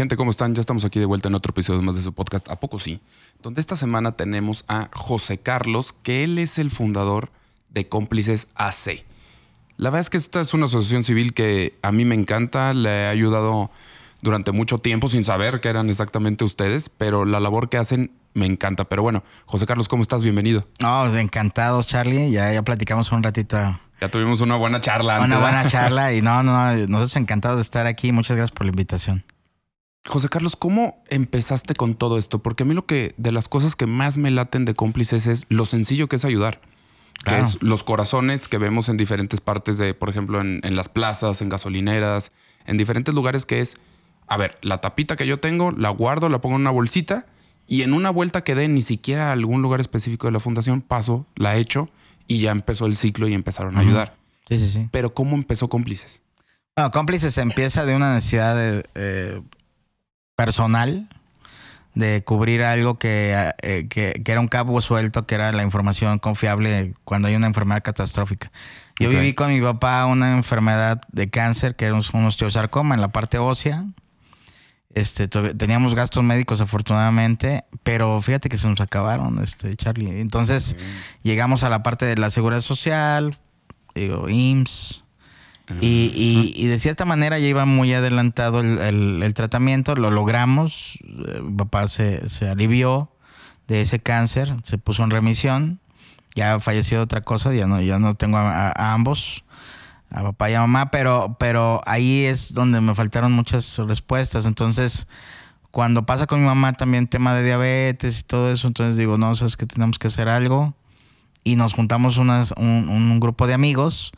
gente, ¿cómo están? Ya estamos aquí de vuelta en otro episodio más de su podcast, ¿A poco sí? Donde esta semana tenemos a José Carlos, que él es el fundador de Cómplices AC. La verdad es que esta es una asociación civil que a mí me encanta, le he ayudado durante mucho tiempo sin saber que eran exactamente ustedes, pero la labor que hacen me encanta. Pero bueno, José Carlos, ¿cómo estás? Bienvenido. No, encantado, Charlie. Ya, ya platicamos un ratito. Ya tuvimos una buena charla. Una buena charla y no, no, nosotros encantados de estar aquí. Muchas gracias por la invitación. José Carlos, ¿cómo empezaste con todo esto? Porque a mí lo que de las cosas que más me laten de cómplices es lo sencillo que es ayudar. Que es los corazones que vemos en diferentes partes de, por ejemplo, en, en las plazas, en gasolineras, en diferentes lugares que es, a ver, la tapita que yo tengo, la guardo, la pongo en una bolsita y en una vuelta que dé ni siquiera a algún lugar específico de la fundación, paso, la echo y ya empezó el ciclo y empezaron a ayudar. Sí, sí, sí. Pero ¿cómo empezó Cómplices? Bueno, Cómplices empieza de una necesidad de, eh, personal de cubrir algo que, eh, que, que, era un cabo suelto, que era la información confiable cuando hay una enfermedad catastrófica. Yo viví con mi papá una enfermedad de cáncer, que era un osteosarcoma en la parte ósea. Este, teníamos gastos médicos afortunadamente, pero fíjate que se nos acabaron, este, Charlie. Entonces llegamos a la parte de la seguridad social, digo, IMSS, y, y, de cierta manera ya iba muy adelantado el, el, tratamiento, lo logramos, eh, mi papá se, se, alivió de ese cáncer, se puso en remisión, ya falleció de otra cosa, ya no, ya no tengo a, a, ambos, a papá y a mamá, pero, pero ahí es donde me faltaron muchas respuestas, entonces cuando pasa con mi mamá también tema de diabetes y todo eso, entonces digo, no, sabes que tenemos que hacer algo, y nos juntamos unas, un, un grupo de amigos,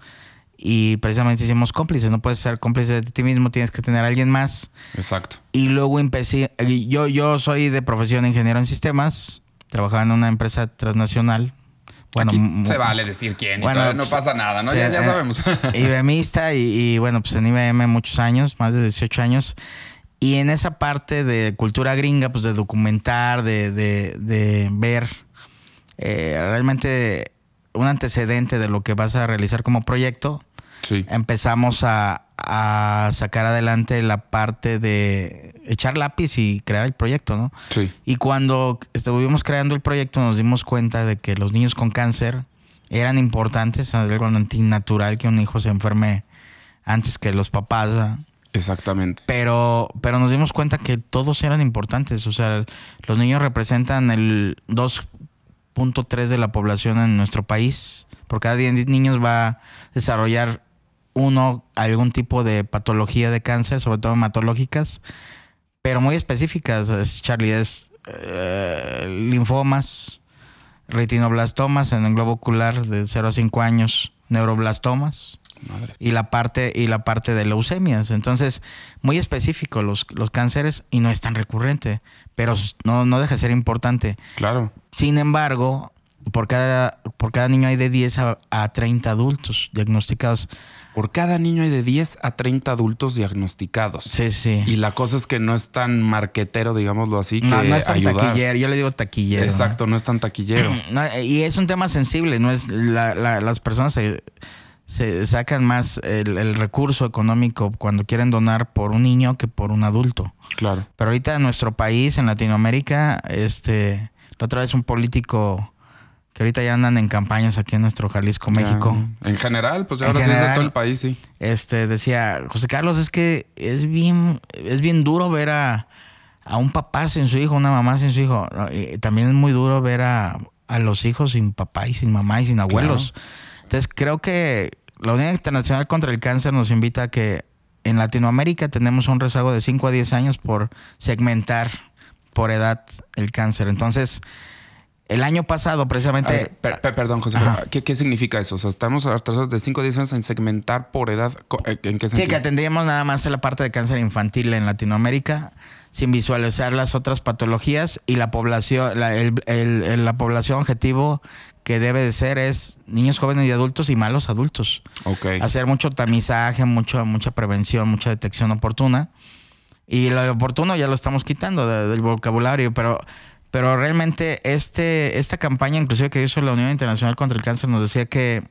y precisamente hicimos cómplices. No puedes ser cómplice de ti mismo, tienes que tener a alguien más. Exacto. Y luego empecé, yo, yo soy de profesión ingeniero en sistemas, trabajaba en una empresa transnacional. Bueno, Aquí se vale decir quién y bueno, no pasa nada, ¿no? ya, ya, sabemos. IBMista y, y, bueno, pues en IBM muchos años, más de 18 años. Y en esa parte de cultura gringa, pues de documentar, de, de, de ver eh, realmente un antecedente de lo que vas a realizar como proyecto, empezamos a, sacar adelante la parte de echar lápiz y crear el proyecto, ¿no? Sí. Y cuando estuvimos creando el proyecto nos dimos cuenta de que los niños con cáncer eran importantes, algo antinatural que un hijo se enferme antes que los papás, ¿verdad? Exactamente. Pero, pero nos dimos cuenta que todos eran importantes. O sea, los niños representan el 2.3 de la población en nuestro país. Por cada 10 niños va a desarrollar uno algún tipo de patología de cáncer, sobre todo hematológicas, pero muy específicas, Charlie, es eh, linfomas, retinoblastomas en el globo ocular de 0 a 5 años, neuroblastomas y la parte y la parte de leucemias. Entonces, muy específico los, los cánceres y no es tan recurrente, pero no, no deja de ser importante. Claro. Sin embargo, por cada, por cada niño hay de 10 a, a 30 adultos diagnosticados. Por cada niño hay de 10 a 30 adultos diagnosticados. Sí, sí. Y la cosa es que no es tan marquetero, digámoslo así, que no, no es tan ayudar. taquillero. Yo le digo taquillero. Exacto, no, es tan taquillero. No, y es un tema sensible, no es la, la, las personas se, se sacan más el, el, recurso económico cuando quieren donar por un niño que por un adulto. Claro. Pero ahorita en nuestro país, en Latinoamérica, este, la otra vez un político que ahorita ya andan en campañas aquí en nuestro Jalisco, Ya, México. En general, pues ahora sí es de todo el país, sí. Este decía, José Carlos, es que es bien, es bien duro ver a, a un papá sin su hijo, una mamá sin su hijo. También es muy duro ver a, a los hijos sin papá y sin mamá y sin abuelos. Claro. Entonces creo que la Unión Internacional contra el Cáncer nos invita a que en Latinoamérica tenemos un rezago de 5 a 10 años por segmentar por edad el cáncer. Entonces, el año pasado, precisamente. Ver, per, per, perdón, José, ¿qué, ¿qué, significa eso? O sea, estamos atrasados de 5 a 10 años en segmentar por edad. eh, ¿En qué sentido? Sí, que atendríamos nada más la parte de cáncer infantil en Latinoamérica, sin visualizar las otras patologías y la población, la, el, el, el, la población objetivo que debe de ser es niños, jóvenes y adultos y malos adultos. Okay. Hacer mucho tamizaje, mucho, mucha prevención, mucha detección oportuna. Y lo oportuno ya lo estamos quitando de, del vocabulario, pero pero realmente este, esta campaña, inclusive que hizo la Unión Internacional contra el Cáncer, nos decía que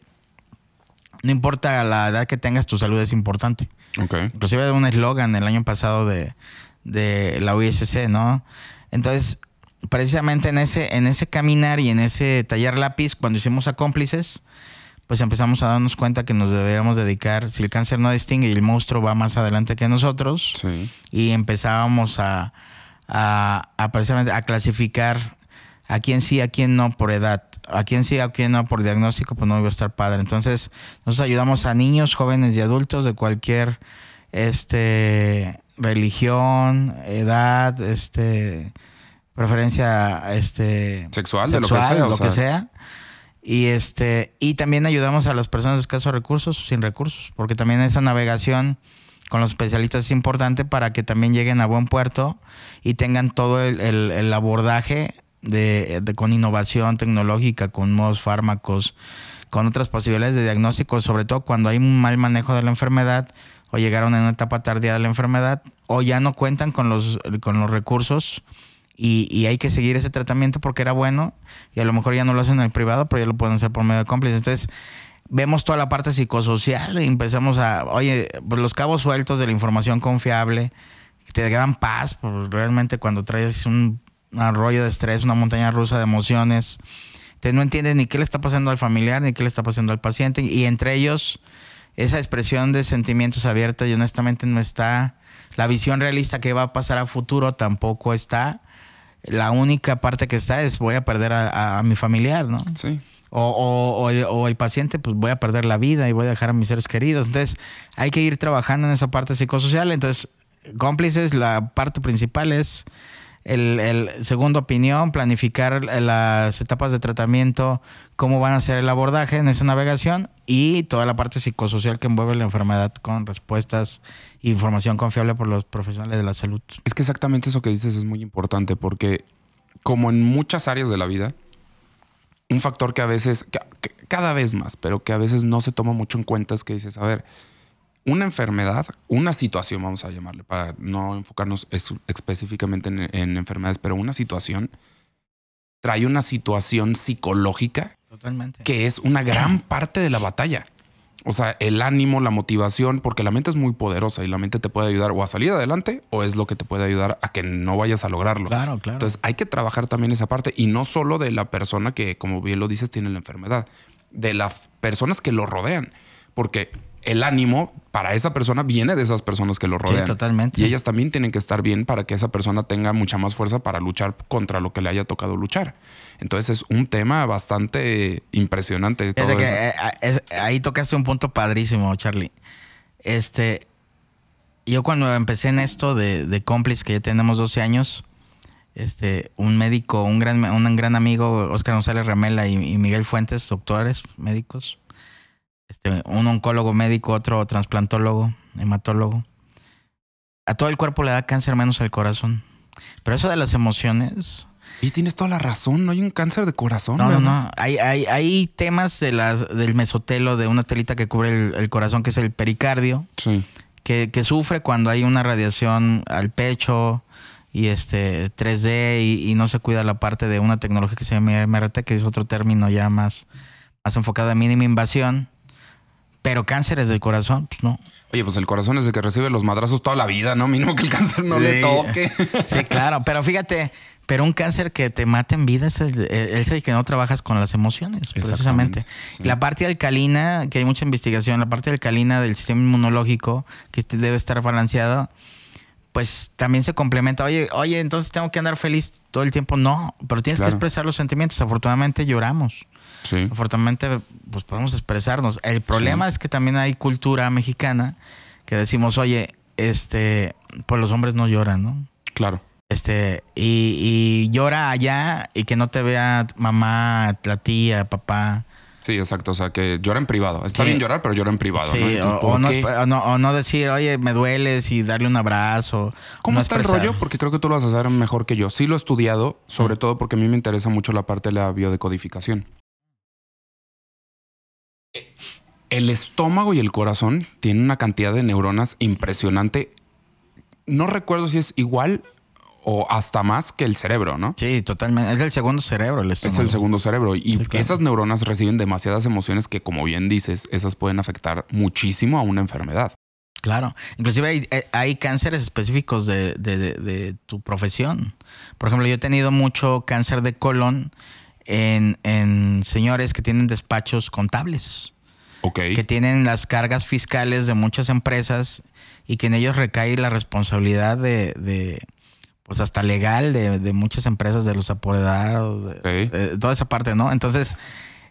no importa la edad que tengas, tu salud es importante. Okay. Inclusive un eslogan el año pasado de, de la USC, ¿no? Entonces, precisamente en ese, en ese caminar y en ese taller lápiz, cuando hicimos a cómplices, pues empezamos a darnos cuenta que nos deberíamos dedicar, si el cáncer no distingue y el monstruo va más adelante que nosotros, y empezábamos a, a, precisamente a clasificar a quién sí, a quién no por edad, a quién sí, a quién no por diagnóstico, pues no iba a estar padre. Entonces, nosotros ayudamos a niños, jóvenes y adultos de cualquier este religión, edad, este preferencia este sexual, de lo que sea, lo que sea. Y este y también ayudamos a las personas de escasos recursos, sin recursos, porque también esa navegación con los especialistas es importante para que también lleguen a buen puerto y tengan todo el, abordaje de, con innovación tecnológica, con nuevos fármacos, con otras posibilidades de diagnóstico, sobre todo cuando hay un mal manejo de la enfermedad o llegaron en una etapa tardía de la enfermedad o ya no cuentan con los, con los recursos y, hay que seguir ese tratamiento porque era bueno y a lo mejor ya no lo hacen en el privado, pero ya lo pueden hacer por medio de cómplices. Entonces, vemos toda la parte psicosocial y empezamos a, oye, pues los cabos sueltos de la información confiable, te dan paz, pues realmente cuando traes un, arroyo de estrés, una montaña rusa de emociones, te no entiendes ni qué le está pasando al familiar, ni qué le está pasando al paciente, y entre ellos esa expresión de sentimientos abiertos y honestamente no está, la visión realista que va a pasar a futuro tampoco está, la única parte que está es voy a perder a, mi familiar, ¿no? Sí. O, o, el, paciente, pues voy a perder la vida y voy a dejar a mis seres queridos. Entonces, hay que ir trabajando en esa parte psicosocial. Entonces, cómplices, la parte principal es el, el segunda opinión, planificar las etapas de tratamiento, cómo van a ser el abordaje en esa navegación y toda la parte psicosocial que envuelve la enfermedad con respuestas e información confiable por los profesionales de la salud. Es que exactamente eso que dices es muy importante porque como en muchas áreas de la vida, un factor que a veces, cada vez más, pero que a veces no se toma mucho en cuenta es que dices, a ver, una enfermedad, una situación, vamos a llamarle, para no enfocarnos específicamente en, en enfermedades, pero una situación trae una situación psicológica Totalmente. Que es una gran parte de la batalla. O sea, el ánimo, la motivación, porque la mente es muy poderosa y la mente te puede ayudar o a salir adelante o es lo que te puede ayudar a que no vayas a lograrlo. Claro, claro. Entonces hay que trabajar también esa parte y no solo de la persona que, como bien lo dices, tiene la enfermedad, de las personas que lo rodean. Porque el ánimo para esa persona viene de esas personas que lo rodean. Sí, totalmente. Y ellas también tienen que estar bien para que esa persona tenga mucha más fuerza para luchar contra lo que le haya tocado luchar. Entonces es un tema bastante impresionante. Todo que, eh, ahí tocaste un punto padrísimo, Charlie. Este, yo cuando empecé en esto de, de cómplice, que ya tenemos 12 años, este, un médico, un gran, un gran amigo, Oscar González Ramela y Miguel Fuentes, doctores, médicos, este, un oncólogo médico, otro trasplantólogo, hematólogo. A todo el cuerpo le da cáncer menos al corazón. Pero eso de las emociones. Y tienes toda la razón, no hay un cáncer de corazón. No, no, no. Hay, hay, hay temas de las, del mesotelo, de una telita que cubre el, corazón, que es el pericardio. Sí. Que, que, sufre cuando hay una radiación al pecho y este 3D y, y, no se cuida la parte de una tecnología que se llama MRT, que es otro término ya más, más enfocado a mínima invasión. Pero cánceres del corazón, pues no. Oye, pues el corazón es el que recibe los madrazos toda la vida, ¿no? Mínimo que el cáncer no le toque. Sí, claro. Pero fíjate, pero un cáncer que te mata en vida es el, que no trabajas con las emociones, precisamente. La parte alcalina, que hay mucha investigación, la parte alcalina del sistema inmunológico, que debe estar balanceado, pues también se complementa. Oye, oye, entonces tengo que andar feliz todo el tiempo. No, pero tienes que expresar los sentimientos. Afortunadamente lloramos. Sí. Afortunadamente, pues podemos expresarnos. El problema es que también hay cultura mexicana que decimos, oye, este, pues los hombres no lloran, ¿no? Claro. Este, y, llora allá y que no te vea mamá, la tía, papá. Sí, exacto. O sea, que llora en privado. Está bien llorar, pero llora en privado. Sí, o, no, decir, oye, me dueles y darle un abrazo. ¿Cómo está el rollo? Porque creo que tú lo vas a hacer mejor que yo. Sí lo he estudiado, sobre todo porque a mí me interesa mucho la parte de la biodecodificación. El estómago y el corazón tienen una cantidad de neuronas impresionante. No recuerdo si es igual o hasta más que el cerebro, ¿no? Sí, totalmente. Es el segundo cerebro el estómago. Es el segundo cerebro. Y esas neuronas reciben demasiadas emociones que, como bien dices, esas pueden afectar muchísimo a una enfermedad. Claro, inclusive hay, hay cánceres específicos de, de, de, tu profesión. Por ejemplo, yo he tenido mucho cáncer de colon en, en señores que tienen despachos contables. Que tienen las cargas fiscales de muchas empresas y que en ellos recae la responsabilidad de, de pues hasta legal de, de, muchas empresas, de los apoderados, de, toda esa parte, ¿no? Entonces,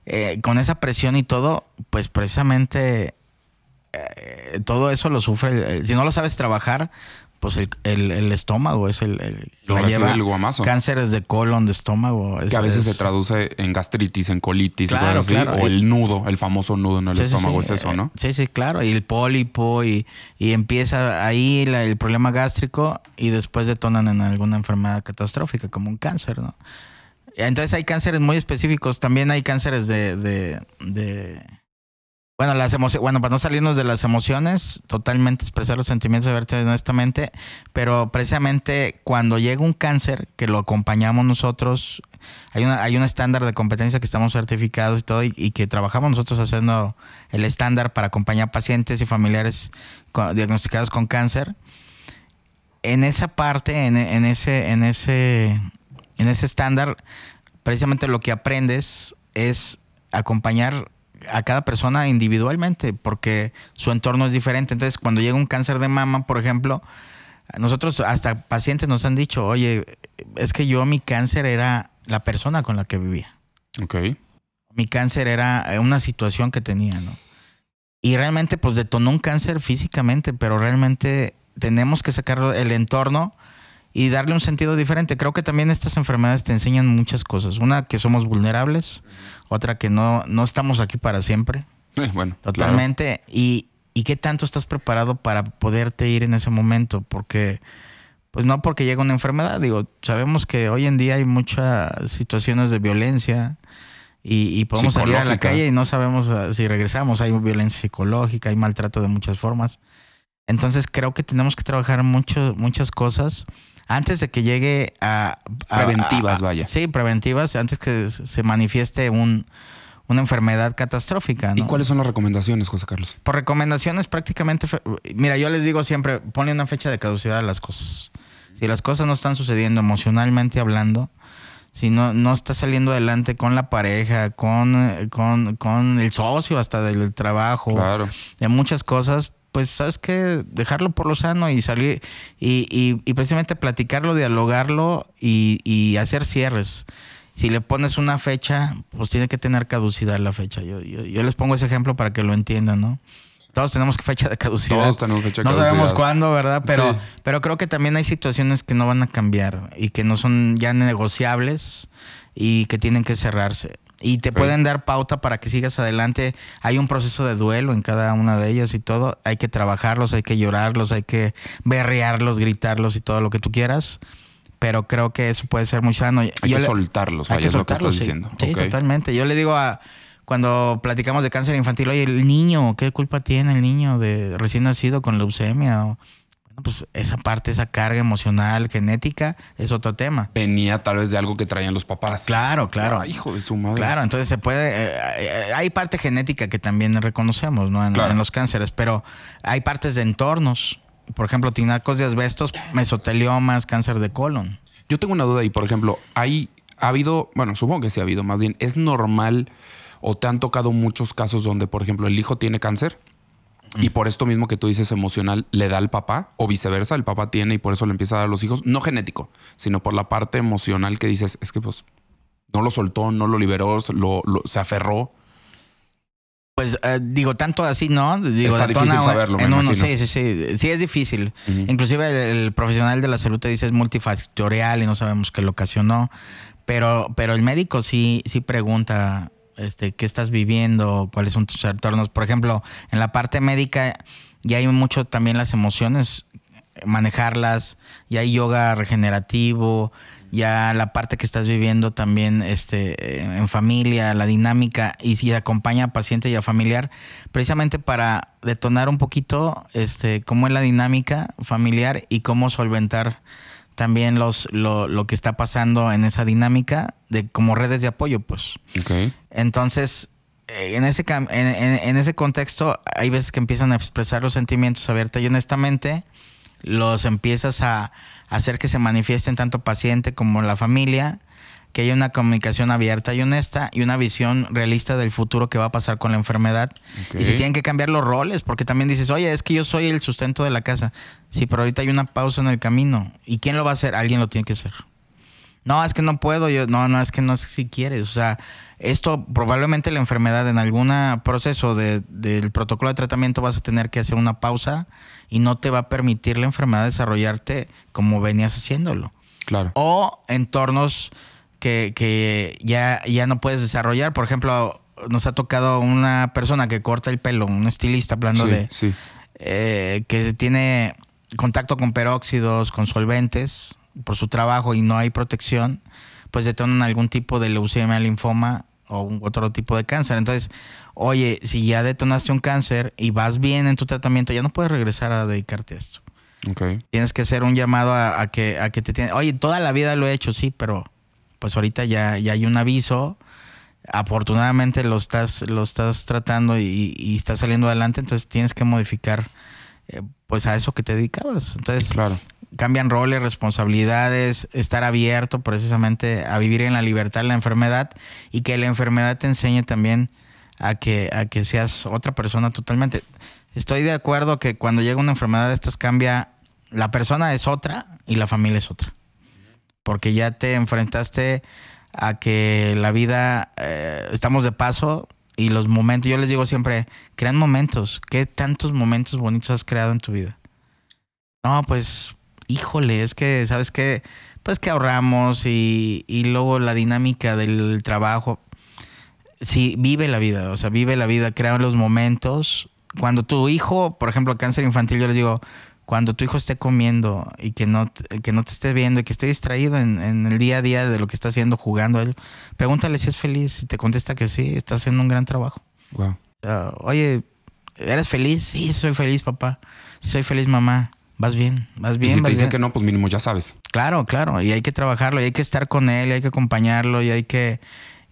eh, con esa presión y todo, pues precisamente eh, todo eso lo sufre. Si no lo sabes trabajar, pues el, el, estómago es el, el lo lleva el guamazo. cánceres de colon, de estómago. que a veces se traduce en gastritis, en colitis, o el nudo, el famoso nudo en el estómago, es eso, ¿no? Sí, sí, claro, y el pólipo, y, y empieza ahí el problema gástrico y después detonan en alguna enfermedad catastrófica, como un cáncer, ¿no? Entonces hay cánceres muy específicos, también hay cánceres de, de, de bueno, las bueno, para no salirnos de las emociones, totalmente expresar los sentimientos de verte honestamente, pero precisamente cuando llega un cáncer, que lo acompañamos nosotros, hay una, hay un estándar de competencia que estamos certificados y todo, y, que trabajamos nosotros haciendo el estándar para acompañar pacientes y familiares diagnosticados con cáncer. En esa parte, en, en ese, en ese, en ese estándar, precisamente lo que aprendes es acompañar a cada persona individualmente, porque su entorno es diferente. Entonces, cuando llega un cáncer de mama, por ejemplo, nosotros hasta pacientes nos han dicho, oye, es que yo mi cáncer era la persona con la que vivía. Ok. Mi cáncer era una situación que tenía, ¿no? Y realmente, pues detonó un cáncer físicamente, pero realmente tenemos que sacarlo el entorno y darle un sentido diferente. Creo que también estas enfermedades te enseñan muchas cosas. Una, que somos vulnerables. Otra, que no, no estamos aquí para siempre. bueno. Totalmente. Y, y qué tanto estás preparado para poderte ir en ese momento. Porque, pues no porque llega una enfermedad. Digo, sabemos que hoy en día hay muchas situaciones de violencia. Y, y podemos salir a la calle y no sabemos ah, si regresamos. Hay violencia psicológica, hay maltrato de muchas formas. Entonces creo que tenemos que trabajar mucho, muchas cosas antes de que llegue a... preventivas, vaya. Sí, preventivas, antes que se manifieste un, una enfermedad catastrófica. ¿Y cuáles son las recomendaciones, José Carlos? Por recomendaciones prácticamente, mira, yo les digo siempre, pone una fecha de caducidad a las cosas. Si las cosas no están sucediendo emocionalmente hablando, si no, no está saliendo adelante con la pareja, con, con, con el socio hasta del trabajo, claro. de muchas cosas, pues sabes que dejarlo por lo sano y salir y, y, precisamente platicarlo, dialogarlo y, y, hacer cierres. Si le pones una fecha, pues tiene que tener caducidad la fecha. Yo, yo, yo les pongo ese ejemplo para que lo entiendan, ¿no? Todos tenemos fecha de caducidad. Todos tenemos fecha de caducidad. No sabemos cuándo, ¿verdad? Pero, pero creo que también hay situaciones que no van a cambiar y que no son ya negociables y que tienen que cerrarse y te pueden dar pauta para que sigas adelante. Hay un proceso de duelo en cada una de ellas y todo. Hay que trabajarlos, hay que llorarlos, hay que berrearlos, gritarlos y todo lo que tú quieras. Pero creo que eso puede ser muy sano. Hay que soltarlos, hay que soltarlos, es diciendo. Sí, totalmente. Yo le digo a cuando platicamos de cáncer infantil, oye, el niño, ¿qué culpa tiene el niño de recién nacido con leucemia? O, pues esa parte, esa carga emocional, genética, es otro tema. Venía tal vez de algo que traían los papás. Claro, claro. Ah, hijo de su madre. Claro, entonces se puede. Eh, eh, hay parte genética que también reconocemos, ¿no? En, los cánceres, pero hay partes de entornos. Por ejemplo, tinacos de asbestos, mesoteliomas, cáncer de colon. Yo tengo una duda ahí, por ejemplo, hay, ha habido, bueno, supongo que sí ha habido, más bien, ¿es normal o te han tocado muchos casos donde, por ejemplo, el hijo tiene cáncer? Y por esto mismo que tú dices emocional, le da al papá o viceversa, el papá tiene y por eso le empieza a dar a los hijos, no genético, sino por la parte emocional que dices, es que pues no lo soltó, no lo liberó, lo, se aferró. Pues eh, digo, tanto así, ¿no? Digo, Está difícil saberlo, me Sí, sí, sí. Sí es difícil. Inclusive el, profesional de la salud te dice es multifactorial y no sabemos qué lo ocasionó. Pero, pero el médico sí, sí pregunta este, qué estás viviendo, cuáles son tus entornos. Por ejemplo, en la parte médica ya hay mucho también las emociones, manejarlas, ya hay yoga regenerativo, ya la parte que estás viviendo también este, en familia, la dinámica, y si acompaña a paciente y a familiar, precisamente para detonar un poquito este, cómo es la dinámica familiar y cómo solventar también los, lo, lo, que está pasando en esa dinámica de como redes de apoyo, pues. Okay. Entonces, eh, en ese, en, ese contexto hay veces que empiezan a expresar los sentimientos abierta y honestamente, los empiezas a hacer que se manifiesten tanto paciente como la familia, que haya una comunicación abierta y honesta y una visión realista del futuro que va a pasar con la enfermedad. Y si tienen que cambiar los roles, porque también dices, oye, es que yo soy el sustento de la casa. Sí, pero ahorita hay una pausa en el camino. ¿Y quién lo va a hacer? Alguien lo tiene que hacer. No, es que no puedo. Yo, no, no, es que no sé si quieres. O sea, esto probablemente la enfermedad en algún proceso de, del protocolo de tratamiento vas a tener que hacer una pausa y no te va a permitir la enfermedad desarrollarte como venías haciéndolo. Claro. O entornos que, que ya, ya no puedes desarrollar. Por ejemplo, nos ha tocado una persona que corta el pelo, un estilista hablando de eh, que tiene contacto con peróxidos, con solventes por su trabajo y no hay protección, pues detonan algún tipo de leucemia, linfoma o otro tipo de cáncer. Entonces, oye, si ya detonaste un cáncer y vas bien en tu tratamiento, ya no puedes regresar a dedicarte a esto. Tienes que hacer un llamado a, que, a que te tiene. Oye, toda la vida lo he hecho, sí, pero pues ahorita ya, ya hay un aviso. Afortunadamente lo estás, lo estás tratando y, y estás saliendo adelante, entonces tienes que modificar eh, pues a eso que te dedicabas. Entonces, claro cambian roles, responsabilidades, estar abierto precisamente a vivir en la libertad, la enfermedad y que la enfermedad te enseñe también a que, a que seas otra persona totalmente. Estoy de acuerdo que cuando llega una enfermedad de estas cambia, la persona es otra y la familia es otra. Porque ya te enfrentaste a que la vida, eh, estamos de paso y los momentos, yo les digo siempre, crean momentos. ¿Qué tantos momentos bonitos has creado en tu vida? No, pues híjole, es que, ¿sabes qué? Pues que ahorramos y, y luego la dinámica del trabajo. Sí, vive la vida, o sea, vive la vida, crea los momentos. Cuando tu hijo, por ejemplo, cáncer infantil, yo les digo, cuando tu hijo esté comiendo y que no, que no te esté viendo y que esté distraído en, el día a día de lo que está haciendo, jugando, pregúntale si es feliz. Si te contesta que sí, está haciendo un gran trabajo. Wow. Oye, ¿eres feliz? Sí, soy feliz, papá. soy feliz, mamá vas bien, vas bien. Y si te dicen que no, pues mínimo ya sabes. Claro, claro, y hay que trabajar,lo y hay que estar con él, y hay que acompañarlo, y hay que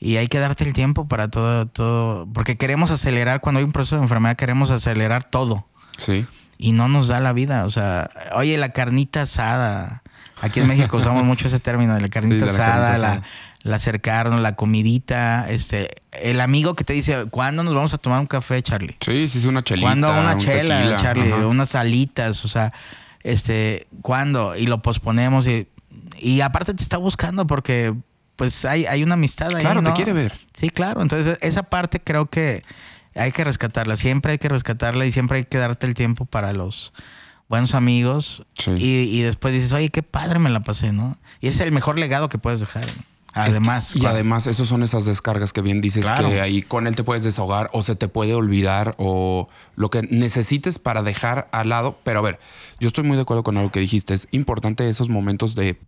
y hay que darte el tiempo para todo, todo, porque queremos acelerar, cuando hay un proceso de enfermedad queremos acelerar todo. Sí. Y no nos da la vida, o sea, oye, la carnita asada. Aquí en México usamos mucho ese término de la carnita asada, la, la acercarnos, la comidita, este, el amigo que te dice, ¿cuándo nos vamos a tomar un café, Charlie? Sí, sí, sí, una chelita. ¿Cuándo una chela, Charlie? Unas salitas, o sea, este, ¿cuándo? Y lo posponemos y, y aparte te está buscando porque pues hay, hay una amistad ahí. Claro, te quiere ver. Sí, claro. Entonces, esa parte creo que hay que rescatarla. Siempre hay que rescatarla y siempre hay que darte el tiempo para los buenos amigos. Y, y, después dices, oye, qué padre me la pasé, ¿no? Y es el mejor legado que puedes dejar. Además. y además, esos son esas descargas que bien dices que ahí con él te puedes desahogar o se te puede olvidar o lo que necesites para dejar al lado. Pero a ver, yo estoy muy de acuerdo con lo que dijiste. Es importante esos momentos de,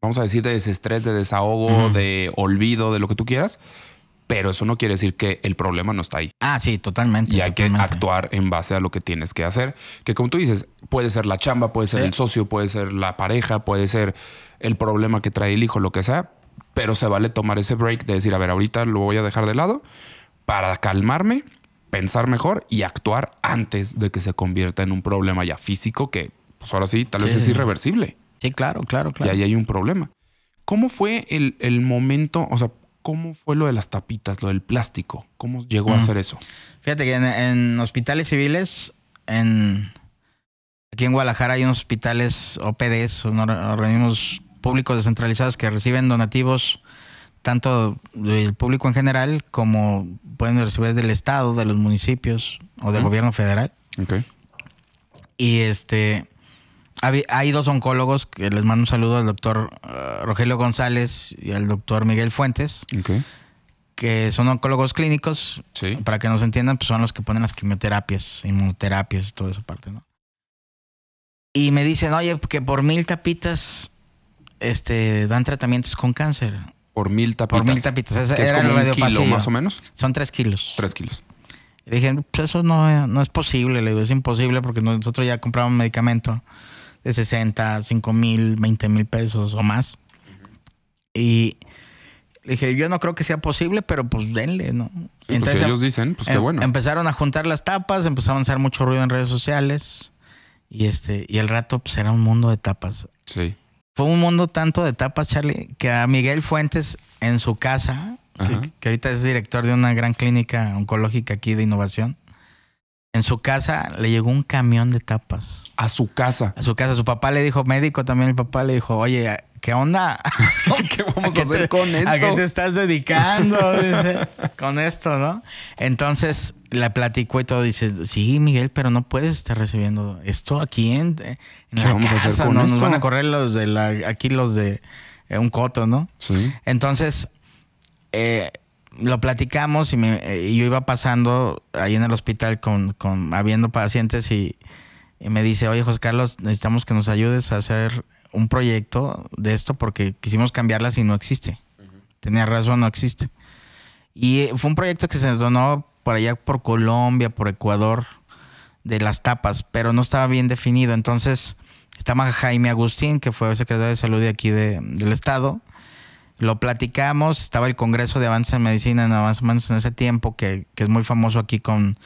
vamos a decir, de desestrés, de desahogo, de olvido, de lo que tú quieras. Pero eso no quiere decir que el problema no está ahí. Ah, sí, totalmente. Y hay que actuar en base a lo que tienes que hacer. Que como tú dices, puede ser la chamba, puede ser el socio, puede ser la pareja, puede ser el problema que trae el hijo, lo que sea, pero se vale tomar ese break de decir, a ver, ahorita lo voy a dejar de lado para calmarme, pensar mejor y actuar antes de que se convierta en un problema ya físico que, pues ahora sí, tal vez es irreversible. Sí, claro, claro, claro. Y ahí hay un problema. ¿Cómo fue el, momento, o sea, cómo fue lo de las tapitas, lo del plástico? ¿Cómo llegó a ser eso? Fíjate que en, hospitales civiles, en, aquí en Guadalajara hay unos hospitales OPDs, organismos públicos descentralizados que reciben donativos tanto del público en general como pueden recibir del Estado, de los municipios o del gobierno federal. Okay. Y este hay dos oncólogos que les mando un saludo al doctor uh, Rogelio González y al doctor Miguel Fuentes. Que son oncólogos clínicos. Para que nos entiendan, pues son los que ponen las quimioterapias, inmunoterapias, toda esa parte, ¿no? Y me dicen, oye, que por mil tapitas este, dan tratamientos con cáncer. Por mil tapitas. Por mil tapitas. es como un kilo más o menos. Son tres kilos. Tres kilos. Le dije, pues eso no, no es posible. Le digo, es imposible porque nosotros ya compramos medicamento de 60, 5 mil, 20 mil pesos o más. Y Le dije, yo no creo que sea posible, pero pues denle, ¿no? pues Entonces, si ellos dicen, pues qué em- bueno. Empezaron a juntar las tapas, empezaron a hacer mucho ruido en redes sociales. Y este, y el rato pues era un mundo de tapas. Sí. Fue un mundo tanto de tapas, Charlie, que a Miguel Fuentes en su casa, que ahorita es director de una gran clínica oncológica aquí de innovación, en su casa le llegó un camión de tapas. A su casa. A su casa, su papá le dijo, médico también, el papá le dijo, oye, ¿qué onda? ¿Qué vamos ¿A a qué hacer te- con esto? ¿A qué te estás dedicando? Dice, con esto, ¿no? Entonces le platicó y todo. Dice, sí, Miguel, pero no puedes estar recibiendo esto aquí en, en ¿Qué la vamos a hacer casa, con ¿no? Nos van a correr los de la, aquí los de eh, un coto, ¿no? Sí. Entonces, eh, lo platicamos y, me- eh, y yo iba pasando ahí en el hospital con, con habiendo pacientes y, y me dice, oye José Carlos, necesitamos que nos ayudes a hacer un proyecto de esto porque quisimos cambiarlas y no existe. Tenía razón, no existe. Y eh, fue un proyecto que se donó por allá por Colombia, por Ecuador, de las tapas, pero no estaba bien definido. Entonces, estaba Jaime Agustín, que fue secretario de salud de aquí de- del estado. Lo platicamos, estaba el Congreso de Avance en Medicina, en más o menos en ese tiempo, que, que es muy famoso aquí con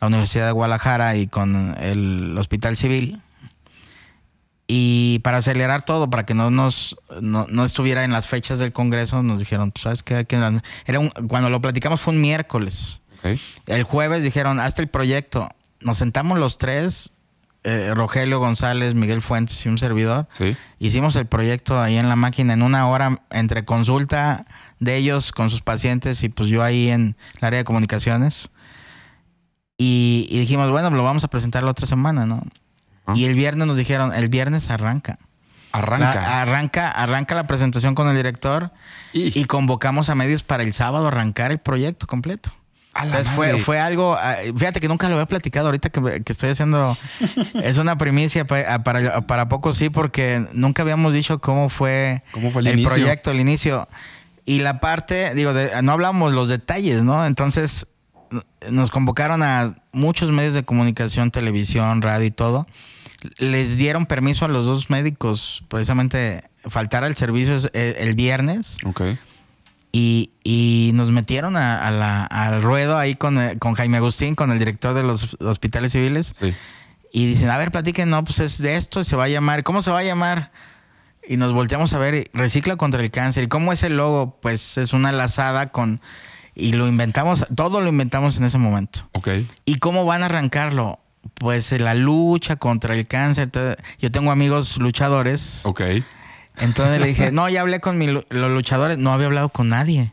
la Universidad de Guadalajara y con el Hospital Civil. Y para acelerar todo, para que no nos no, no estuviera en las fechas del Congreso, nos dijeron, pues, ¿sabes qué? Era un, cuando lo platicamos fue un miércoles. El jueves dijeron, hasta el proyecto. Nos sentamos los tres, eh, Rogelio González, Miguel Fuentes y un servidor. Sí. Hicimos el proyecto ahí en la máquina en una hora entre consulta de ellos con sus pacientes y pues yo ahí en el área de comunicaciones. Y, y dijimos, bueno, lo vamos a presentar la otra semana, ¿no? Y el viernes nos dijeron, el viernes arranca. Arranca. La- arranca, arranca la presentación con el director y, y convocamos a medios para el sábado arrancar el proyecto completo. Entonces fue, fue algo, ah, fíjate que nunca lo había platicado ahorita que, que estoy haciendo, es una primicia pa- ah, para, para poco sí, porque nunca habíamos dicho cómo fue, ¿Cómo fue el proyecto, el inicio. Y la parte, digo, de- no hablamos los detalles, ¿no? Entonces nos convocaron a muchos medios de comunicación, televisión, radio y todo. Les dieron permiso a los dos médicos, precisamente faltar al servicio es- el- el viernes. Ok. Y, y nos metieron a, a la- al ruedo ahí con, eh, con Jaime Agustín, con el director de los hospitales civiles. Sí. Y dicen, a ver, platiquen, no, pues es de esto, se va a llamar, ¿cómo se va a llamar? Y nos volteamos a ver, Recicla contra el cáncer. ¿Y cómo es el logo? Pues es una lazada con... Y lo inventamos, todo lo inventamos en ese momento. Ok. ¿Y cómo van a arrancarlo? Pues eh, la lucha contra el cáncer. Yo tengo amigos luchadores. Ok. Entonces le dije, no, ya hablé con mi los luchadores. No había hablado con nadie.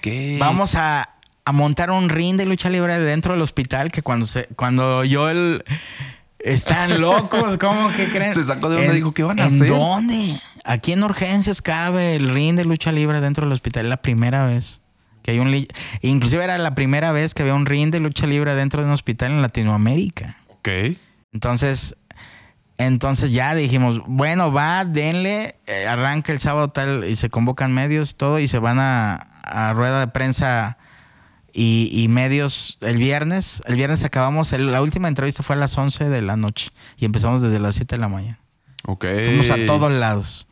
¿Qué? Vamos a, a montar un ring de lucha libre dentro del hospital que cuando se, cuando yo el están locos, ¿cómo que creen? Se sacó de onda, ¿En- dijo, ¿qué van a ¿en hacer? dónde? Aquí en urgencias cabe el ring de lucha libre dentro del hospital. Es la primera vez que hay un inclusive era la primera vez que había un ring de lucha libre dentro de un hospital en Latinoamérica. Ok. Entonces, entonces ya dijimos, bueno, va, denle, eh, arranca el sábado tal y se convocan medios, todo, y se van a, a rueda de prensa y, y medios el viernes. El viernes acabamos, el- la última entrevista fue a las 11 de la noche y empezamos desde las 7 de la mañana. Ok. Fuimos a todos lados.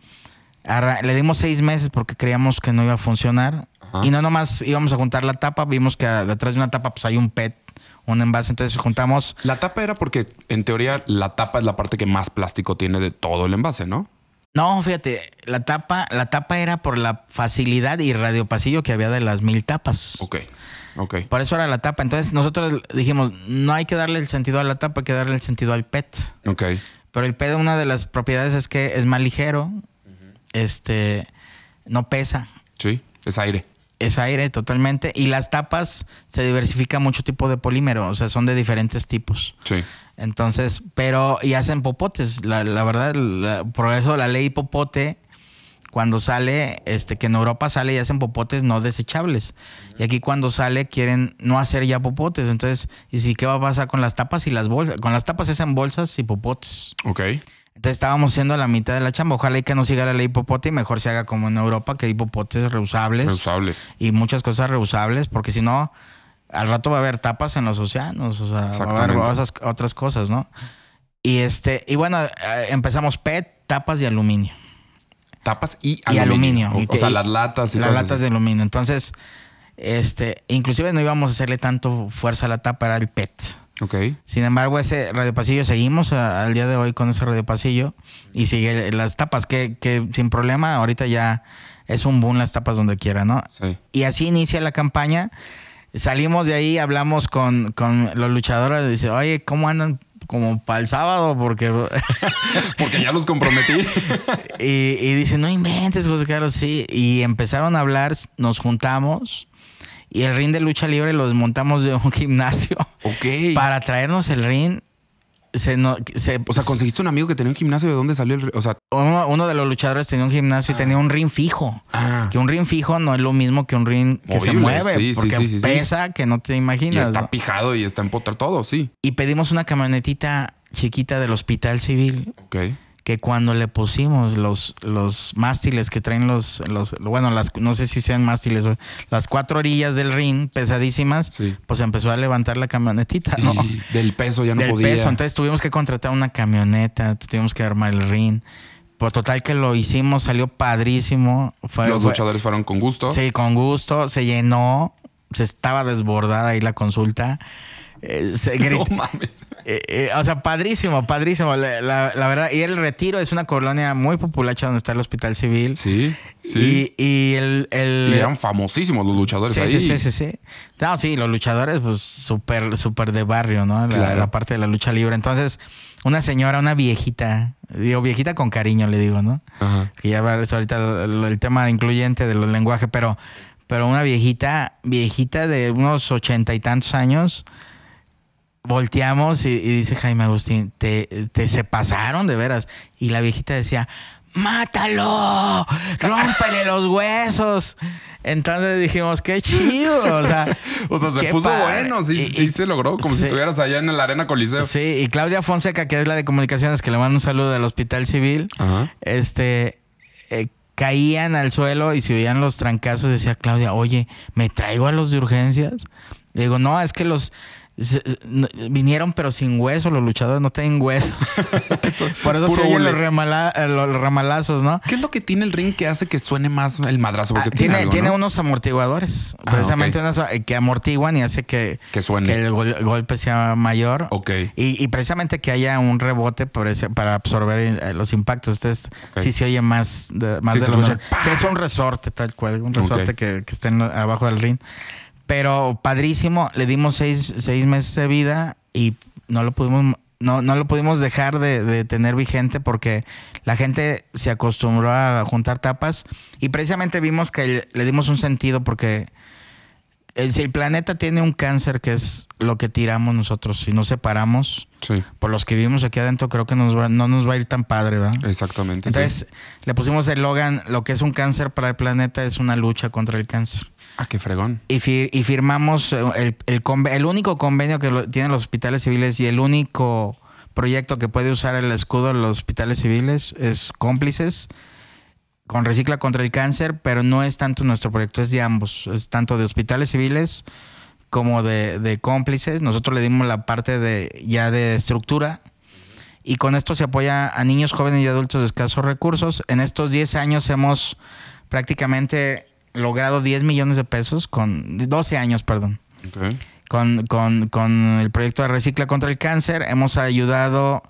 Arra- le dimos seis meses porque creíamos que no iba a funcionar. Ajá. Y no nomás íbamos a juntar la tapa, vimos que detrás de una tapa pues hay un PET, un envase, entonces juntamos La tapa era porque, en teoría, la tapa es la parte que más plástico tiene de todo el envase, ¿no? No, fíjate, la tapa, la tapa era por la facilidad y radiopasillo que había de las mil tapas. Ok. Ok. Por eso era la tapa. Entonces nosotros dijimos, no hay que darle el sentido a la tapa, hay que darle el sentido al PET. Ok. Pero el PET, una de las propiedades es que es más ligero, este, no pesa, Sí. Es aire. Es aire totalmente. Y las tapas se diversifica mucho tipo de polímero, o sea, son de diferentes tipos. Sí. Entonces, pero, y hacen popotes. La, la verdad, la- por eso la ley popote, cuando sale, este, que en Europa sale y hacen popotes no desechables. Y aquí cuando sale quieren no hacer ya popotes. Entonces, ¿y si qué va a pasar con las tapas y las bolsas? Con las tapas hacen bolsas y popotes. Ok. Entonces estábamos haciendo la mitad de la chamba. Ojalá y que no siga la ley popote y mejor se haga como en Europa, que hay popotes reusables Reusables. y muchas cosas reusables, porque si no, al rato va a haber tapas en los océanos, o sea, va a haber otras, cosas, ¿no? Y este, y bueno, eh, empezamos PET, tapas de aluminio. tapas y aluminio. O, sea, las latas y Las latas de aluminio. Entonces, este, inclusive no íbamos a hacerle tanto fuerza a la tapa, era el PET. Ok. Sin embargo, ese radiopasillo seguimos al día de hoy con ese radiopasillo y sigue las tapas, que, que sin problema, ahorita ya es un boom las tapas donde quiera, ¿no? Sí. Y así inicia la campaña. Salimos de ahí, hablamos con, con los luchadores, dice, oye, ¿cómo andan? Como para el sábado, porque... porque ya los comprometí. y, y dice, no inventes, José Carlos, sí. Y empezaron a hablar, nos juntamos y el ring de lucha libre lo desmontamos de un gimnasio. Ok. Para traernos el ring. Se no, se, o sea, conseguiste un amigo que tenía un gimnasio. ¿De dónde salió el O sea, uno, de los luchadores tenía un gimnasio y tenía un ring fijo. Ah. Que un ring fijo no es lo mismo que un ring que se mueve. porque pesa que no te imaginas. Y está pijado y está en potra todo, sí. Y pedimos una camionetita chiquita del hospital civil. Ok que cuando le pusimos los, los mástiles que traen los, los, bueno, las, no sé si sean mástiles, las cuatro orillas del ring pesadísimas, pues empezó a levantar la camionetita, ¿no? del peso ya no del podía. peso, entonces tuvimos que contratar una camioneta, tuvimos que armar el ring. Por total que lo hicimos, salió padrísimo. los luchadores fueron con gusto. Sí, con gusto, se llenó, se estaba desbordada ahí la consulta. Eh, no mames. Eh, eh, o sea, padrísimo, padrísimo. La, verdad. Y el Retiro es una colonia muy populacha donde está el Hospital Civil. Sí, sí. Y, el, y eran famosísimos los luchadores sí, ahí. Sí, sí, sí, sí. No, sí, los luchadores, pues súper, súper de barrio, ¿no? La, parte de la lucha libre. Entonces, una señora, una viejita, digo, viejita con cariño, le digo, ¿no? Ajá. Que ya va ahorita el, el tema incluyente del lenguaje, pero, pero una viejita, viejita de unos ochenta y tantos años volteamos y, dice Jaime Agustín, te, se pasaron de veras. Y la viejita decía, mátalo, rómpele los huesos. Entonces dijimos, qué chido. O sea, o sea se puso bueno, sí, sí se logró, como si estuvieras allá en la Arena Coliseo. Sí, y Claudia Fonseca, que es la de comunicaciones, que le manda un saludo del Hospital Civil, este eh, caían al suelo y se oían los trancazos, decía Claudia, oye, ¿me traigo a los de urgencias? Le digo, no, es que los vinieron pero sin hueso, los luchadores no tienen hueso. Por eso se oyen los, ramalazos, ¿no? ¿Qué es lo que tiene el ring que hace que suene más el madrazo? Ah, tiene, tiene, unos amortiguadores, ah, precisamente eh, que amortiguan y hace que, que, suene. el golpe sea mayor. Ok. Y, precisamente que haya un rebote para absorber eh, los impactos. Entonces, sí se oye más de, más de los... Sí, es un resorte tal cual, un resorte que, que esté abajo del ring. Pero padrísimo, le dimos seis, seis meses de vida y no lo pudimos, no, no lo pudimos dejar de, tener vigente porque la gente se acostumbró a juntar tapas y precisamente vimos que le dimos un sentido porque el, si el planeta tiene un cáncer que es lo que tiramos nosotros, si nos separamos, por los que vivimos aquí adentro, creo que nos no nos va a ir tan padre, ¿verdad? Exactamente. Entonces, le pusimos el Logan, lo que es un cáncer para el planeta es una lucha contra el cáncer. Ah, qué fregón. Y, y firmamos el, el, el, único convenio que tienen los hospitales civiles y el único proyecto que puede usar el escudo de los hospitales civiles es cómplices con Recicla contra el Cáncer, pero no es tanto nuestro proyecto, es de ambos, es tanto de hospitales civiles como de, de cómplices. Nosotros le dimos la parte de ya de estructura y con esto se apoya a niños, jóvenes y adultos de escasos recursos. En estos 10 años hemos prácticamente logrado 10 millones de pesos con 12 años, perdón. Con, con, con, el proyecto de Recicla contra el Cáncer hemos ayudado,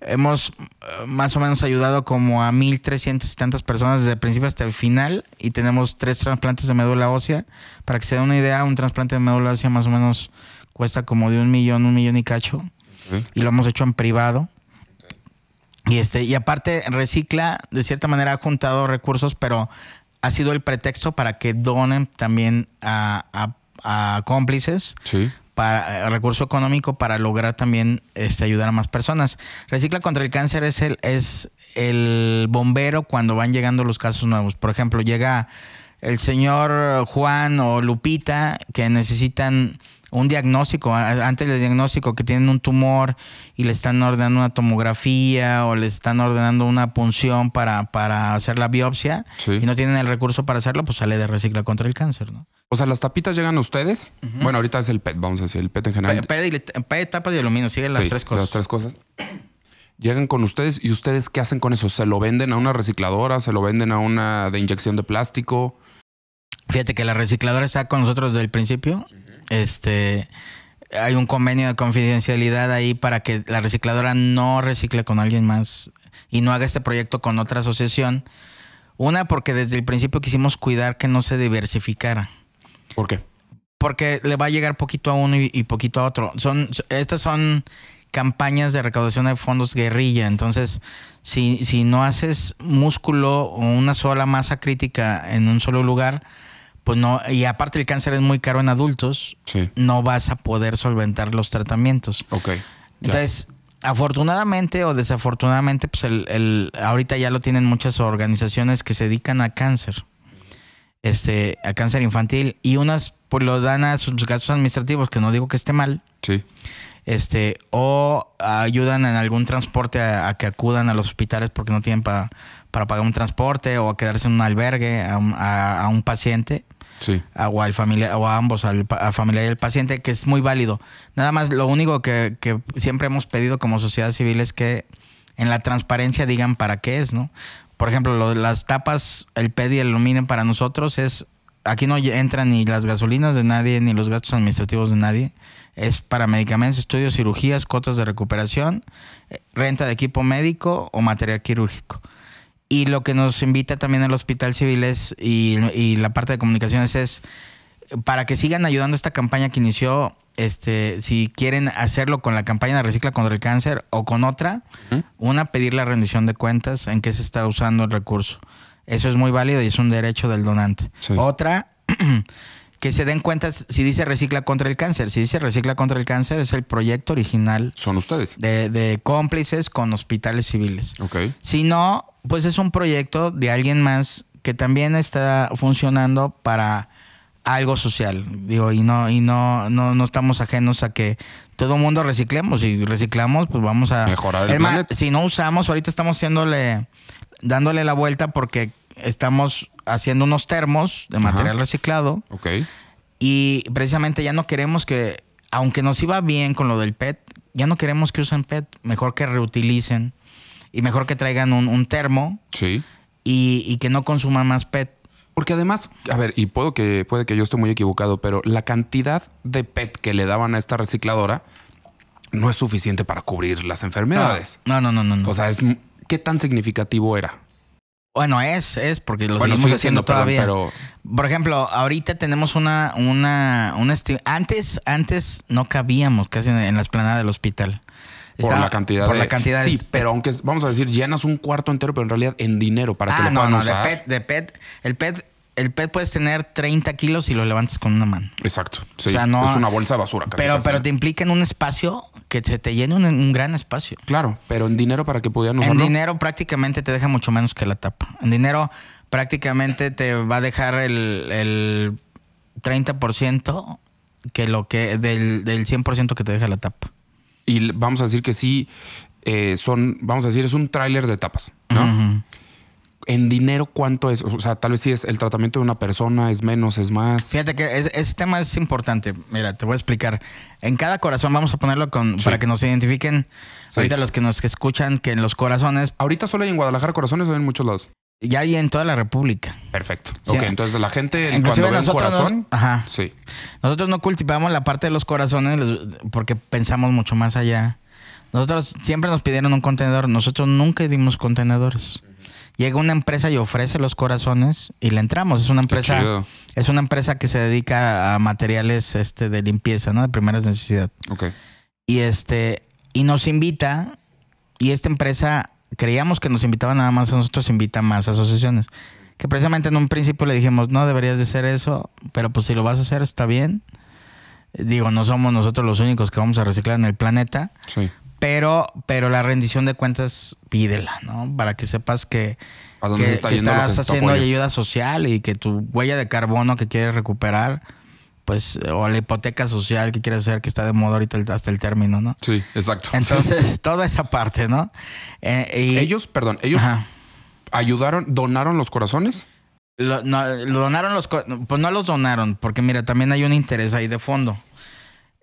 hemos eh, más o menos ayudado como a 1.300 y tantas personas desde el principio hasta el final y tenemos tres trasplantes de médula ósea. Para que se den una idea, un trasplante de médula ósea más o menos cuesta como de un millón, un millón y cacho. Y lo hemos hecho en privado. Y, este, y aparte, Recicla de cierta manera ha juntado recursos, pero ha sido el pretexto para que donen también a, cómplices. Para eh, recurso económico para lograr también este, ayudar a más personas. Recicla contra el cáncer es el, es el bombero cuando van llegando los casos nuevos. Por ejemplo, llega el señor Juan o Lupita que necesitan un diagnóstico, antes del diagnóstico que tienen un tumor y le están ordenando una tomografía o le están ordenando una punción para, para hacer la biopsia y no tienen el recurso para hacerlo, pues sale de recicla contra el cáncer, ¿no? O sea, las tapitas llegan a ustedes. Bueno, ahorita es el PET, vamos a decir, el PET en general. PET, y, PET tapas de aluminio, siguen las tres cosas. Las tres cosas. llegan con ustedes y ustedes qué hacen con eso? ¿Se lo venden a una recicladora? ¿Se lo venden a una de inyección de plástico? Fíjate que la recicladora está con nosotros desde el principio. Este hay un convenio de confidencialidad ahí para que la recicladora no recicle con alguien más y no haga este proyecto con otra asociación. Una, porque desde el principio quisimos cuidar que no se diversificara. ¿Por qué? Porque le va a llegar poquito a uno y, y poquito a otro. Son, estas son campañas de recaudación de fondos guerrilla. Entonces, si, si no haces músculo o una sola masa crítica en un solo lugar, pues no, y aparte el cáncer es muy caro en adultos, Sí. no vas a poder solventar los tratamientos. Ok. Entonces, afortunadamente o desafortunadamente, pues el, el- ahorita ya lo tienen muchas organizaciones que se dedican a cáncer, este, a cáncer infantil, y unas pues lo dan a sus gastos administrativos, que no digo que esté mal, Sí. este, o ayudan en algún transporte a, a que acudan a los hospitales porque no tienen pa- para pagar un transporte o a quedarse en un albergue a un, a- a un paciente A- o al o a ambos al a familiar y al paciente que es muy válido. Nada más lo único que, siempre hemos pedido como sociedad civil es que en la transparencia digan para qué es no por ejemplo las tapas el PED y el aluminio para nosotros es aquí no entran ni las gasolinas de nadie ni los gastos administrativos de nadie. Es para medicamentos estudios cirugías cuotas de recuperación eh, renta de equipo médico o material quirúrgico y lo que nos invita también al Hospital Civil es, y, y la parte de comunicaciones es para que sigan ayudando esta campaña que inició, este, si quieren hacerlo con la campaña de Recicla contra el Cáncer o con otra, una, pedir la rendición de cuentas en qué se está usando el recurso. Eso es muy válido y es un derecho del donante. Sí. Otra, que se den cuenta si dice Recicla contra el Cáncer. Si dice Recicla contra el Cáncer es el proyecto original Son ustedes. de, de cómplices con hospitales civiles. Ok. Si no, pues es un proyecto de alguien más que también está funcionando para algo social. Digo, y no, y no, no, no estamos ajenos a que todo mundo reciclemos. Y reciclamos, pues vamos a Mejorar el Es más, planeta. si no usamos, ahorita estamos haciéndole, dándole la vuelta porque estamos haciendo unos termos de Ajá. material reciclado. Ok. Y precisamente ya no queremos que, aunque nos iba bien con lo del PET, ya no queremos que usen PET. Mejor que reutilicen y mejor que traigan un, un termo Sí. y, y que no consuman más PET. Porque además, a ver, y puedo que, puede que yo esté muy equivocado, pero la cantidad de PET que le daban a esta recicladora no es suficiente para cubrir las enfermedades. No, no, no, no. no. O sea, es ¿qué tan significativo era? Bueno, es, es porque lo bueno, seguimos haciendo perdón, todavía. pero Por ejemplo, ahorita tenemos una, una, una antes, antes no cabíamos casi en, en la esplanada del hospital. por la cantidad por de... la cantidad sí, de- pero aunque vamos a decir, llenas un cuarto entero, pero en realidad en dinero para que ah, lo no, puedan no, usar. de PET, de PET, el PET, el PET puedes tener 30 kilos y lo levantas con una mano. Exacto. Sí. O sea, no- es una bolsa de basura. Casi, pero, casi. pero te implica en un espacio que se te llene un, un gran espacio. Claro, pero en dinero para que pudieran En usarlo. dinero prácticamente te deja mucho menos que la tapa. En dinero prácticamente te va a dejar el, el 30% que lo que del, del 100% que te deja la tapa. Y vamos a decir que sí, eh, son, vamos a decir, es un tráiler de tapas, ¿no? En dinero, ¿cuánto es? O sea, tal vez sí es el tratamiento de una persona, es menos, es más. Fíjate que es- ese tema es importante. Mira, te voy a explicar. En cada corazón vamos a ponerlo con Sí. para que nos identifiquen Sí. ahorita los que nos escuchan que en los corazones Ahorita solo hay en Guadalajara corazones o en muchos lados. ya hay en toda la República. Perfecto. Sí. ok, entonces la gente Inclusive cuando ve un nosotros nos- corazón, ajá. sí. Nosotros no cultivamos la parte de los corazones porque pensamos mucho más allá. Nosotros siempre nos pidieron un contenedor, nosotros nunca dimos contenedores. Llega una empresa y ofrece los corazones y le entramos. Es una empresa, es una empresa que se dedica a materiales este, de limpieza, ¿no? De primera necesidad. Ok. Y este, y nos invita, y esta empresa, creíamos que nos invitaba nada más a nosotros, invita a más asociaciones. Que precisamente en un principio le dijimos, no deberías de hacer eso, pero pues si lo vas a hacer está bien. Digo, no somos nosotros los únicos que vamos a reciclar en el planeta, Sí. Pero, pero la rendición de cuentas pídela, ¿no? Para que sepas que, ¿A dónde que, se está que yendo lo que estás se haciendo ayuda social y que tu huella de carbono que quieres recuperar, pues, o la hipoteca social que quieres hacer, que está de moda ahorita hasta el término, ¿no? Sí, exacto. Entonces, toda esa parte, ¿no? Eh, y- ellos, perdón, ellos Ajá. ayudaron, donaron los corazones. Lo, no, lo donaron los... Pues no los donaron, porque mira, también hay un interés ahí de fondo.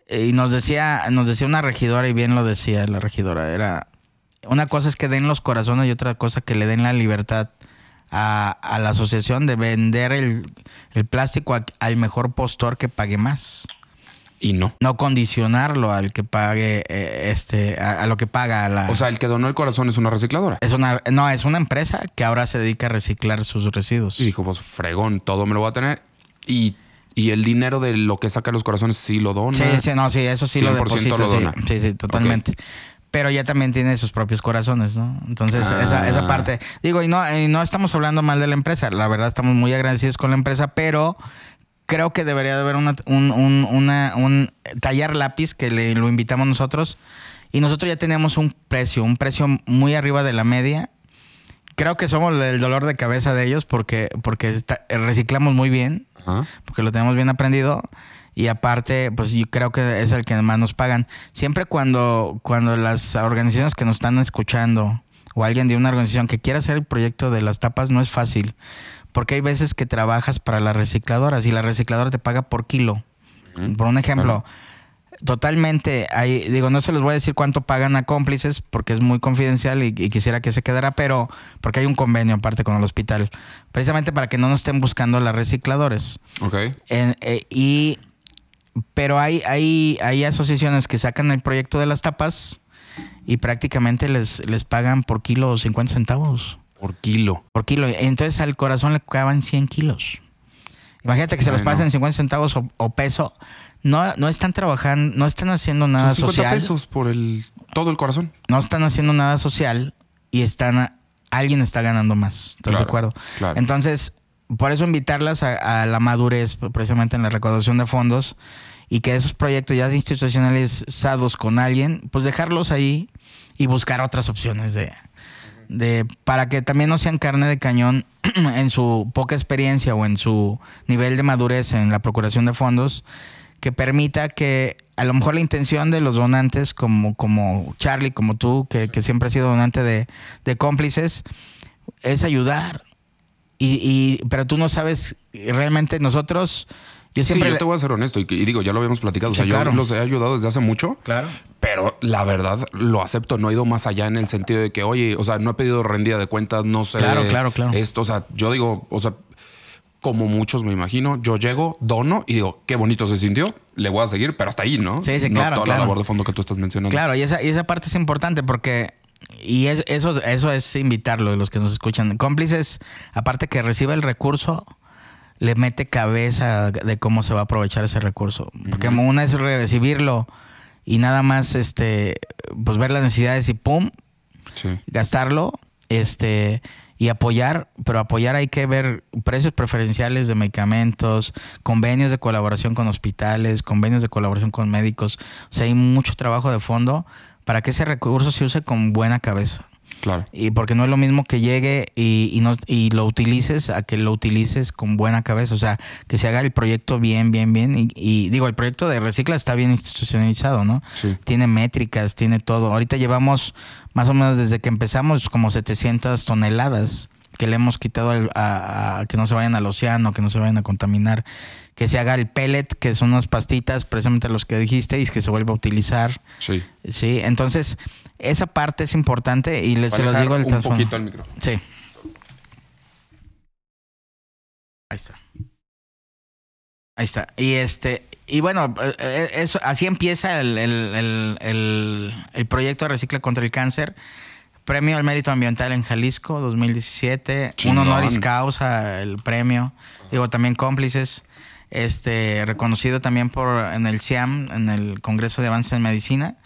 Eh, Y nos decía, nos decía una regidora, y bien lo decía la regidora, era... una cosa es que den los corazones y otra cosa que le den la libertad a, la asociación de vender el, plástico al mejor postor que pague más. Y no. No condicionarlo al que pague, eh, este, a, lo que paga la... O sea, el que donó el corazón es una recicladora. Es una, no, es una empresa que ahora se dedica a reciclar sus residuos. Y dijo, pues fregón, todo me lo voy a tener. Y, el dinero de lo que saca los corazones sí lo dona. Sí, sí, no, sí, eso sí lo deposita. Lo dona. Sí, sí, totalmente. Pero ya también tiene sus propios corazones, ¿no? Entonces, esa, esa ah. parte. Digo, y no, y no estamos hablando mal de la empresa. La verdad, estamos muy agradecidos con la empresa, pero creo que debería de haber una, un, un, tallar lápiz que le, lo invitamos nosotros. Y nosotros ya tenemos un precio, un precio muy arriba de la media. Creo que somos el dolor de cabeza de ellos porque, porque reciclamos muy bien, porque lo tenemos bien aprendido. Y aparte, pues yo creo que es el que más nos pagan. Siempre cuando, cuando las organizaciones que nos están escuchando o alguien de una organización que quiera hacer el proyecto de las tapas no es fácil. Porque hay veces que trabajas para las recicladoras y la recicladora te paga por kilo. Por un ejemplo, totalmente, hay, digo, no se les voy a decir cuánto pagan a cómplices porque es muy confidencial y, quisiera que se quedara, pero porque hay un convenio aparte con el hospital, precisamente para que no nos estén buscando las recicladores. Ok. Eh, y pero hay, hay, hay asociaciones que sacan el proyecto de las tapas y prácticamente les, les pagan por kilo 50 centavos. Por kilo. Por kilo. Entonces al corazón le caban 100 kilos. Imagínate que se los pasen 50 centavos o, peso. No, no están trabajando, no están haciendo nada Son 50 social. pesos por el, todo el corazón. No están haciendo nada social y están, alguien está ganando más. ¿Estás de acuerdo? Entonces, por eso invitarlas a, la madurez, precisamente en la recaudación de fondos, y que esos proyectos ya institucionalizados con alguien, pues dejarlos ahí y buscar otras opciones de, de para que también no sean carne de cañón en su poca experiencia o en su nivel de madurez en la procuración de fondos, que permita que a lo mejor la intención de los donantes, como, como Charlie, como tú, que, que siempre has sido donante de, de cómplices, es ayudar y, pero tú no sabes, realmente nosotros... Yo siempre... Sí, yo te voy a ser honesto y, digo, ya lo habíamos platicado. o sea, yo los he ayudado desde hace mucho. Claro. Pero la verdad lo acepto. No he ido más allá en el sentido de que, oye, o sea, no he pedido rendida de cuentas, no sé. Claro, claro, claro. Esto, o sea, yo digo, o sea, como muchos me imagino, yo llego, dono y digo, qué bonito se sintió, le voy a seguir, pero hasta ahí, ¿no? Sí, sí, claro. No toda la labor de fondo que tú estás mencionando. Claro, y esa, y esa parte es importante porque y eso, eso es invitarlo, los que nos escuchan. Cómplices, aparte que reciba el recurso, le mete cabeza de cómo se va a aprovechar ese recurso. Porque una es recibirlo y nada más este pues ver las necesidades y pum, gastarlo, este y apoyar, pero apoyar hay que ver precios preferenciales de medicamentos, convenios de colaboración con hospitales, convenios de colaboración con médicos. O sea, hay mucho trabajo de fondo para que ese recurso se use con buena cabeza. Claro. Y porque no es lo mismo que llegue y, y, no, y lo utilices a que lo utilices con buena cabeza. O sea, que se haga el proyecto bien, bien, bien. Y, digo, el proyecto de Recicla está bien institucionalizado, ¿no? Sí. Tiene métricas, tiene todo. Ahorita llevamos más o menos desde que empezamos como 700 toneladas que le hemos quitado a, que no se vayan al océano, que no se vayan a contaminar, que se haga el pellet, que son unas pastitas, precisamente los que dijiste, y que se vuelva a utilizar. Sí. Sí, entonces esa parte es importante y les se los digo al Un poquito el micrófono. Sí. Ahí está. Ahí está. Y este, y bueno, eh, eh, eso, así empieza el, el, el, el proyecto de Recicla contra el Cáncer. Premio al Mérito Ambiental en Jalisco 2017. Un honoris causa, el premio. Digo, también cómplices. Este, reconocido también por en el CIAM, en el Congreso de Avances en Medicina.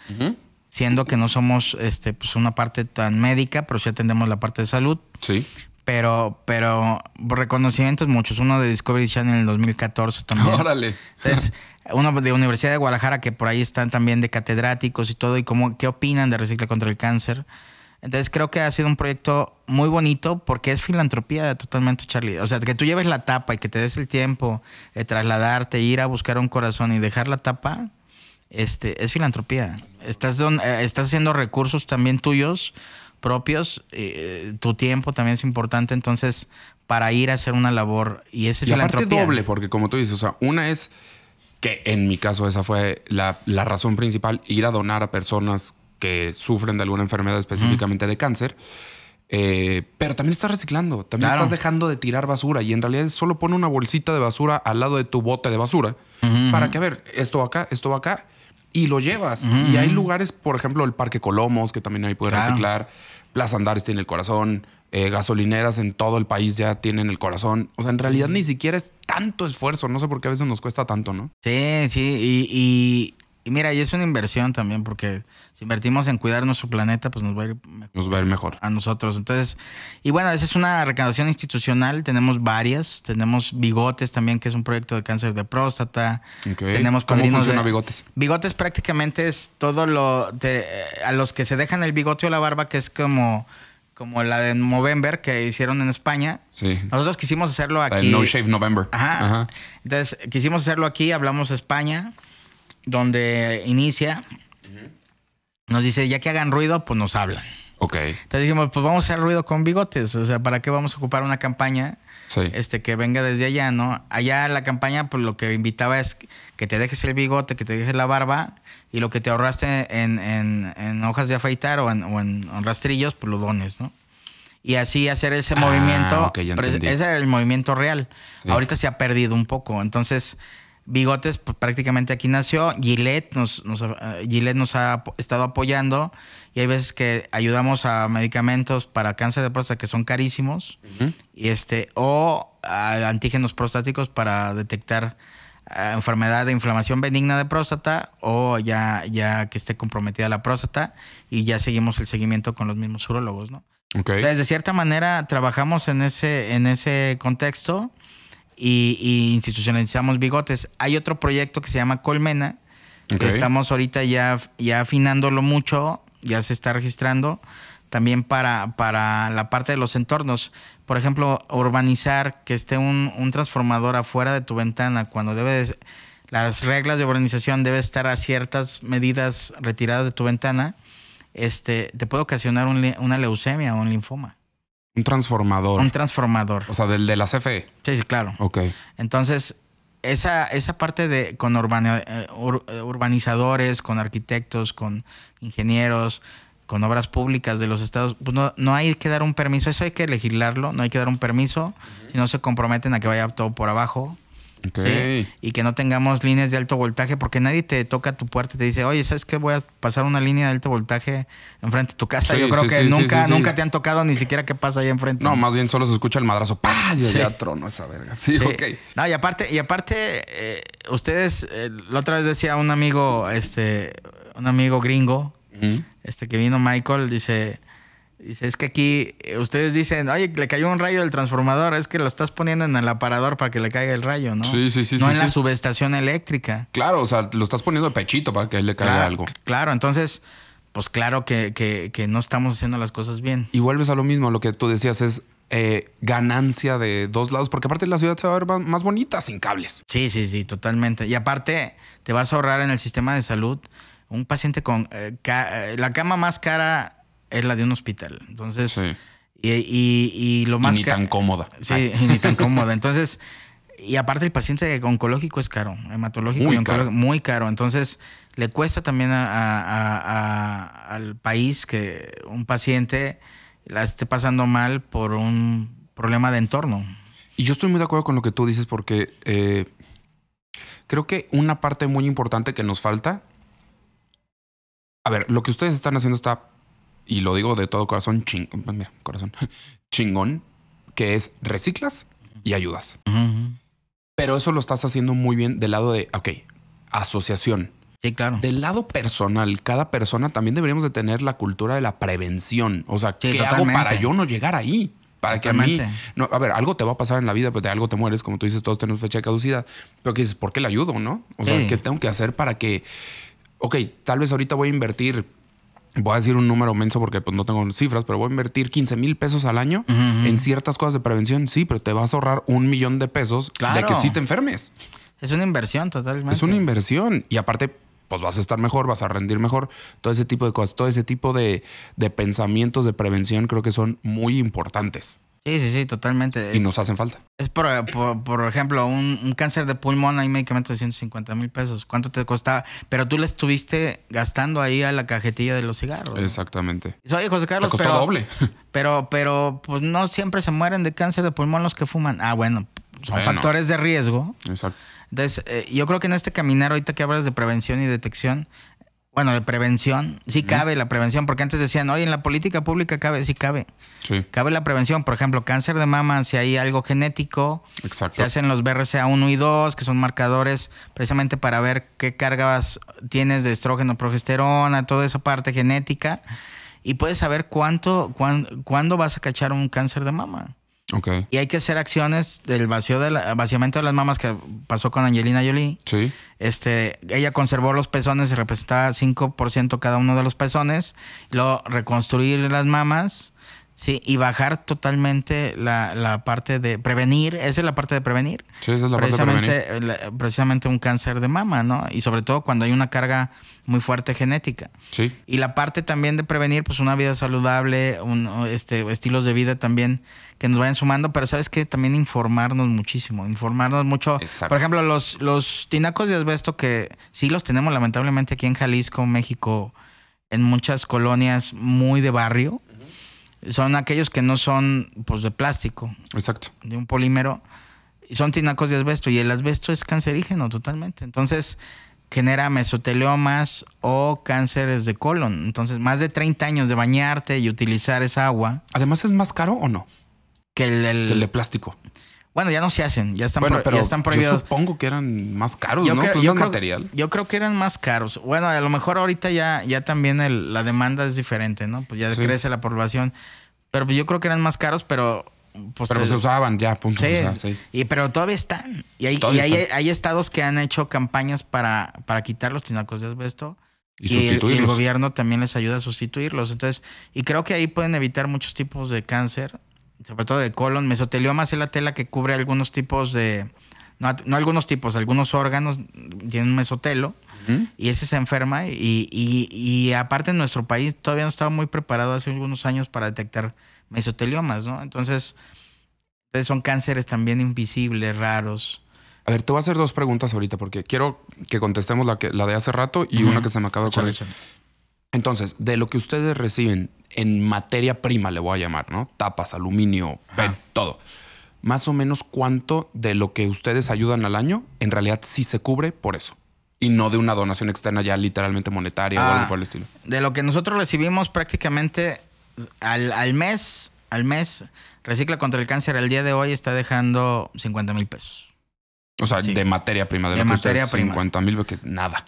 Siendo que no somos este, pues una parte tan médica, pero sí atendemos la parte de salud. Sí. Pero, pero reconocimientos muchos. Uno de Discovery Channel en el 2014 también. Órale. Entonces, uno de Universidad de Guadalajara, que por ahí están también de catedráticos y todo, y cómo, qué opinan de Recicla contra el Cáncer. Entonces creo que ha sido un proyecto muy bonito porque es filantropía totalmente, Charlie. O sea, que tú lleves la tapa y que te des el tiempo de trasladarte, ir a buscar un corazón y dejar la tapa, este, es filantropía. Estás, eh, estás haciendo recursos también tuyos, propios, eh, tu tiempo también es importante, entonces, para ir a hacer una labor. Y ese es y aparte doble, porque como tú dices, o sea, una es que en mi caso esa fue la, la razón principal, ir a donar a personas que sufren de alguna enfermedad específicamente de cáncer. Eh, pero también estás reciclando, también estás dejando de tirar basura y en realidad solo pone una bolsita de basura al lado de tu bote de basura para que, a ver, esto va acá, esto va acá y lo llevas. Y hay lugares, por ejemplo, el Parque Colomos, que también ahí puedes reciclar, Plaza Andares tiene el corazón, eh, gasolineras en todo el país ya tienen el corazón. O sea, en realidad ni siquiera es tanto esfuerzo, no sé por qué a veces nos cuesta tanto, ¿no? Sí, sí, y y mira, y es una inversión también, porque si invertimos en cuidar nuestro planeta, pues nos va a ir mejor. Nos va a ir mejor. A nosotros. Entonces, y bueno, esa es una recaudación institucional. Tenemos varias. Tenemos Bigotes también, que es un proyecto de cáncer de próstata. Tenemos ¿Cómo funciona Bigotes? Bigotes prácticamente es todo lo... De, a los que se dejan el bigote o la barba, que es como como la de November que hicieron en España. Sí. Nosotros quisimos hacerlo aquí. no Shave November. Ajá. Ajá. Entonces, quisimos hacerlo aquí, hablamos España donde inicia, nos dice, ya que hagan ruido, pues nos hablan. Ok. Entonces dijimos, pues vamos a hacer ruido con bigotes. O sea, ¿para qué vamos a ocupar una campaña este, que venga desde allá, no? Allá la campaña, pues lo que invitaba es que te dejes el bigote, que te dejes la barba y lo que te ahorraste en, hojas de afeitar o en, rastrillos, pues lo dones, ¿no? Y así hacer ese ah, movimiento. ese era el movimiento real. Ahorita se ha perdido un poco. Entonces, Bigotes pues, prácticamente aquí nació. Gillette nos, nos, eh, nos ha estado apoyando. Y hay veces que ayudamos a medicamentos para cáncer de próstata que son carísimos. Y este o a antígenos prostáticos para detectar eh, enfermedad de inflamación benigna de próstata o ya, ya que esté comprometida la próstata. Y ya seguimos el seguimiento con los mismos urólogos, ¿no? Entonces, de cierta manera trabajamos en ese, en ese contexto y, institucionalizamos bigotes. Hay otro proyecto que se llama Colmena, que estamos ahorita ya, ya afinándolo mucho, ya se está registrando, también para, para la parte de los entornos. Por ejemplo, urbanizar, que esté un, un transformador afuera de tu ventana cuando debe las reglas de urbanización deben estar a ciertas medidas retiradas de tu ventana, este, te puede ocasionar una leucemia o un linfoma. Un transformador. Un transformador. O sea, del de la CFE. Sí, sí, claro. Ok. Entonces, esa, esa parte de con eh, eh, urbanizadores, con arquitectos, con ingenieros, con obras públicas de los estados, pues no, no hay que dar un permiso, eso hay que legislarlo, no hay que dar un permiso, si no se comprometen a que vaya todo por abajo. Y que no tengamos líneas de alto voltaje, porque nadie te toca tu puerta y te dice, oye, ¿sabes qué? Voy a pasar una línea de alto voltaje enfrente de tu casa. Yo creo que nunca, nunca te han tocado ni siquiera qué pasa ahí enfrente. No, más bien solo se escucha el madrazo. ¡Pah! Y ya trono esa verga. Sí, ok. No, y aparte, y aparte eh, ustedes, eh, la otra vez decía un amigo, este, un amigo gringo, este que vino Michael, dice Dice, es que aquí eh, ustedes dicen, oye, le cayó un rayo del transformador, es que lo estás poniendo en el aparador para que le caiga el rayo, ¿no? Sí, sí, sí. No en la subestación eléctrica. Claro, o sea, lo estás poniendo de pechito para que le caiga algo. Claro, entonces, pues claro que, que, no estamos haciendo las cosas bien. Y vuelves a lo mismo, lo que tú decías es eh, ganancia de dos lados, porque aparte la ciudad se va a ver más bonita sin cables. Sí, sí, sí, totalmente. Y aparte, te vas a ahorrar en el sistema de salud un paciente con eh, la cama más cara es la de un hospital. Entonces, y, y, lo más... Y ni tan cómoda. Sí, y ni tan cómoda. Entonces, y aparte el paciente oncológico es caro, hematológico muy y oncológico, caro. muy caro. Entonces, le cuesta también al país que un paciente la esté pasando mal por un problema de entorno. Y yo estoy muy de acuerdo con lo que tú dices porque eh, creo que una parte muy importante que nos falta... A ver, lo que ustedes están haciendo está y lo digo de todo corazón, corazón, chingón, que es reciclas y ayudas. Pero eso lo estás haciendo muy bien del lado de, ok, asociación. Sí, claro. Del lado personal, cada persona también deberíamos de tener la cultura de la prevención. O sea, ¿qué hago para yo no llegar ahí? Para que a mí... No, a ver, algo te va a pasar en la vida, pero de algo te mueres. Como tú dices, todos tenemos fecha de caducidad. Pero que dices, ¿por qué le ayudo, no? O sea, ¿qué tengo que hacer para que... Ok, tal vez ahorita voy a invertir voy a decir un número menso porque pues, no tengo cifras, pero voy a invertir 15 mil pesos al año en ciertas cosas de prevención. Sí, pero te vas a ahorrar un millón de pesos de que sí te enfermes. Es una inversión totalmente. Es una inversión. Y aparte, pues vas a estar mejor, vas a rendir mejor. Todo ese tipo de cosas, todo ese tipo de, de pensamientos de prevención creo que son muy importantes. Sí, sí, sí, totalmente. Y nos hacen falta. Es por, por, ejemplo, un, cáncer de pulmón, hay medicamentos de 150 mil pesos. ¿Cuánto te costaba? Pero tú le estuviste gastando ahí a la cajetilla de los cigarros. Exactamente. Oye, José Carlos, te costó doble. Pero, pero, pues no siempre se mueren de cáncer de pulmón los que fuman. Ah, bueno, son factores de riesgo. Exacto. Entonces, eh, yo creo que en este caminar, ahorita que hablas de prevención y detección, bueno, de prevención, sí cabe la prevención, porque antes decían, oye, en la política pública cabe, sí cabe. Sí. Cabe la prevención, por ejemplo, cáncer de mama, si hay algo genético, Exacto. se hacen los BRCA 1 y 2, que son marcadores precisamente para ver qué cargas tienes de estrógeno, progesterona, toda esa parte genética, y puedes saber cuánto, cuándo vas a cachar un cáncer de mama. Y hay que hacer acciones del vacío de vaciamiento de las mamas que pasó con Angelina Jolie. Sí. Este, ella conservó los pezones y representaba 5% cada uno de los pezones. Luego reconstruir las mamas Sí, y bajar totalmente la, la, parte de prevenir, esa es la parte de prevenir. Sí, esa es la parte de prevenir. Precisamente un cáncer de mama, ¿no? Y sobre todo cuando hay una carga muy fuerte genética. Sí. Y la parte también de prevenir, pues una vida saludable, un, este, estilos de vida también que nos vayan sumando, pero sabes que también informarnos muchísimo, informarnos mucho. Por ejemplo, los, los tinacos de asbesto que sí los tenemos lamentablemente aquí en Jalisco, México, en muchas colonias muy de barrio son aquellos que no son pues de plástico. Exacto. De un polímero. Y son tinacos de asbesto. Y el asbesto es cancerígeno totalmente. Entonces genera mesoteliomas o cánceres de colon. Entonces, más de 30 años de bañarte y utilizar esa agua. Además, ¿es más caro o no? Que el, el... de plástico. Bueno, ya no se hacen, ya están, bueno, pero están prohibidos. Yo supongo que eran más caros, ¿no? Creo, yo, creo, material. yo creo que eran más caros. Bueno, a lo mejor ahorita ya, ya también la demanda es diferente, ¿no? Pues ya crece la población. Pero pues yo creo que eran más caros, pero pues pero se usaban ya, punto. Sí, Y, pero todavía están. Y, hay, hay, estados que han hecho campañas para, para quitar los tinacos de asbesto. Y, sustituirlos. y, el, gobierno también les ayuda a sustituirlos. Entonces, y creo que ahí pueden evitar muchos tipos de cáncer sobre todo de colon. Mesotelioma es la tela que cubre algunos tipos de, no, algunos tipos, algunos órganos tienen un mesotelo y ese se enferma y, y, aparte en nuestro país todavía no estaba muy preparado hace algunos años para detectar mesoteliomas, ¿no? Entonces, son cánceres también invisibles, raros. A ver, te voy a hacer dos preguntas ahorita porque quiero que contestemos la, que, la de hace rato y una que se me acaba de ocurrir. Entonces, de lo que ustedes reciben en materia prima, le voy a llamar, ¿no? Tapas, aluminio, todo. Más o menos cuánto de lo que ustedes ayudan al año, en realidad sí se cubre por eso. Y no de una donación externa ya literalmente monetaria o algo ah, por el estilo. De lo que nosotros recibimos prácticamente al, mes, al mes, Recicla contra el Cáncer al día de hoy está dejando 50 mil pesos. O sea, de materia prima, de, de materia prima. 50 mil, que nada.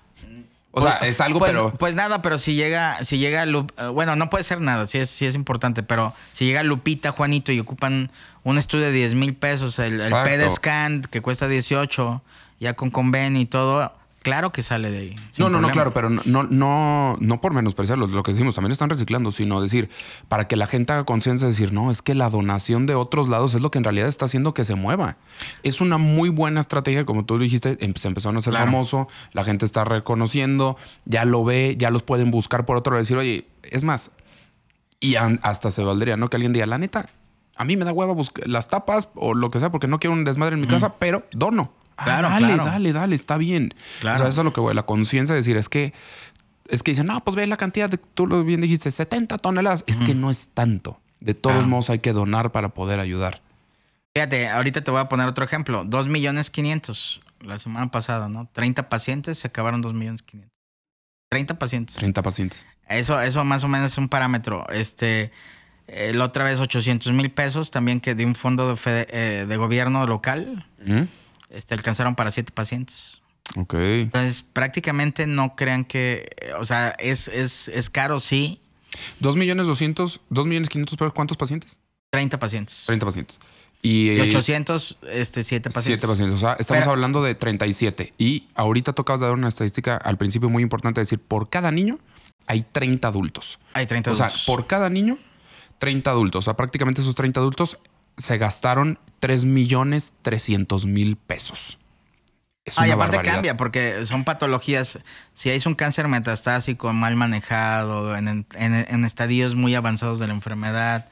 O sea, pues, es algo, pues, pero. Pues nada, pero si llega, si llega eh, bueno, no puede ser nada, sí es, sí es importante, pero si llega Lupita, Juanito y ocupan un estudio de 10 mil pesos, el, el PED scan que cuesta 18, ya con convenio y todo, Claro que sale de ahí. No, no, no, claro, pero no, no, no por menospreciarlo, lo que decimos, también están reciclando, sino decir, para que la gente haga conciencia, decir, no, es que la donación de otros lados es lo que en realidad está haciendo que se mueva. Es una muy buena estrategia, como tú dijiste, em, se empezaron a hacer famoso, la gente está reconociendo, ya lo ve, ya los pueden buscar por otro lado, decir, oye, es más, y hasta se valdría, ¿no? Que alguien diga, la neta, a mí me da hueva buscar las tapas o lo que sea porque no quiero un desmadre en mi casa, pero dono. Ah, claro, dale, dale, dale, está bien. Claro. O sea, eso es lo que voy, la conciencia de decir, es que es que dicen, no, pues ve la cantidad de, tú lo bien dijiste, 70 toneladas. Es que no es tanto. De todos modos hay que donar para poder ayudar. Fíjate, ahorita te voy a poner otro ejemplo. 2 millones 500 la semana pasada, ¿no? 30 pacientes se acabaron 2 millones 500. 30 pacientes. 30 pacientes. Eso, eso más o menos es un parámetro. Este, la otra vez 800 mil pesos también que de un fondo de, eh, de gobierno local este, alcanzaron para siete pacientes. Ok. Entonces, prácticamente no crean que, o sea, es, es, es caro, sí. ¿Dos millones doscientos, dos millones quinientos, cuántos pacientes? Treinta pacientes. Treinta pacientes. Y, y 800, este, siete pacientes. Siete pacientes. O sea, estamos hablando de 37. Y ahorita tocabas dar una estadística al principio muy importante, decir, por cada niño hay 30 adultos. Hay 30 adultos. O sea, por cada niño, 30 adultos. O sea, prácticamente esos 30 adultos se gastaron 3 millones 300 mil pesos. Es ah, y aparte cambia, porque son patologías. Si hay un cáncer metastásico mal manejado, en, estadios muy avanzados de la enfermedad,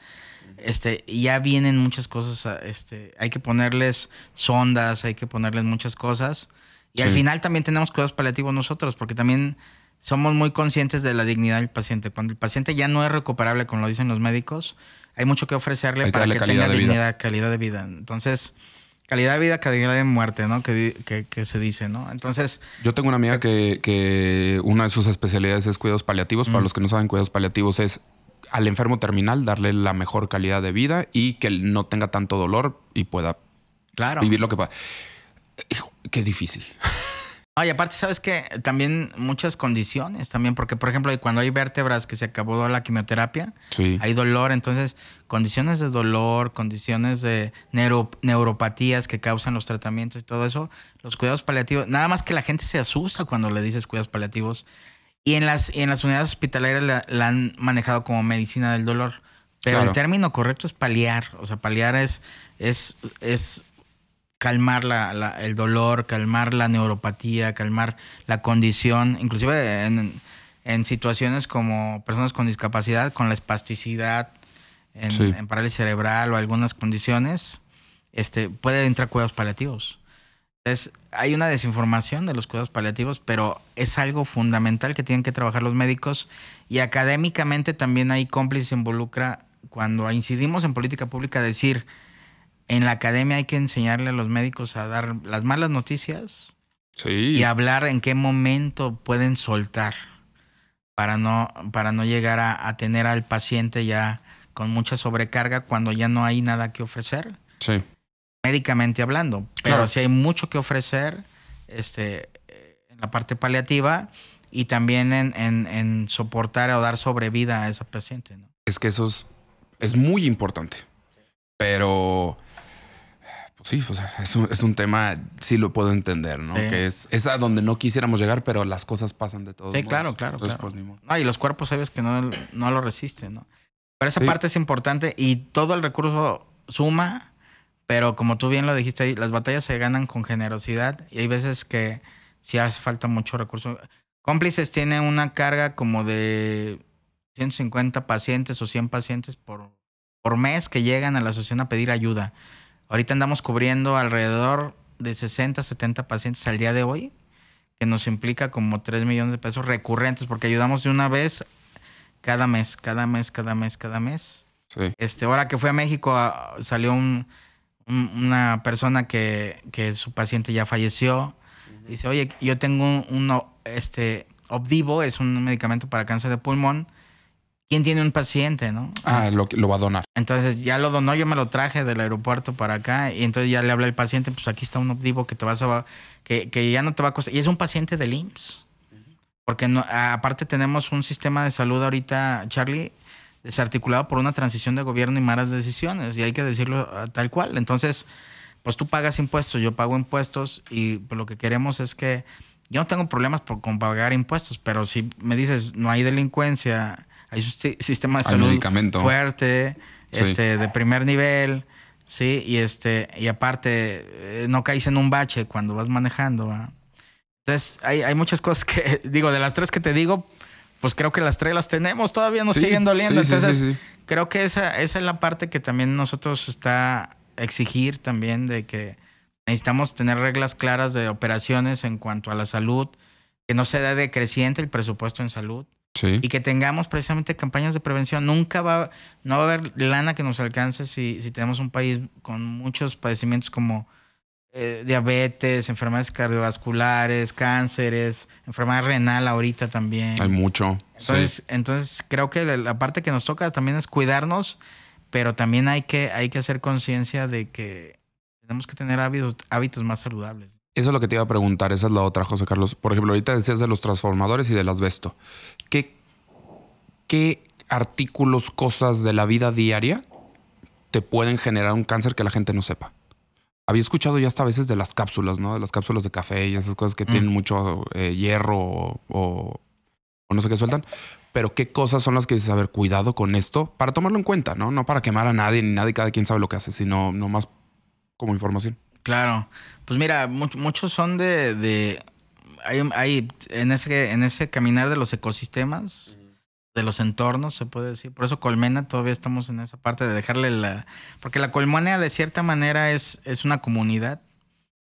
este, ya vienen muchas cosas, este, hay que ponerles sondas, hay que ponerles muchas cosas. Y al final también tenemos cuidados paliativos nosotros, porque también somos muy conscientes de la dignidad del paciente. Cuando el paciente ya no es recuperable, como lo dicen los médicos, hay mucho que ofrecerle para que tenga dignidad, calidad de vida. Entonces, calidad de vida, calidad de muerte, ¿no? Que, se dice, ¿no? Entonces... Yo tengo una amiga que, que una de sus especialidades es cuidados paliativos. Para los que no saben, cuidados paliativos es al enfermo terminal darle la mejor calidad de vida y que no tenga tanto dolor y pueda claro. vivir lo que pueda. Qué difícil. Ay, aparte, sabes que también muchas condiciones, también, porque por ejemplo, cuando hay vértebras que se acabó la quimioterapia, hay dolor, entonces, condiciones de dolor, condiciones de neuropatías que causan los tratamientos y todo eso, los cuidados paliativos, nada más que la gente se asusta cuando le dices cuidados paliativos. Y en las, en las unidades hospitalarias la, han manejado como medicina del dolor. Pero el término correcto es paliar. O sea, paliar es, es, es calmar la, el dolor, calmar la neuropatía, calmar la condición, inclusive en, situaciones como personas con discapacidad, con la espasticidad, en, parálisis cerebral o algunas condiciones, este, puede entrar cuidados paliativos. Entonces, hay una desinformación de los cuidados paliativos, pero es algo fundamental que tienen que trabajar los médicos y académicamente también hay cómplices involucra cuando incidimos en política pública decir, en la academia hay que enseñarle a los médicos a dar las malas noticias y hablar en qué momento pueden soltar para no, para no llegar a, tener al paciente ya con mucha sobrecarga cuando ya no hay nada que ofrecer. Sí. Médicamente hablando. Pero si hay mucho que ofrecer este, en la parte paliativa y también en, en, soportar o dar sobrevida a ese paciente. Es que eso es, es muy importante. Pero Sí, o sea, es un, es un tema, sí lo puedo entender, ¿no? Que es, es, a donde no quisiéramos llegar, pero las cosas pasan de todos Sí, claro, claro. Pues, no, y los cuerpos sabes que no, no lo resisten, ¿no? Pero esa parte es importante y todo el recurso suma, pero como tú bien lo dijiste ahí, las batallas se ganan con generosidad y hay veces que sí hace falta mucho recurso. Cómplices tiene una carga como de 150 pacientes o 100 pacientes por, por mes que llegan a la asociación a pedir ayuda. Ahorita andamos cubriendo alrededor de 60, 70 pacientes al día de hoy, que nos implica como 3 millones de pesos recurrentes, porque ayudamos de una vez cada mes, cada mes, cada mes, cada mes. Sí. Este, ahora que fue a México, ah, salió una persona que, que, su paciente ya falleció. Dice, oye, yo tengo un, un este, Obdivo, es un medicamento para cáncer de pulmón ¿Quién tiene un paciente, no? Ah, lo, lo va a donar. Entonces ya lo donó, yo me lo traje del aeropuerto para acá y entonces ya le habla el paciente, pues aquí está un Opdivo que te vas a que, que ya no te va a costar. Y es un paciente del IMSS. Porque no, aparte tenemos un sistema de salud ahorita, Charlie, desarticulado por una transición de gobierno y malas decisiones. Y hay que decirlo ah, tal cual. Entonces, pues tú pagas impuestos, yo pago impuestos y pues, lo que queremos es que yo no tengo problemas por, con pagar impuestos, pero si me dices no hay delincuencia hay un sistema de salud fuerte, este, de primer nivel, sí, y este, y aparte, eh, no caes en un bache cuando vas manejando. Entonces, hay, hay muchas cosas que, digo, de las tres que te digo, pues creo que las tres las tenemos, todavía nos siguen doliendo. Entonces, creo que esa, esa es la parte que también nosotros está exigir también de que necesitamos tener reglas claras de operaciones en cuanto a la salud, que no se dé decreciente el presupuesto en salud. Y que tengamos precisamente campañas de prevención. Nunca va, no va a haber lana que nos alcance si, si tenemos un país con muchos padecimientos como eh, diabetes, enfermedades cardiovasculares, cánceres, enfermedad renal ahorita también. Hay mucho. Entonces, entonces creo que la, parte que nos toca también es cuidarnos, pero también hay que, hay que hacer conciencia de que tenemos que tener hábitos, hábitos más saludables. Eso es lo que te iba a preguntar, esa es la otra, José Carlos. Por ejemplo, ahorita decías de los transformadores y del asbesto. ¿Qué, qué artículos, cosas de la vida diaria te pueden generar un cáncer que la gente no sepa? Había escuchado ya hasta a veces de las cápsulas, ¿no? De las cápsulas de café y esas cosas que tienen mm. mucho eh, hierro o, o, no sé qué sueltan. Pero qué cosas son las que dices, a ver, cuidado con esto para tomarlo en cuenta, ¿no? No para quemar a nadie ni nadie, cada quien sabe lo que hace, sino nomás como información. Claro. Pues mira, muchos son de, hay, hay, en ese en ese caminar de los ecosistemas de los entornos, se puede decir. Por eso Colmena todavía estamos en esa parte de dejarle la... Porque la Colmena de cierta manera es, es una comunidad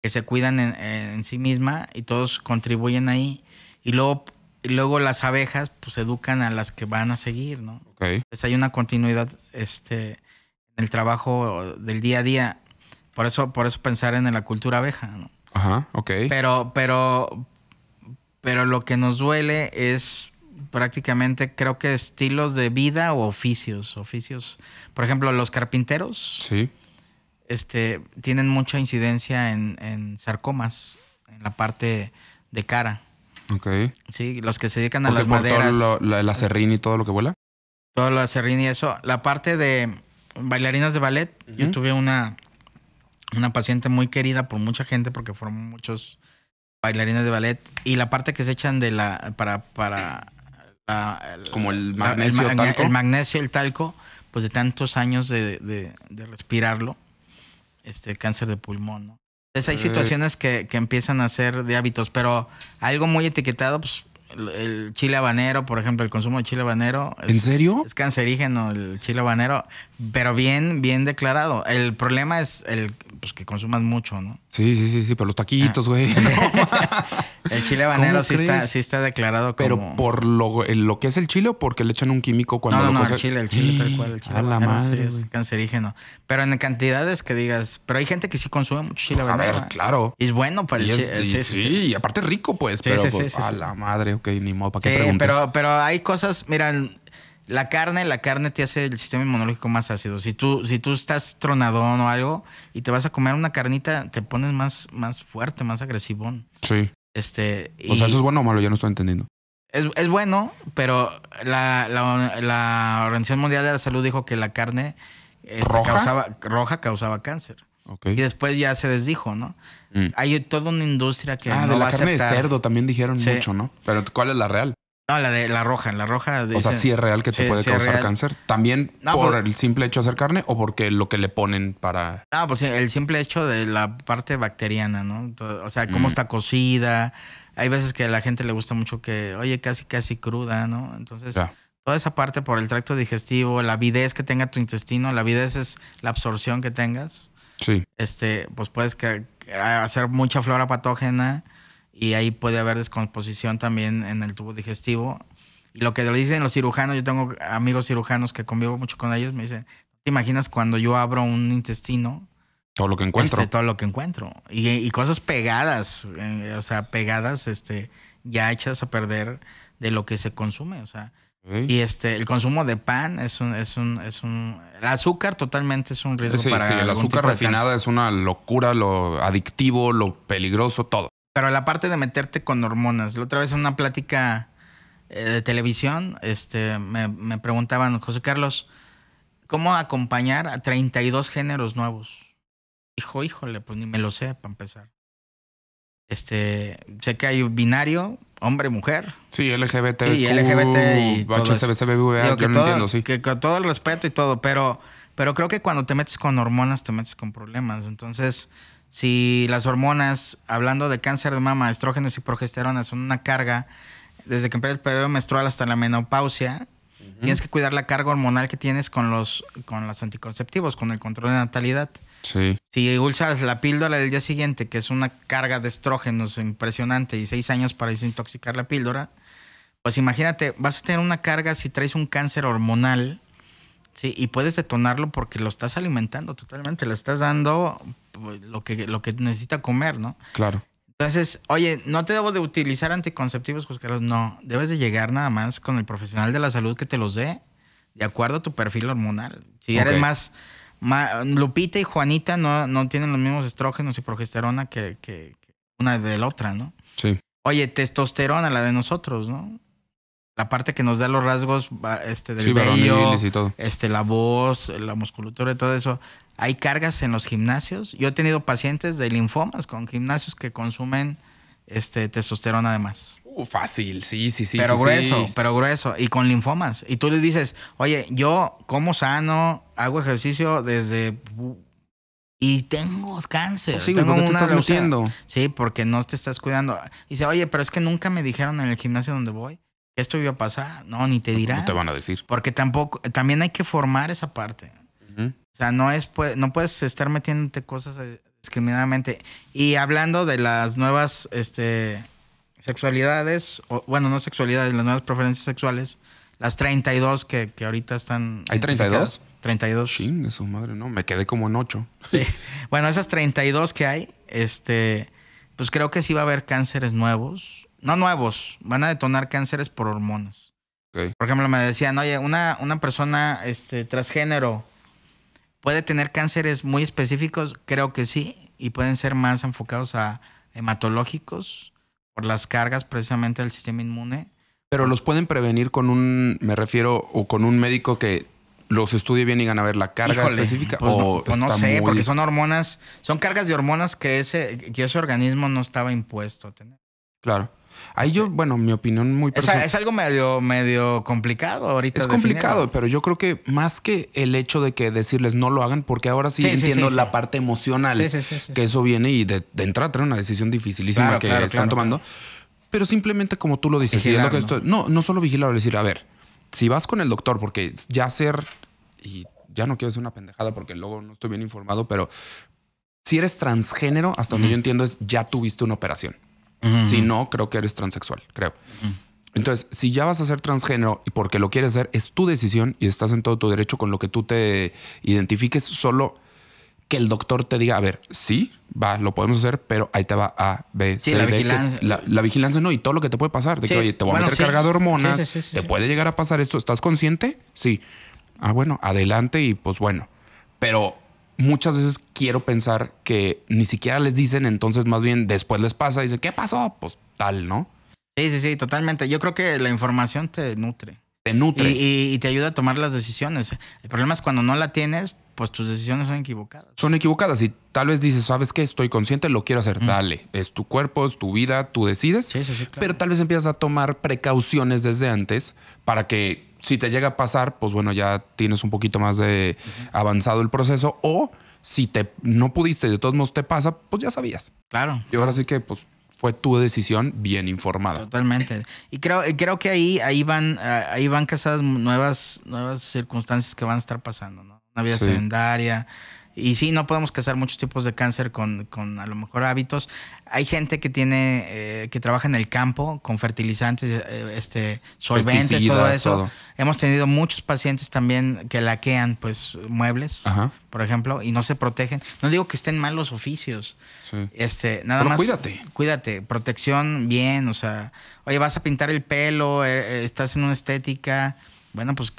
que se cuidan en, sí misma y todos contribuyen ahí. Y luego, y luego las abejas pues educan a las que van a seguir, ¿no? Okay. Pues hay una continuidad este, en el trabajo del día a día. Por eso, por eso pensar en la cultura abeja, ¿no? Ajá, ok. Pero, pero, pero lo que nos duele es prácticamente creo que estilos de vida o oficios. Oficios. Por ejemplo, los carpinteros. Sí. Este, tienen mucha incidencia en, sarcomas, en la parte de cara. Ok. Sí, los que se dedican a las maderas. Todo lo, la, serrín y todo lo que vuela. Todo lo serrín y eso. La parte de bailarinas de ballet, yo tuve una, una paciente muy querida por mucha gente porque fueron muchos bailarines de ballet. Y la parte que se echan de la. para, para como el magnesio, el, talco. el magnesio, el talco, pues de tantos años de, respirarlo, este cáncer de pulmón, ¿no? Entonces hay situaciones que, que, empiezan a ser de hábitos, pero algo muy etiquetado, pues el chile habanero, por ejemplo, el consumo de chile habanero. ¿En serio? Es cancerígeno el chile habanero, pero bien, bien declarado. El problema es el pues, que consumas mucho, ¿no? Sí, sí, sí, sí, pero los taquitos, güey. el chile habanero sí está, sí está, declarado como... ¿Pero por lo, lo que es el chile o porque le echan un químico cuando no, lo No, el chile, el chile tal cual, el chile la madre, es cancerígeno. Pero en cantidades que digas... Pero hay gente que sí consume mucho chile habanero. A ver, claro. Y es bueno para el chile. Sí, y aparte rico, pues. pero pues, a la madre, ok, ni modo, ¿para qué Sí, pero, pero hay cosas... Mira, la carne, la carne te hace el sistema inmunológico más ácido. Si tú, si tú estás tronadón o algo y te vas a comer una carnita, te pones más, más fuerte, más agresivón. Sí. Este, o sea, ¿eso es bueno o malo? Ya no estoy entendiendo. Es, es bueno, pero la, la, Organización Mundial de la Salud dijo que la carne este, ¿Roja? Causaba, roja causaba cáncer. Okay. Y después ya se desdijo, ¿no? Mm. Hay toda una industria que. Ah, de la carne de cerdo también dijeron mucho, ¿no? Pero ¿cuál es la real? No, la de la roja, la roja. o sea, sí es real que te puede causar cáncer. ¿También por pues- el simple hecho de hacer carne o porque lo que le ponen para...? Ah, pues el simple hecho de la parte bacteriana, ¿no? O sea, cómo mm. está cocida. Hay veces que a la gente le gusta mucho que, oye, casi, casi cruda, ¿no? Entonces, toda esa parte por el tracto digestivo, la avidez que tenga tu intestino, la avidez es la absorción que tengas. Sí. Este, pues puedes hacer mucha flora patógena y ahí puede haber descomposición también en el tubo digestivo. Y lo que le dicen los cirujanos, yo tengo amigos cirujanos que convivo mucho con ellos, me dicen, ¿te imaginas cuando yo abro un intestino? Todo lo que encuentro. Este, todo lo que encuentro. Y, cosas pegadas, eh, o sea, pegadas, este, ya hechas a perder de lo que se consume, o sea. Y este, el consumo de pan es un, es un, es un, el azúcar totalmente es un riesgo para. Sí, el azúcar refinado es una locura, lo adictivo, lo peligroso, todo. Pero la parte de meterte con hormonas. La otra vez en una plática eh, de televisión, este, me, preguntaban, José Carlos, ¿cómo acompañar a 32 géneros nuevos? Dijo, híjole, pues ni me lo sé para empezar. Este, sé que hay binario, hombre, mujer. Sí, LGBT. Sí, LGBT y todo yo no entiendo, sí. Que con todo el respeto y todo, pero, pero creo que cuando te metes con hormonas te metes con problemas. Entonces, si las hormonas, hablando de cáncer de mama, estrógenos y progesterona, son una carga desde que empieza el periodo menstrual hasta la menopausia, tienes que cuidar la carga hormonal que tienes con los, con los anticonceptivos, con el control de natalidad. Sí. Si usas la píldora del día siguiente, que es una carga de estrógenos impresionante y seis años para desintoxicar la píldora, pues imagínate, vas a tener una carga si traes un cáncer hormonal Sí, y puedes detonarlo porque lo estás alimentando totalmente, le estás dando pues, lo que, lo que necesita comer, ¿no? Claro. Entonces, oye, no te debo de utilizar anticonceptivos, José Carlos, no. Debes de llegar nada más con el profesional de la salud que te los dé de acuerdo a tu perfil hormonal. Si eres más, Lupita y Juanita no, no tienen los mismos estrógenos y progesterona que, que, que una de la otra, ¿no? Sí. Oye, testosterona, la de nosotros, ¿no? La parte que nos da los rasgos este, del sí, y todo. este, la voz, la musculatura y todo eso. Hay cargas en los gimnasios. Yo he tenido pacientes de linfomas con gimnasios que consumen este, testosterona además. Uh, fácil, sí, sí, sí. Pero grueso, pero grueso. Y con linfomas. Y tú le dices, oye, yo como sano, hago ejercicio desde... Y tengo cáncer. Sí, tengo una te estás Sí, porque no te estás cuidando. Y dice, oye, pero es que nunca me dijeron en el gimnasio donde voy esto iba a pasar. No, ni te dirán. No te van a decir. Porque tampoco, también hay que formar esa parte. O sea, no es, no puedes estar metiéndote cosas eh, discriminadamente. Y hablando de las nuevas, este, sexualidades, o, bueno, no sexualidades, las nuevas preferencias sexuales, las 32 que, que ahorita están... ¿Hay 32? 32. Ching, su madre, no, me quedé como en 8. Sí. Bueno, esas 32 que hay, este, pues creo que sí va a haber cánceres nuevos. No nuevos, van a detonar cánceres por hormonas. Por ejemplo, me decían, oye, una, una persona este, transgénero puede tener cánceres muy específicos, creo que sí, y pueden ser más enfocados a hematológicos por las cargas precisamente del sistema inmune. Pero los pueden prevenir con un, me refiero, o con un médico que los estudie bien y gana a ver la carga específica pues o pues no, sé, porque son hormonas, son cargas de hormonas que ese, que ese organismo no estaba impuesto a tener. Claro. Ahí yo, bueno, mi opinión muy personal. Es, algo medio, medio complicado ahorita. Es complicado, pero yo creo que más que el hecho de que decirles no lo hagan, porque ahora sí, entiendo la parte emocional, que eso viene y de, de entrada trae una decisión dificilísima que están tomando. Pero simplemente como tú lo dices, no, no solo vigilar, decir, a ver, si vas con el doctor, porque ya ser, y ya no quiero ser una pendejada porque luego no estoy bien informado, pero si eres transgénero, hasta donde yo entiendo es ya tuviste una operación. Si no, creo que eres transexual, creo. Entonces, si ya vas a ser transgénero y porque lo quieres hacer, es tu decisión y estás en todo tu derecho con lo que tú te identifiques, solo que el doctor te diga, a ver, sí, va, lo podemos hacer, pero ahí te va A, B, C, la D. Vigilancia. la, vigilancia no, y todo lo que te puede pasar. De que, oye, te voy a meter carga de hormonas, te puede llegar a pasar esto. ¿Estás consciente? Sí. Ah, bueno, adelante y pues bueno. Pero muchas veces quiero pensar que ni siquiera les dicen, entonces más bien después les pasa y dicen, ¿qué pasó? Pues tal, ¿no? Sí, sí, sí, totalmente. Yo creo que la información te nutre. Te nutre. y te ayuda a tomar las decisiones. El problema es cuando no la tienes, pues tus decisiones son equivocadas. Son equivocadas y tal vez dices, ¿sabes qué? Estoy consciente, lo quiero hacer. Dale, es tu cuerpo, es tu vida, tú decides. Sí, sí, sí, Pero tal vez empiezas a tomar precauciones desde antes para que si te llega a pasar, pues bueno, ya tienes un poquito más de avanzado el proceso o si te no pudiste y de todos modos te pasa, pues ya sabías. Claro. Y ahora sí que pues fue tu decisión bien informada. Totalmente. Y creo, creo que ahí, ahí van, ahí van casadas nuevas, nuevas circunstancias que van a estar pasando, ¿no? una vida sedentaria. Y sí, no podemos casar muchos tipos de cáncer con, con a lo mejor hábitos. Hay gente que tiene, eh, que trabaja en el campo con fertilizantes, eh, este, solventes, todo eso. Hemos tenido muchos pacientes también que laquean, pues, muebles, por ejemplo, y no se protegen. No digo que estén mal los oficios. Este, nada Pero más. Cuídate. Cuídate. Protección bien, o sea, oye, vas a pintar el pelo, eh, estás en una estética. Bueno, pues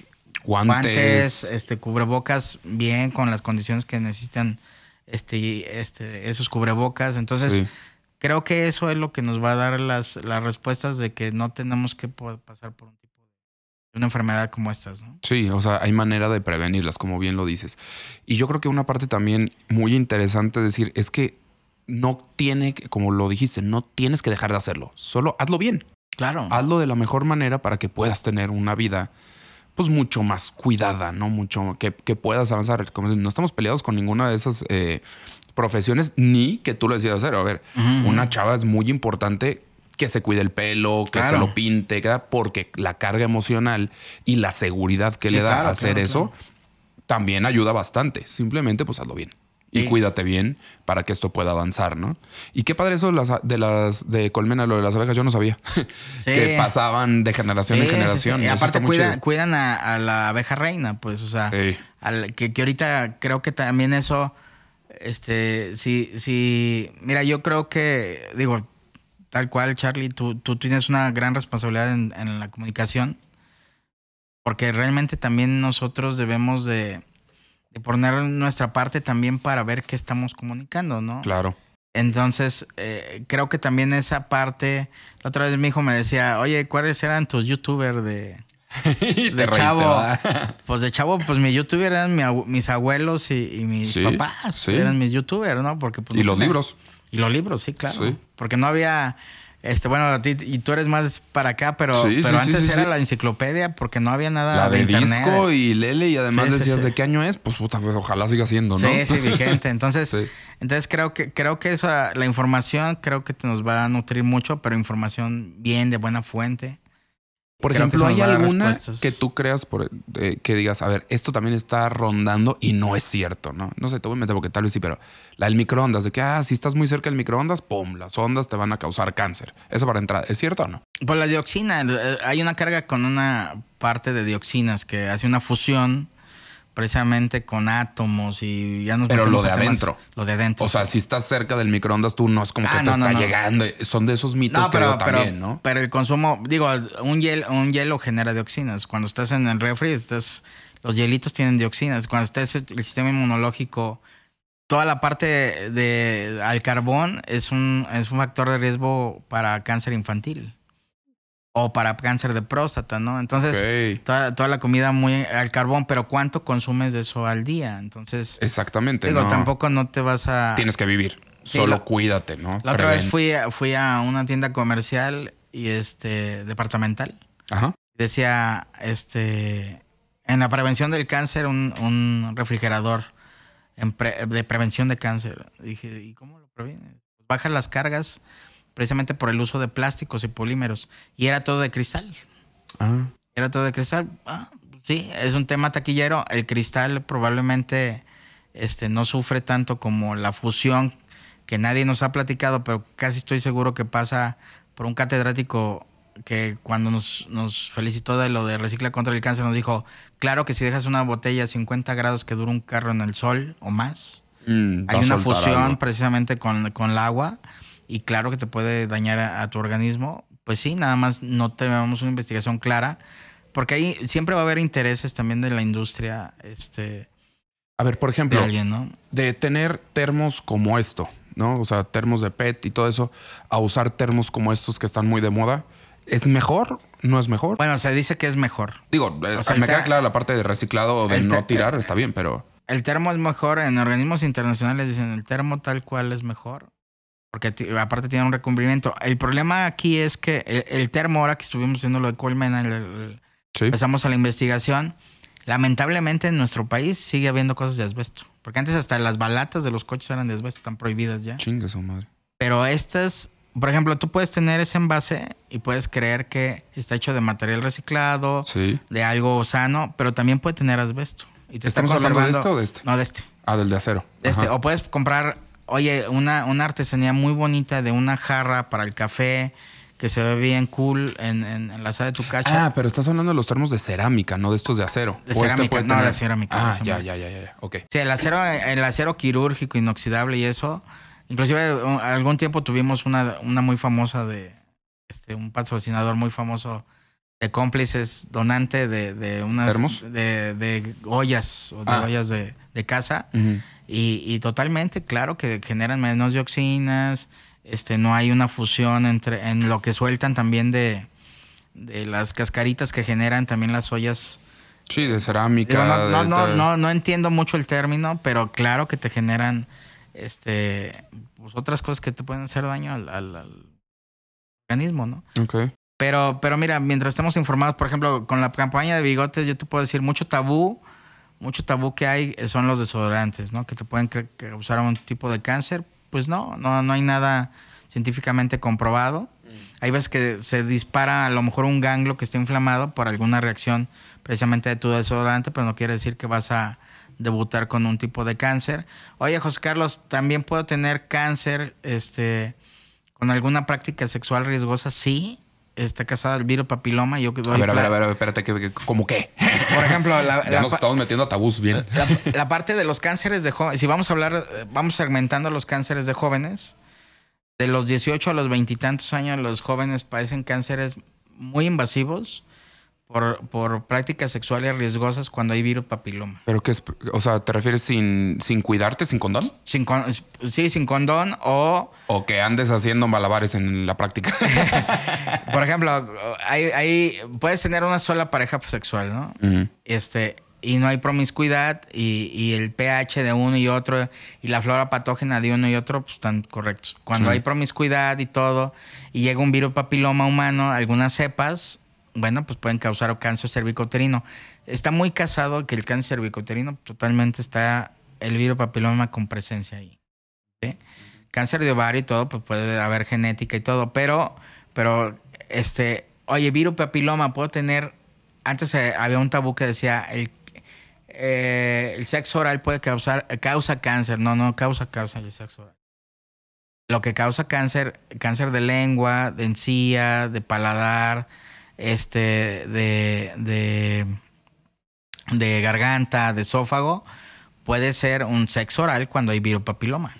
guantes, este, cubrebocas bien con las condiciones que necesitan este, este, esos cubrebocas. Entonces, creo que eso es lo que nos va a dar las, las respuestas de que no tenemos que pasar por un tipo de una enfermedad como estas, ¿no? Sí, o sea, hay manera de prevenirlas, como bien lo dices. Y yo creo que una parte también muy interesante decir es que no tiene, como lo dijiste, no tienes que dejar de hacerlo. Solo hazlo bien. Claro. Hazlo de la mejor manera para que puedas tener una vida pues mucho más cuidada, ¿no? Mucho que, puedas avanzar. Como no estamos peleados con ninguna de esas eh, profesiones, ni que tú lo decidas hacer. A ver, una chava es muy importante que se cuide el pelo, que se lo pinte, porque la carga emocional y la seguridad que le da hacer eso también ayuda bastante. Simplemente, pues hazlo bien y cuídate bien para que esto pueda avanzar, ¿no? Y qué padre eso de las de, las, de Colmena, lo de las abejas, yo no sabía. que pasaban de generación en generación. Y aparte cuidan, a, la abeja reina, pues, o sea, que, que, ahorita creo que también eso, este, sí, sí, mira, yo creo que, digo, tal cual, Charlie, tú, tú tienes una gran responsabilidad en, en la comunicación, porque realmente también nosotros debemos de poner nuestra parte también para ver qué estamos comunicando, ¿no? Claro. Entonces, eh, creo que también esa parte, la otra vez mi hijo me decía, oye, ¿cuáles eran tus youtubers de, de chavo? pues de chavo, pues mi youtuber eran mis abuelos y, mis papás, eran mis youtubers, ¿no? Porque, pues, y los libros. Y los libros, sí, claro. Porque no había este, bueno, a ti, y tú eres más para acá, pero, pero antes era la enciclopedia porque no había nada la de, disco y Lele y además decías de qué año es, pues puta, pues, ojalá siga siendo, ¿no? Sí, sí, vigente. Entonces, entonces creo que creo que eso la información creo que te nos va a nutrir mucho, pero información bien de buena fuente. Por ejemplo, ¿hay alguna que tú creas por, que digas, a ver, esto también está rondando y no es cierto, ¿no? No sé, te voy a meter porque tal vez sí, pero la del microondas, de que, ah, si estás muy cerca del microondas, pum, las ondas te van a causar cáncer. Eso para entrar, ¿es cierto o no? Pues la dioxina, eh, hay una carga con una parte de dioxinas que hace una fusión precisamente con átomos y ya nos Pero lo de adentro. Lo de adentro. O sea, si estás cerca del microondas, tú no es como que ah, te está llegando. Son de esos mitos que pero, también, ¿no? Pero el consumo, digo, un hielo, un hielo genera dioxinas. Cuando estás en el refri, estás, los hielitos tienen dioxinas. Cuando estás el sistema inmunológico, toda la parte de al carbón es un, es un factor de riesgo para cáncer infantil o para cáncer de próstata, ¿no? Entonces, toda, la comida muy al carbón, pero ¿cuánto consumes de eso al día? Entonces, exactamente. Digo, tampoco no te vas a. Tienes que vivir. Solo cuídate, ¿no? La otra vez fui, fui a una tienda comercial y este departamental. Ajá. Decía, este, en la prevención del cáncer, un, refrigerador de prevención de cáncer. Dije, ¿y cómo lo previenes? Baja las cargas precisamente por el uso de plásticos y polímeros. Y era todo de cristal. Ah. Era todo de cristal. Ah, sí, es un tema taquillero. El cristal probablemente este, no sufre tanto como la fusión que nadie nos ha platicado, pero casi estoy seguro que pasa por un catedrático que cuando nos, nos felicitó de lo de Recicla contra el Cáncer nos dijo, claro que si dejas una botella a 50 grados que dura un carro en el sol o más, mm, hay una fusión precisamente con, con el agua y claro que te puede dañar a, tu organismo, pues sí, nada más no tenemos una investigación clara, porque ahí siempre va a haber intereses también de la industria. Este, a ver, por ejemplo, de, tener termos como esto, ¿no? O sea, termos de PET y todo eso, a usar termos como estos que están muy de moda, ¿es mejor? ¿No es mejor? Bueno, se dice que es mejor. Digo, eh, me queda clara la parte de reciclado o de no tirar, está bien, pero... El termo es mejor, en organismos internacionales dicen el termo tal cual es mejor porque aparte tiene un recubrimiento. El problema aquí es que el, termo, ahora que estuvimos haciendo lo de Coleman, empezamos a la investigación, lamentablemente en nuestro país sigue habiendo cosas de asbesto. Porque antes hasta las balatas de los coches eran de asbesto, están prohibidas ya. Chingue su madre. Pero estas, por ejemplo, tú puedes tener ese envase y puedes creer que está hecho de material reciclado, de algo sano, pero también puede tener asbesto. Y te ¿Estamos hablando de esto o de este? No, de este. Ah, del de acero. De este. O puedes comprar Oye, una, una artesanía muy bonita de una jarra para el café que se ve bien cool en, en, la sala de tu cacha. Ah, pero estás hablando de los termos de cerámica, no de estos de acero. De este cerámica, no, de cerámica. Ah, ya, ya, ya, ya, ok. Sí, el acero, el acero quirúrgico inoxidable y eso. Inclusive algún tiempo tuvimos una, una muy famosa de, este, un patrocinador muy famoso de cómplices, donante de, de unas... ¿Termos? De, de ollas, o de ah. ollas de, de casa. Y, totalmente, claro que generan menos dioxinas, este, no hay una fusión entre, en lo que sueltan también de, de las cascaritas que generan también las ollas. Sí, de cerámica. no, no, no, no, entiendo mucho el término, pero claro que te generan este, pues otras cosas que te pueden hacer daño al, al, organismo, ¿no? Ok. Pero, pero mira, mientras estamos informados, por ejemplo, con la campaña de bigotes, yo te puedo decir mucho tabú mucho tabú que hay son los desodorantes, ¿no? Que te pueden causar un tipo de cáncer. Pues no, no, no hay nada científicamente comprobado. Mm. Hay veces que se dispara a lo mejor un ganglio que está inflamado por alguna reacción precisamente de tu desodorante, pero no quiere decir que vas a debutar con un tipo de cáncer. Oye, José Carlos, también puedo tener cáncer este, con alguna práctica sexual riesgosa. Sí, está casada el virus papiloma. Yo a ver, a ver, a ver, espérate, que, ¿cómo qué? Por ejemplo, la, ya nos estamos metiendo a tabús bien. La, parte de los cánceres de jóvenes, si vamos a hablar, vamos segmentando los cánceres de jóvenes, de los 18 a los veintitantos años, los jóvenes padecen cánceres muy invasivos por, por prácticas sexuales riesgosas cuando hay virus papiloma. ¿Pero qué es? O sea, ¿te refieres sin, sin cuidarte, sin condón? Sin sí, sin condón o... O que andes haciendo malabares en la práctica. por ejemplo, hay, puedes tener una sola pareja sexual, ¿no? Este... Y no hay promiscuidad y, y, el pH de uno y otro y la flora patógena de uno y otro pues, están correctos. Cuando hay promiscuidad y todo y llega un virus papiloma humano, algunas cepas bueno, pues pueden causar cáncer cervicouterino. Está muy casado que el cáncer cervicouterino totalmente está el virus papiloma con presencia ahí. Cáncer de ovario y todo, pues puede haber genética y todo, pero, pero este, oye, virus papiloma, puedo tener. Antes eh, había un tabú que decía el, eh, el sexo oral puede causar causa cáncer. No, no causa cáncer el sexo oral. Lo que causa cáncer, cáncer de lengua, de encía, de paladar, este, de, de, de garganta, de esófago, puede ser un sexo oral cuando hay virus papiloma.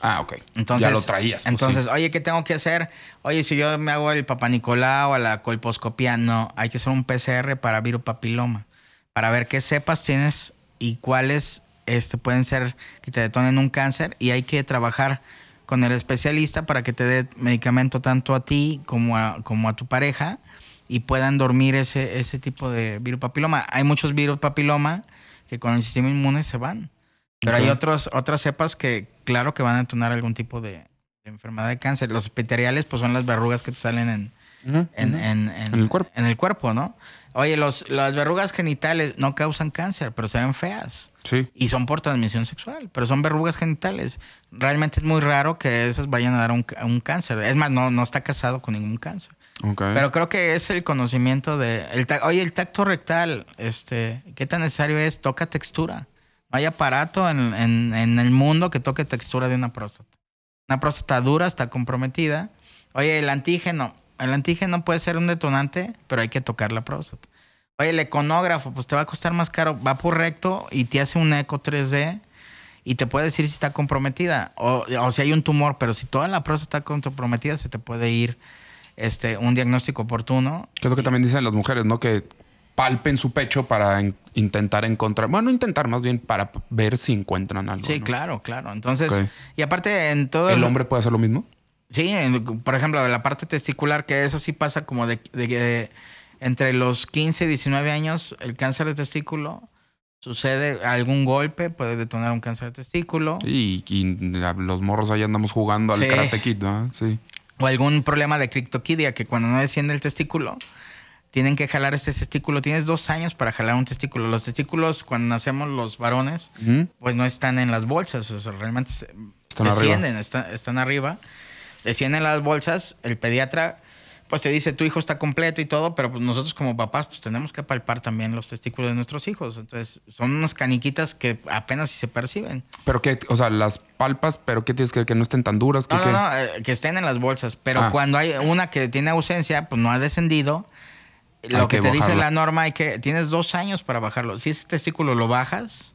Ah, ok. Entonces, ya lo traías. Pues, entonces, oye, ¿qué tengo que hacer? Oye, si yo me hago el papanicolau o la colposcopía, no, hay que hacer un PCR para virus papiloma, para ver qué cepas tienes y cuáles este, pueden ser que te detonen un cáncer y hay que trabajar con el especialista para que te dé medicamento tanto a ti como a, como a tu pareja y puedan dormir ese, ese tipo de virus papiloma. Hay muchos virus papiloma que con el sistema inmune se van. Pero hay otros, otras cepas que, claro, que van a detonar algún tipo de, enfermedad de cáncer. Los epiteliales, pues son las verrugas que te salen en, en, el cuerpo. En el cuerpo, ¿no? Oye, los, las verrugas genitales no causan cáncer, pero se ven feas. Sí. Y son por transmisión sexual, pero son verrugas genitales. Realmente es muy raro que esas vayan a dar un, un cáncer. Es más, no, no está casado con ningún cáncer. Pero creo que es el conocimiento de... El oye, el tacto rectal, este, ¿qué tan necesario es? Toca textura. No hay aparato en, en, el mundo que toque textura de una próstata. Una próstata dura está comprometida. Oye, el antígeno. El antígeno puede ser un detonante, pero hay que tocar la próstata. Oye, el econógrafo, pues te va a costar más caro. Va por recto y te hace un eco 3D y te puede decir si está comprometida o, o si hay un tumor, pero si toda la próstata está comprometida, se te puede ir este, un diagnóstico oportuno. Que es lo que también dicen las mujeres, ¿no? Que palpen su pecho para intentar encontrar, bueno, intentar más bien para ver si encuentran algo. Sí, claro, claro. Entonces, y aparte en todo... ¿El hombre puede hacer lo mismo? Sí, por ejemplo, la parte testicular, que eso sí pasa como de, que entre los 15 y 19 años, el cáncer de testículo sucede algún golpe, puede detonar un cáncer de testículo. Y, los morros ahí andamos jugando al Karate Kid, ¿no? Sí. O algún problema de criptoquidia, que cuando no desciende el testículo, tienen que jalar este testículo. Tienes dos años para jalar un testículo. Los testículos, cuando nacemos los varones, pues no están en las bolsas. O sea, realmente están descienden, arriba. Están, arriba. Descienden las bolsas. El pediatra, pues te dice, tu hijo está completo y todo, pero pues nosotros como papás, pues tenemos que palpar también los testículos de nuestros hijos. Entonces, son unas caniquitas que apenas si se perciben. Pero que, o sea, las palpas, pero ¿qué tienes que que no estén tan duras? Que, no, no, eh, que estén en las bolsas. Pero ah. cuando hay una que tiene ausencia, pues no ha descendido lo que, te dice la norma hay que tienes dos años para bajarlo. Si ese testículo lo bajas,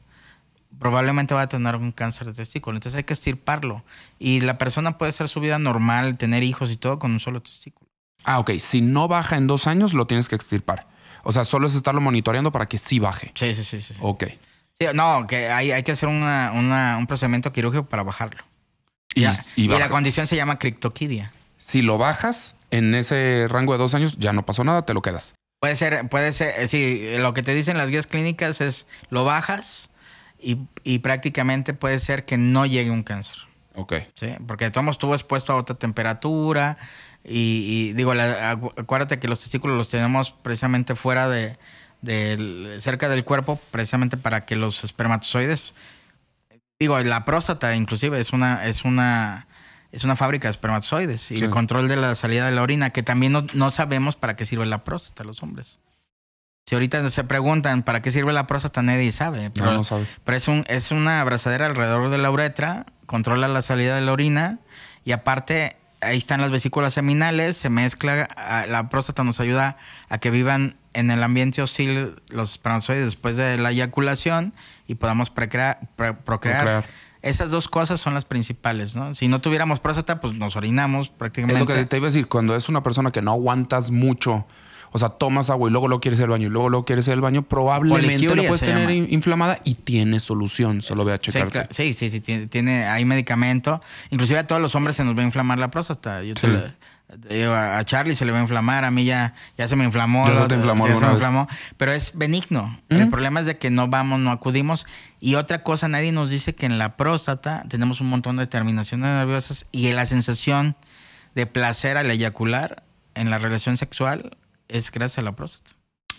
probablemente va a tener un cáncer de testículo. Entonces hay que estirparlo. Y la persona puede hacer su vida normal, tener hijos y todo con un solo testículo. Ah, ok. Si no baja en dos años, lo tienes que extirpar. O sea, solo es estarlo monitoreando para que sí baje. Sí, sí, sí. sí. Ok. no, que hay, hay que hacer un procedimiento quirúrgico para bajarlo. Y, y la condición se llama criptoquidia. Si lo bajas, en ese rango de dos años ya no pasó nada, te lo quedas. Puede ser, puede ser, eh, sí, lo que te dicen las guías clínicas es lo bajas y, prácticamente puede ser que no llegue un cáncer. Ok. Sí, porque Tomo estuvo expuesto a otra temperatura y, digo, acuérdate que los testículos los tenemos precisamente fuera de, de, cerca del cuerpo, precisamente para que los espermatozoides, digo, la próstata inclusive es una, es una es una fábrica de espermatozoides y el control de la salida de la orina, que también no, sabemos para qué sirve la próstata los hombres. Si ahorita se preguntan para qué sirve la próstata, nadie sabe. Pero, no, sabes. Pero es, un, es una abrazadera alrededor de la uretra, controla la salida de la orina y aparte ahí están las vesículas seminales, se mezcla, la próstata nos ayuda a que vivan en el ambiente hostil los espermatozoides después de la eyaculación y podamos procrear. procrear esas dos cosas son las principales, ¿no? Si no tuviéramos próstata, pues nos orinamos prácticamente. Es lo que te iba a decir, cuando es una persona que no aguantas mucho, o sea, tomas agua y luego lo quieres ir al baño y luego lo quieres ir al baño, probablemente lo puedes tener inflamada y tiene solución. Solo ve a checarte. Sí, sí, sí, tiene, hay medicamento. Inclusive a todos los hombres se nos va a inflamar la próstata. Yo te a Charlie se le va a inflamar, a mí ya, ya se me inflamó. Ya se te inflamó, se me inflamó. Pero es benigno. El problema es de que no vamos, no acudimos. Y otra cosa, nadie nos dice que en la próstata tenemos un montón de terminaciones nerviosas y la sensación de placer al eyacular en la relación sexual es gracias a la próstata.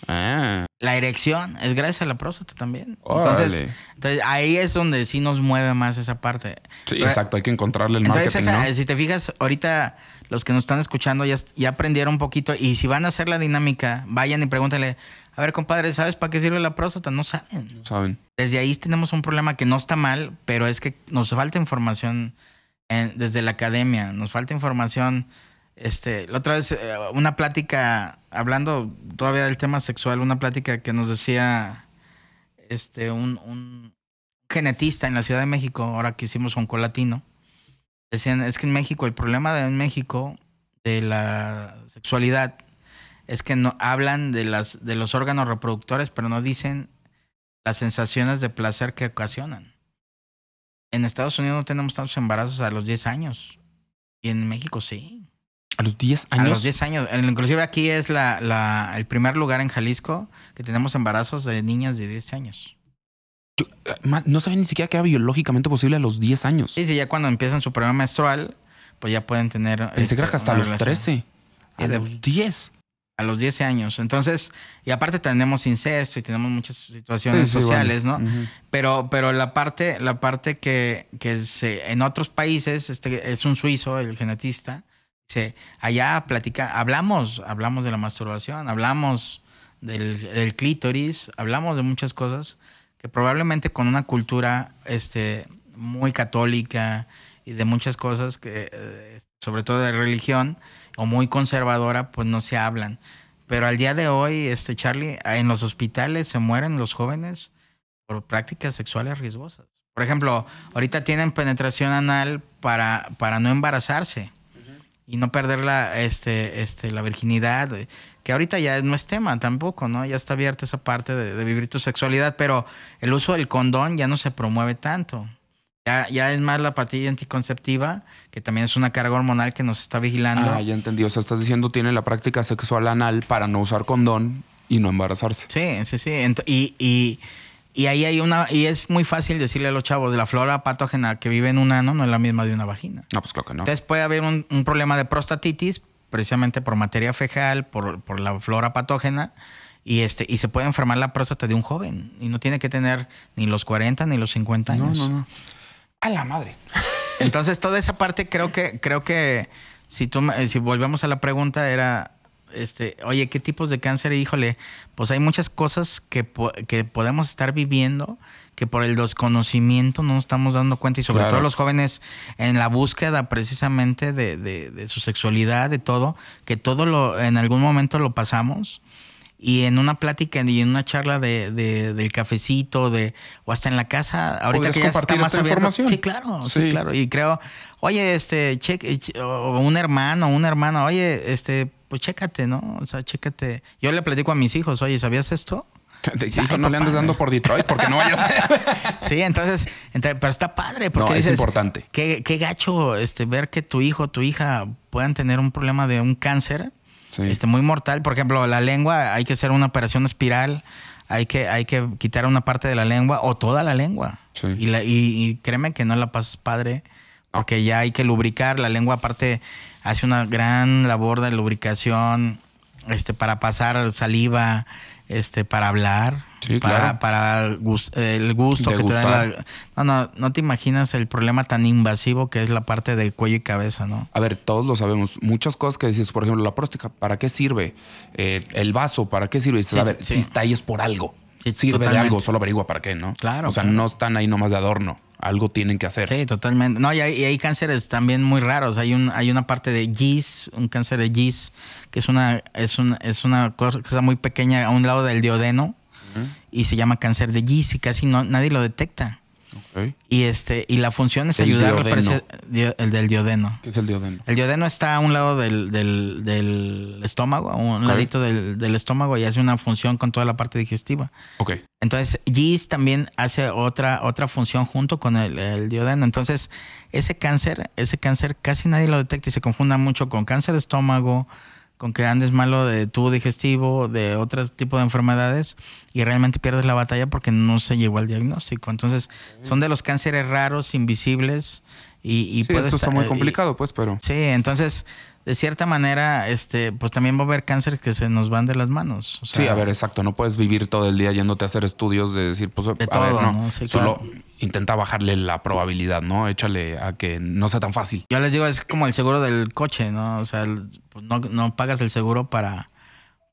Ah. La erección es gracias a la próstata también. Entonces, entonces, ahí es donde sí nos mueve más esa parte. Sí, exacto, hay que entonces, marketing. si te fijas, ahorita los que nos están escuchando ya, ya aprendieron un poquito y si van a hacer la dinámica, vayan y pregúntenle, a ver, compadre, ¿sabes para qué sirve la próstata? No saben. No saben. Desde ahí tenemos un problema que no está mal, pero es que nos falta información desde la academia, nos falta información. Este, la otra vez, eh, una plática, hablando todavía del tema sexual, una plática que nos decía este, un, un genetista en la Ciudad de México, ahora que hicimos un colatino, decían, es que en México, el problema de en México de la sexualidad es que no hablan de las de los órganos reproductores, pero no dicen las sensaciones de placer que ocasionan. En Estados Unidos no tenemos tantos embarazos a los 10 años. Y en México sí. ¿A los 10 años? A los 10 años. Inclusive aquí es la, la, el primer lugar en Jalisco que tenemos embarazos de niñas de 10 años. Eh, no sabía ni siquiera que era biológicamente posible a los 10 años. Sí, sí, ya cuando empiezan su programa menstrual, pues ya pueden tener... Pensé que este, hasta los 13. A los 10 a los 10 años. Entonces, y aparte tenemos incesto y tenemos muchas situaciones sociales, ¿no? Pero, pero la parte, la parte que, que se, en otros países, este es un suizo, el genetista, dice, allá platica, hablamos, hablamos de la masturbación, hablamos del, del, clítoris, hablamos de muchas cosas que probablemente con una cultura este, muy católica y de muchas cosas que, eh, sobre todo de religión, o muy conservadora, pues no se hablan. Pero al día de hoy, este Charlie, en los hospitales se mueren los jóvenes por prácticas sexuales riesgosas. Por ejemplo, ahorita tienen penetración anal para, para no embarazarse y no perder la, este, este, la virginidad, que ahorita ya no es tema tampoco, ¿no? Ya está abierta esa parte de, de vivir tu sexualidad, pero el uso del condón ya no se promueve tanto. Ya, es más la patilla anticonceptiva, que también es una carga hormonal que nos está vigilando. Ah, ya entendí. O sea, estás diciendo tiene la práctica sexual anal para no usar condón y no embarazarse. Sí, sí, sí. y, y, y, ahí hay una... Y es muy fácil decirle a los chavos, la flora patógena que vive en un ano no es la misma de una vagina. No, pues claro que no. Entonces puede haber un, problema de prostatitis precisamente por materia fecal, por, por la flora patógena y este y se puede enfermar la próstata de un joven y no tiene que tener ni los 40 ni los 50 años. No, no, no. A la madre. Entonces, toda esa parte creo que, creo que si tú si volvemos a la pregunta, era este, oye, ¿qué tipos de cáncer? Híjole, pues hay muchas cosas que, que podemos estar viviendo que por el desconocimiento no nos estamos dando cuenta y sobre todo los jóvenes en la búsqueda precisamente de, de, de, su sexualidad, de todo, que todo lo en algún momento lo pasamos y en una plática y en una charla de, del cafecito de o hasta en la casa ahorita que ya está más información? sí claro sí. claro y creo oye este cheque o un hermano un hermano oye este pues chécate no o sea chécate yo le platico a mis hijos oye sabías esto Hijo, no le andes dando por Detroit porque no vayas a... sí, entonces, pero está padre porque es importante. Qué, qué gacho este, ver que tu hijo o tu hija puedan tener un problema de un cáncer este, muy mortal. Por ejemplo, la lengua, hay que hacer una operación espiral, hay que, hay que quitar una parte de la lengua o toda la lengua. Y, y, créeme que no la pasas padre, porque ya hay que lubricar. La lengua, aparte, hace una gran labor de lubricación este, para pasar saliva, este, para hablar, para, para el gusto que te da la... No, no, no te imaginas el problema tan invasivo que es la parte de cuello y cabeza, ¿no? A ver, todos lo sabemos. Muchas cosas que dices, por ejemplo, la próstata, ¿para qué sirve? Eh, el vaso, ¿para qué sirve? a ver, si está ahí es por algo. Sirve de algo, solo averigua para qué, ¿no? Claro. O sea, no están ahí nomás de adorno algo tienen que hacer. Sí, totalmente. No, y hay, cánceres también muy raros. Hay un, hay una parte de GIS, un cáncer de GIS, que es una, es una, es una cosa muy pequeña a un lado del diodeno, y se llama cáncer de GIS, y casi no, nadie lo detecta. Y este y la función es ayudar el del diodeno. ¿Qué es el diodeno? El diodeno está a un lado del, del, estómago, a un ladito del, estómago y hace una función con toda la parte digestiva. Ok. Entonces, GIS también hace otra, otra función junto con el, el, diodeno. Entonces, ese cáncer, ese cáncer casi nadie lo detecta y se confunda mucho con cáncer de estómago, con que andes malo de tubo digestivo, de otros tipos de enfermedades y realmente pierdes la batalla porque no se llegó al diagnóstico. Entonces, son de los cánceres raros, invisibles Y, y sí, esto está muy complicado, pues, pero... Sí, entonces de cierta manera, este, pues también va a haber cáncer que se nos van de las manos. sí, a ver, exacto. No puedes vivir todo el día yéndote a hacer estudios de decir, pues, a ver, no. Solo intenta bajarle la probabilidad, ¿no? Échale a que no sea tan fácil. Yo les digo, es como el seguro del coche, ¿no? O sea, pues no, no pagas el seguro para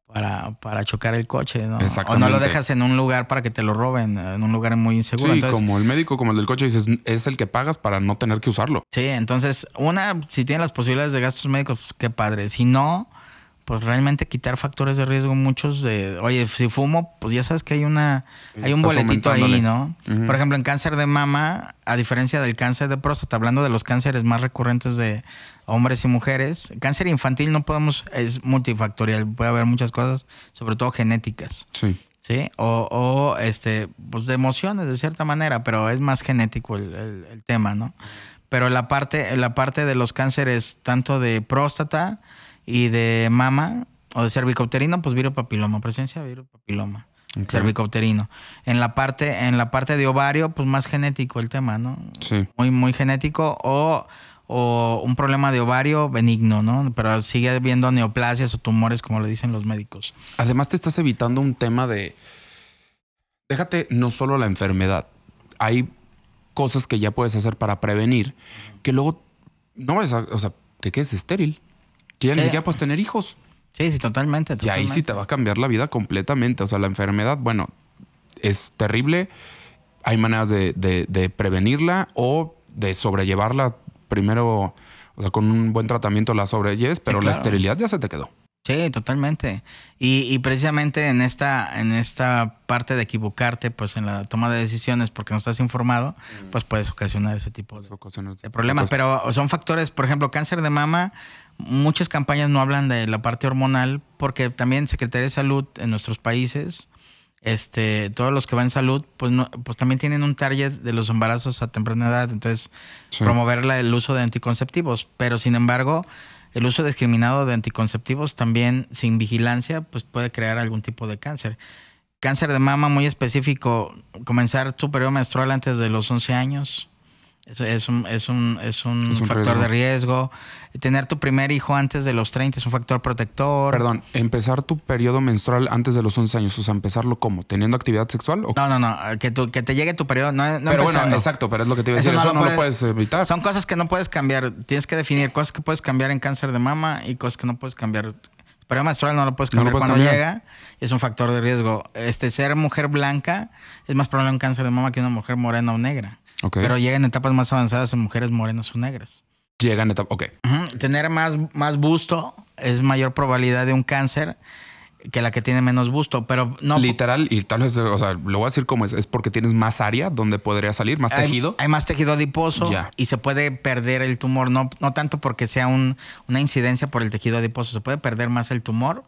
para, para chocar el coche, ¿no? O no lo dejas en un lugar para que te lo roben, en un lugar muy inseguro. Sí, como el médico, como el del coche, dices, es el que pagas para no tener que usarlo. Sí, entonces, una, si tienes las posibilidades de gastos médicos, pues, qué padre. Si no, pues realmente quitar factores de riesgo muchos de, oye, si fumo, pues ya sabes que hay una hay un boletito ahí, ¿no? Por ejemplo, en cáncer de mama, a diferencia del cáncer de próstata, hablando de los cánceres más recurrentes de hombres y mujeres, cáncer infantil no podemos es multifactorial, puede haber muchas cosas, sobre todo genéticas. Sí. ¿Sí? O, o este, pues de emociones de cierta manera, pero es más genético el, el tema, ¿no? Pero la parte, la parte de los cánceres, tanto de próstata, y de mama o de cervicouterino, pues papiloma presencia de papiloma cervicouterino. En la parte, en la parte de ovario, pues más genético el tema, ¿no? Sí. Muy, muy genético. O, o un problema de ovario benigno, ¿no? Pero sigue habiendo neoplasias o tumores, como le dicen los médicos. Además, te estás evitando un tema de. Déjate no solo la enfermedad. Hay cosas que ya puedes hacer para prevenir que luego no vayas a. O sea, que quedes estéril. Que ya ni siquiera puedes tener hijos. Sí, sí, totalmente, Y ahí sí te va a cambiar la vida completamente. O sea, la enfermedad, bueno, es terrible. Hay maneras de, prevenirla o de sobrellevarla. Primero, o sea, con un buen tratamiento la sobrelleves, pero la esterilidad ya se te quedó. Sí, totalmente. Y, precisamente en esta, en esta parte de equivocarte, pues en la toma de decisiones porque no estás informado, pues puedes ocasionar ese tipo de, de problemas. Pero son factores, por ejemplo, cáncer de mama, muchas campañas no hablan de la parte hormonal porque también Secretaría de Salud en nuestros países, este, todos los que van en salud, pues, no, pues también tienen un target de los embarazos a temprana edad, entonces promover el uso de anticonceptivos, pero sin embargo el uso discriminado de anticonceptivos también sin vigilancia pues puede crear algún tipo de cáncer. Cáncer de mama muy específico, comenzar tu periodo menstrual antes de los 11 años, es, es, un, es, un, es un, factor de riesgo. Tener tu primer hijo antes de los 30 es un factor protector. Perdón, empezar tu periodo menstrual antes de los 11 años, o sea, empezarlo cómo? ¿Teniendo actividad sexual? O... No, no, no, que, que te llegue tu periodo. No, no pero bueno, exacto, pero es lo que te iba a decir, eso, no, lo, puedes, evitar. Son cosas que no puedes cambiar. Tienes que definir cosas que puedes cambiar en cáncer de mama y cosas que no puedes cambiar. Periodo menstrual no lo puedes cambiar cuando llega, es un factor de riesgo. Este, ser mujer blanca es más probable un cáncer de mama que una mujer morena o negra. Pero llega en etapas más avanzadas en mujeres morenas o negras. Llegan etapas, ok. Tener más, más busto es mayor probabilidad de un cáncer que la que tiene menos busto, pero no. Literal, y tal vez, o sea, lo voy a decir como es, es porque tienes más área donde podría salir, más tejido. Hay más tejido adiposo y se puede perder el tumor, no, no tanto porque sea un, una incidencia por el tejido adiposo, se puede perder más el tumor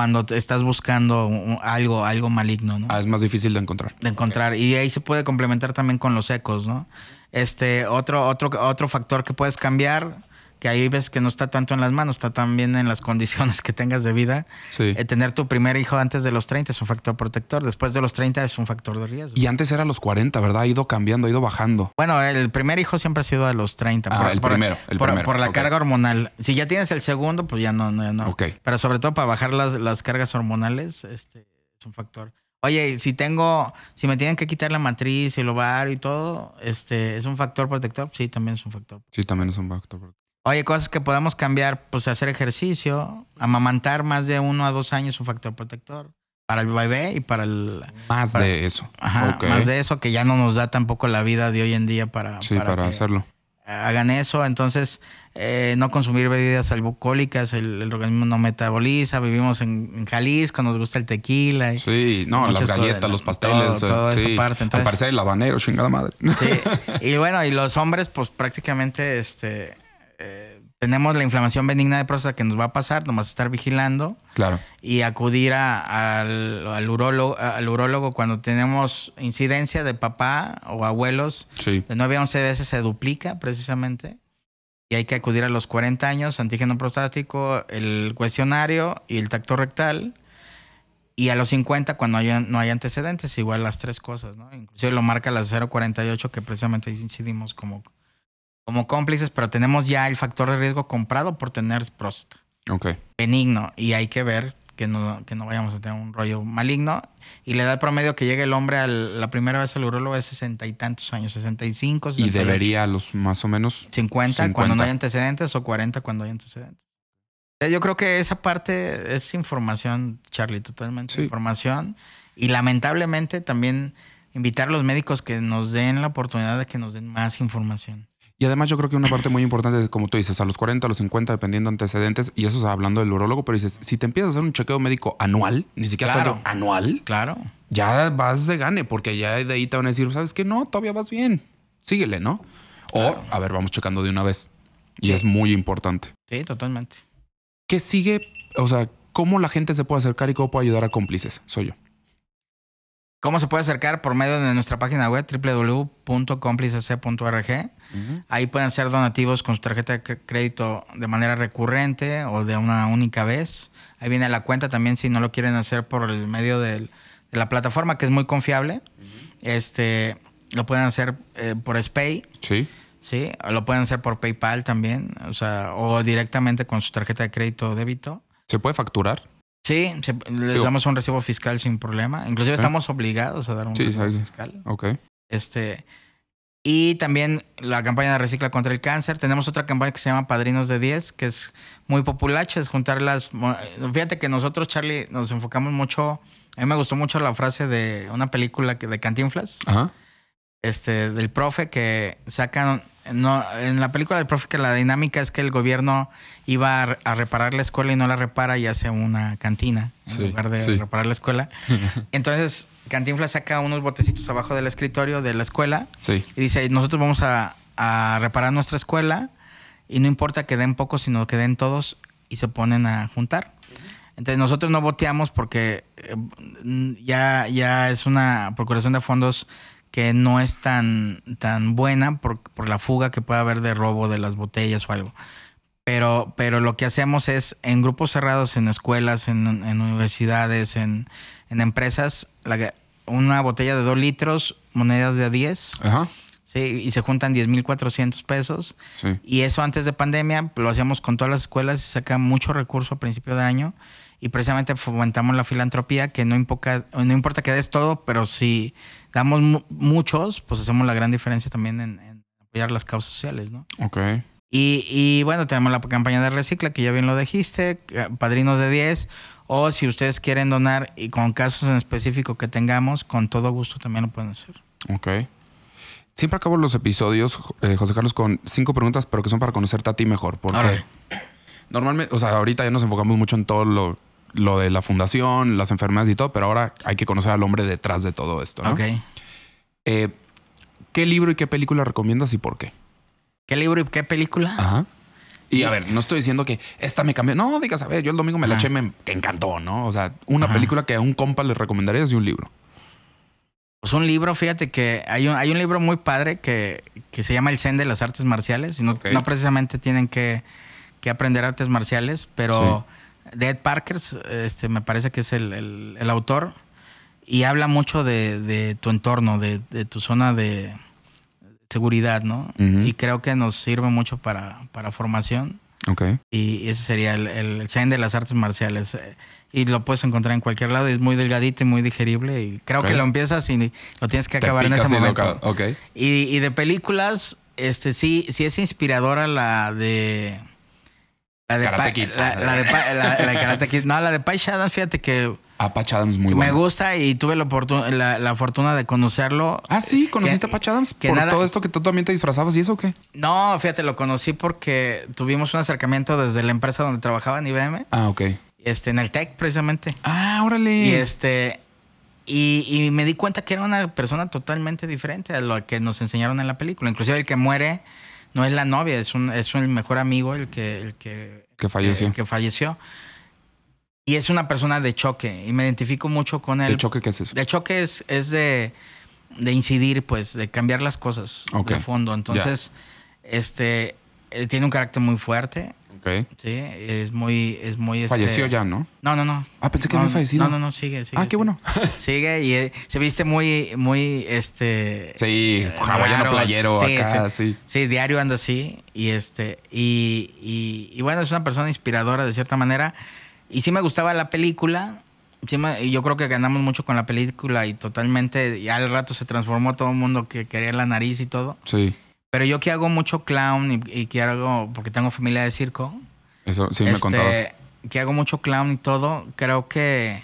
cuando estás buscando algo, algo maligno, ¿no? Ah, es más difícil de encontrar. De encontrar. Y ahí se puede complementar también con los ecos, ¿no? Este, otro, otro, otro factor que puedes cambiar que ahí ves que no está tanto en las manos, está también en las condiciones que tengas de vida. Sí. Eh, tener tu primer hijo antes de los 30 es un factor protector, después de los 30 es un factor de riesgo. Y antes era a los 40, ¿verdad? Ha ido cambiando, ha ido bajando. Bueno, el primer hijo siempre ha sido a los 30. Ah, el primero, el por, primero. Por la carga hormonal. Si ya tienes el segundo, pues ya no, no, no. Ok. Pero sobre todo para bajar las, las cargas hormonales, este es un factor. Oye, si tengo, si me tienen que quitar la matriz, el ovario y todo, este, ¿es un factor protector? Sí, también es un factor. Sí, también es un factor protector. Oye, cosas que podemos cambiar, pues hacer ejercicio, amamantar más de uno a dos años un factor protector para el bebé y para el... Más de eso. Ajá, más de eso que ya no nos da tampoco la vida de hoy en día para... Sí, para, hacerlo. Hagan eso, entonces eh, no consumir bebidas alcohólicas, el, organismo no metaboliza, vivimos en, Jalisco, nos gusta el tequila. sí, no, las galletas, los pasteles. Toda esa parte. Entonces, el habanero, chingada madre. Sí, y bueno, y los hombres pues prácticamente este eh, tenemos la inflamación benigna de próstata que nos va a pasar, nomás estar vigilando. Claro. Y acudir al, al, urólogo, al urólogo cuando tenemos incidencia de papá o abuelos. De 9 a 11 veces se duplica precisamente. Y hay que acudir a los 40 años, antígeno prostático, el cuestionario y el tacto rectal. Y a los 50, cuando haya, no hay antecedentes, igual las tres cosas, ¿no? Inclusive lo marca la 048, que precisamente incidimos como como cómplices, pero tenemos ya el factor de riesgo comprado por tener próstata. Ok. Benigno. Y hay que ver que no, que no vayamos a tener un rollo maligno. Y la edad promedio que llegue el hombre a la primera vez al urólogo es sesenta y tantos años, 65, 68. Y debería a los más o menos 50, cuando no hay antecedentes o 40 cuando hay antecedentes. Yo creo que esa parte es información, Charlie, totalmente información. Y lamentablemente también invitar a los médicos que nos den la oportunidad de que nos den más información. Y además yo creo que una parte muy importante es, como tú dices, a los 40, a los 50, dependiendo antecedentes, y eso es hablando del urólogo, pero dices, si te empiezas a hacer un chequeo médico anual, ni siquiera claro. anual, claro. ya vas de gane, porque ya de ahí te van a decir, ¿sabes qué? No, todavía vas bien, síguele, ¿no? O, a ver, vamos checando de una vez. Y es muy importante. Sí, totalmente. ¿Qué sigue? O sea, ¿cómo la gente se puede acercar y cómo puede ayudar a cómplices? Soy yo. ¿Cómo se puede acercar? Por medio de nuestra página web www.cómpliceC.org. Ahí pueden hacer donativos con su tarjeta de crédito de manera recurrente o de una única vez. Ahí viene la cuenta también si no lo quieren hacer por el medio de la plataforma, que es muy confiable. Este, lo pueden hacer eh, por SPAY. Sí. Sí, lo pueden hacer por PayPal también, o sea, o directamente con su tarjeta de crédito o débito. ¿Se puede facturar? Sí, les damos un recibo fiscal sin problema. Inclusive estamos obligados a dar un recibo fiscal. Ok. Este, y también la campaña de Recicla contra el Cáncer. Tenemos otra campaña que se llama Padrinos de 10, que es muy popular, es juntar las... Fíjate que nosotros, Charlie, nos enfocamos mucho... A mí me gustó mucho la frase de una película de Cantinflas. Ajá. Este, del profe que sacan no, en la película del profe que la dinámica es que el gobierno iba a, reparar la escuela y no la repara y hace una cantina en lugar de reparar la escuela. Entonces, Cantinflas saca unos botecitos abajo del escritorio de la escuela y dice, nosotros vamos a, reparar nuestra escuela y no importa que den pocos, sino que den todos y se ponen a juntar. Entonces nosotros no voteamos porque eh, ya, ya es una procuración de fondos que no es tan, tan buena por, por, la fuga que puede haber de robo de las botellas o algo. Pero, pero lo que hacemos es en grupos cerrados, en escuelas, en, universidades, en, en empresas, la, una botella de dos litros, monedas de 10. Ajá. Sí, y se juntan 10.400 pesos. Sí. Y eso antes de pandemia lo hacíamos con todas las escuelas y saca mucho recurso a principio de año. Y precisamente fomentamos la filantropía, que no, no importa que des todo, pero si damos muchos, pues hacemos la gran diferencia también en, apoyar las causas sociales, ¿no? Ok. Y, y, bueno, tenemos la campaña de Recicla, que ya bien lo dijiste, padrinos de 10, o si ustedes quieren donar y con casos en específico que tengamos, con todo gusto también lo pueden hacer. Ok. Siempre acabo los episodios, eh, José Carlos, con cinco preguntas, pero que son para conocerte a ti mejor. Porque normalmente, o sea, ahorita ya nos enfocamos mucho en todo lo, lo de la fundación, las enfermedades y todo, pero ahora hay que conocer al hombre detrás de todo esto, ¿no? Ok. Eh, ¿Qué libro y qué película recomiendas y por qué? ¿Qué libro y qué película? Ajá. Y a ver, no estoy diciendo que esta me cambió. No, digas, a ver, yo el domingo me la eché, me encantó, ¿no? O sea, una película que a un compa le recomendarías y un libro. Pues un libro, fíjate que hay un, hay un libro muy padre que, se llama El Zen de las Artes Marciales. Y no, precisamente tienen que, aprender artes marciales, pero Ed Parker, este, me parece que es el, autor, y habla mucho de, tu entorno, de, tu zona de seguridad, ¿no? Y creo que nos sirve mucho para, para formación. Ok. Y ese sería el, el Zen de las artes marciales. Y lo puedes encontrar en cualquier lado. Es muy delgadito y muy digerible. Y creo que lo empiezas y lo tienes que acabar en ese momento. Okay. Y, y, de películas, este sí, sí es inspiradora la de la de Karate Kid. La, de la, Karate Kid. No, la de Pai Adams, fíjate que. Ah, Patch Adams muy bueno. Me gusta y tuve la, la, fortuna de conocerlo. Ah, sí, ¿conociste a Patch Adams? ¿Por todo esto que tú también te disfrazabas y eso o qué? No, fíjate, lo conocí porque tuvimos un acercamiento desde la empresa donde trabajaba en IBM. Ah, ok. Este, en el TEC, precisamente. Ah, órale. Y este. Y, y, me di cuenta que era una persona totalmente diferente a lo que nos enseñaron en la película. Inclusive el que muere no es la novia, es un, es el mejor amigo el que, el que, que falleció. que falleció. Y es una persona de choque y me identifico mucho con él. ¿De choque qué es eso? De choque es, es de, de incidir, pues, de cambiar las cosas de fondo. Entonces, este, tiene un carácter muy fuerte Sí, es muy, es muy. este- Falleció ya, ¿no? No, no, no. Ah, pensé que no, había fallecido. No, no, no, sigue, sigue. Ah, qué sigue. bueno. Sigue y eh, se viste muy, muy, este. Sí, hawaiano raro, playero sí, acá, sí. sí. Sí, diario anda así. Y este, y, y, y bueno, es una persona inspiradora de cierta manera. Y sí me gustaba la película. Sí me- yo creo que ganamos mucho con la película y totalmente, ya al rato se transformó todo el mundo que quería la nariz y todo. Sí, Pero yo que hago mucho clown y, y que hago, porque tengo familia de circo, eso sí me este, contabas. que hago mucho clown y todo, creo que,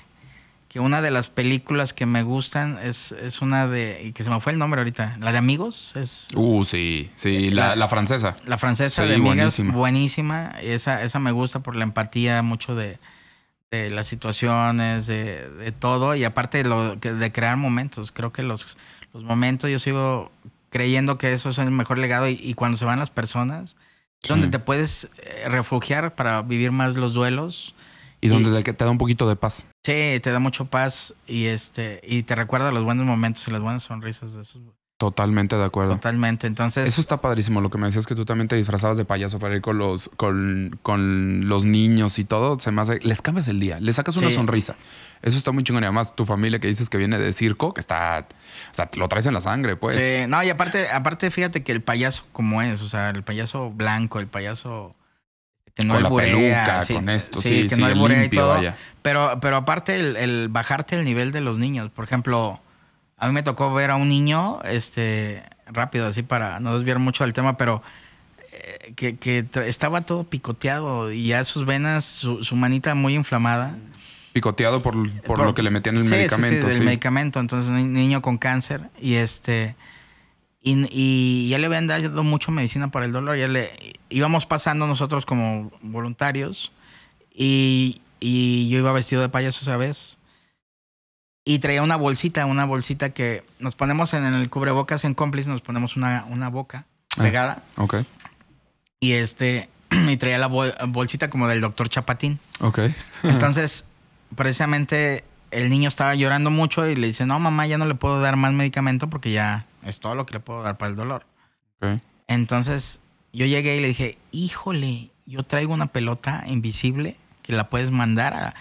que una de las películas que me gustan es, es una de, y que se me fue el nombre ahorita, la de Amigos, es Uh, sí, sí, la, la- la francesa. la francesa Sí, de Amigas, buenísima. buenísima. Esa, esa me gusta por la empatía mucho de, de las situaciones, de, de todo, y aparte de, lo, de crear momentos, creo que los, los momentos, yo sigo creyendo que eso es el mejor legado, y, y cuando se van las personas, es donde te puedes eh, refugiar para vivir más los duelos. Y donde te da un poquito de paz. Sí, te da mucho paz y este y te recuerda los buenos momentos y las buenas sonrisas de esos. Totalmente de acuerdo. Totalmente. Entonces, Eso está padrísimo. Lo que me decías que tú también te disfrazabas de payaso para ir con los, con, con los niños y todo. Se me hace. Les cambias el día, les sacas una sonrisa. Eso está muy chingón. Y además, tu familia que dices que viene de circo, que está. O sea, lo traes en la sangre, pues. Sí, no, y aparte, aparte, fíjate que el payaso como es, o sea, el payaso blanco, el payaso que no con la peluca, sí, con esto, sí, sí, que sí, no alburea y limpio, todo. vaya. Pero, pero aparte el, el bajarte el nivel de los niños. Por ejemplo, a mí me tocó ver a un niño, este, rápido, así para no desviar mucho del tema, pero eh, que, estaba todo picoteado y ya sus venas, su, su manita muy inflamada. Picoteado por, por, lo que le metían el Sí, sí, sí, medicamento. sí. medicamento. Entonces, un niño con cáncer y este y, y ya le habían dado mucho medicina para el dolor. Ya le íbamos pasando nosotros como voluntarios y, y yo iba vestido de payaso esa vez. Y traía una bolsita, una bolsita que nos ponemos en el cubrebocas en cómplice, nos ponemos una, una boca Ah. pegada. Ok, Y este, y traía la bol- bolsita como del doctor Chapatín. ok. Entonces, precisamente el niño estaba llorando mucho y le dice, no, mamá, ya no le puedo dar más medicamento porque ya es todo lo que le puedo dar para el dolor. ok. Entonces, yo llegué y le dije, híjole, yo traigo una pelota invisible que la puedes mandar a...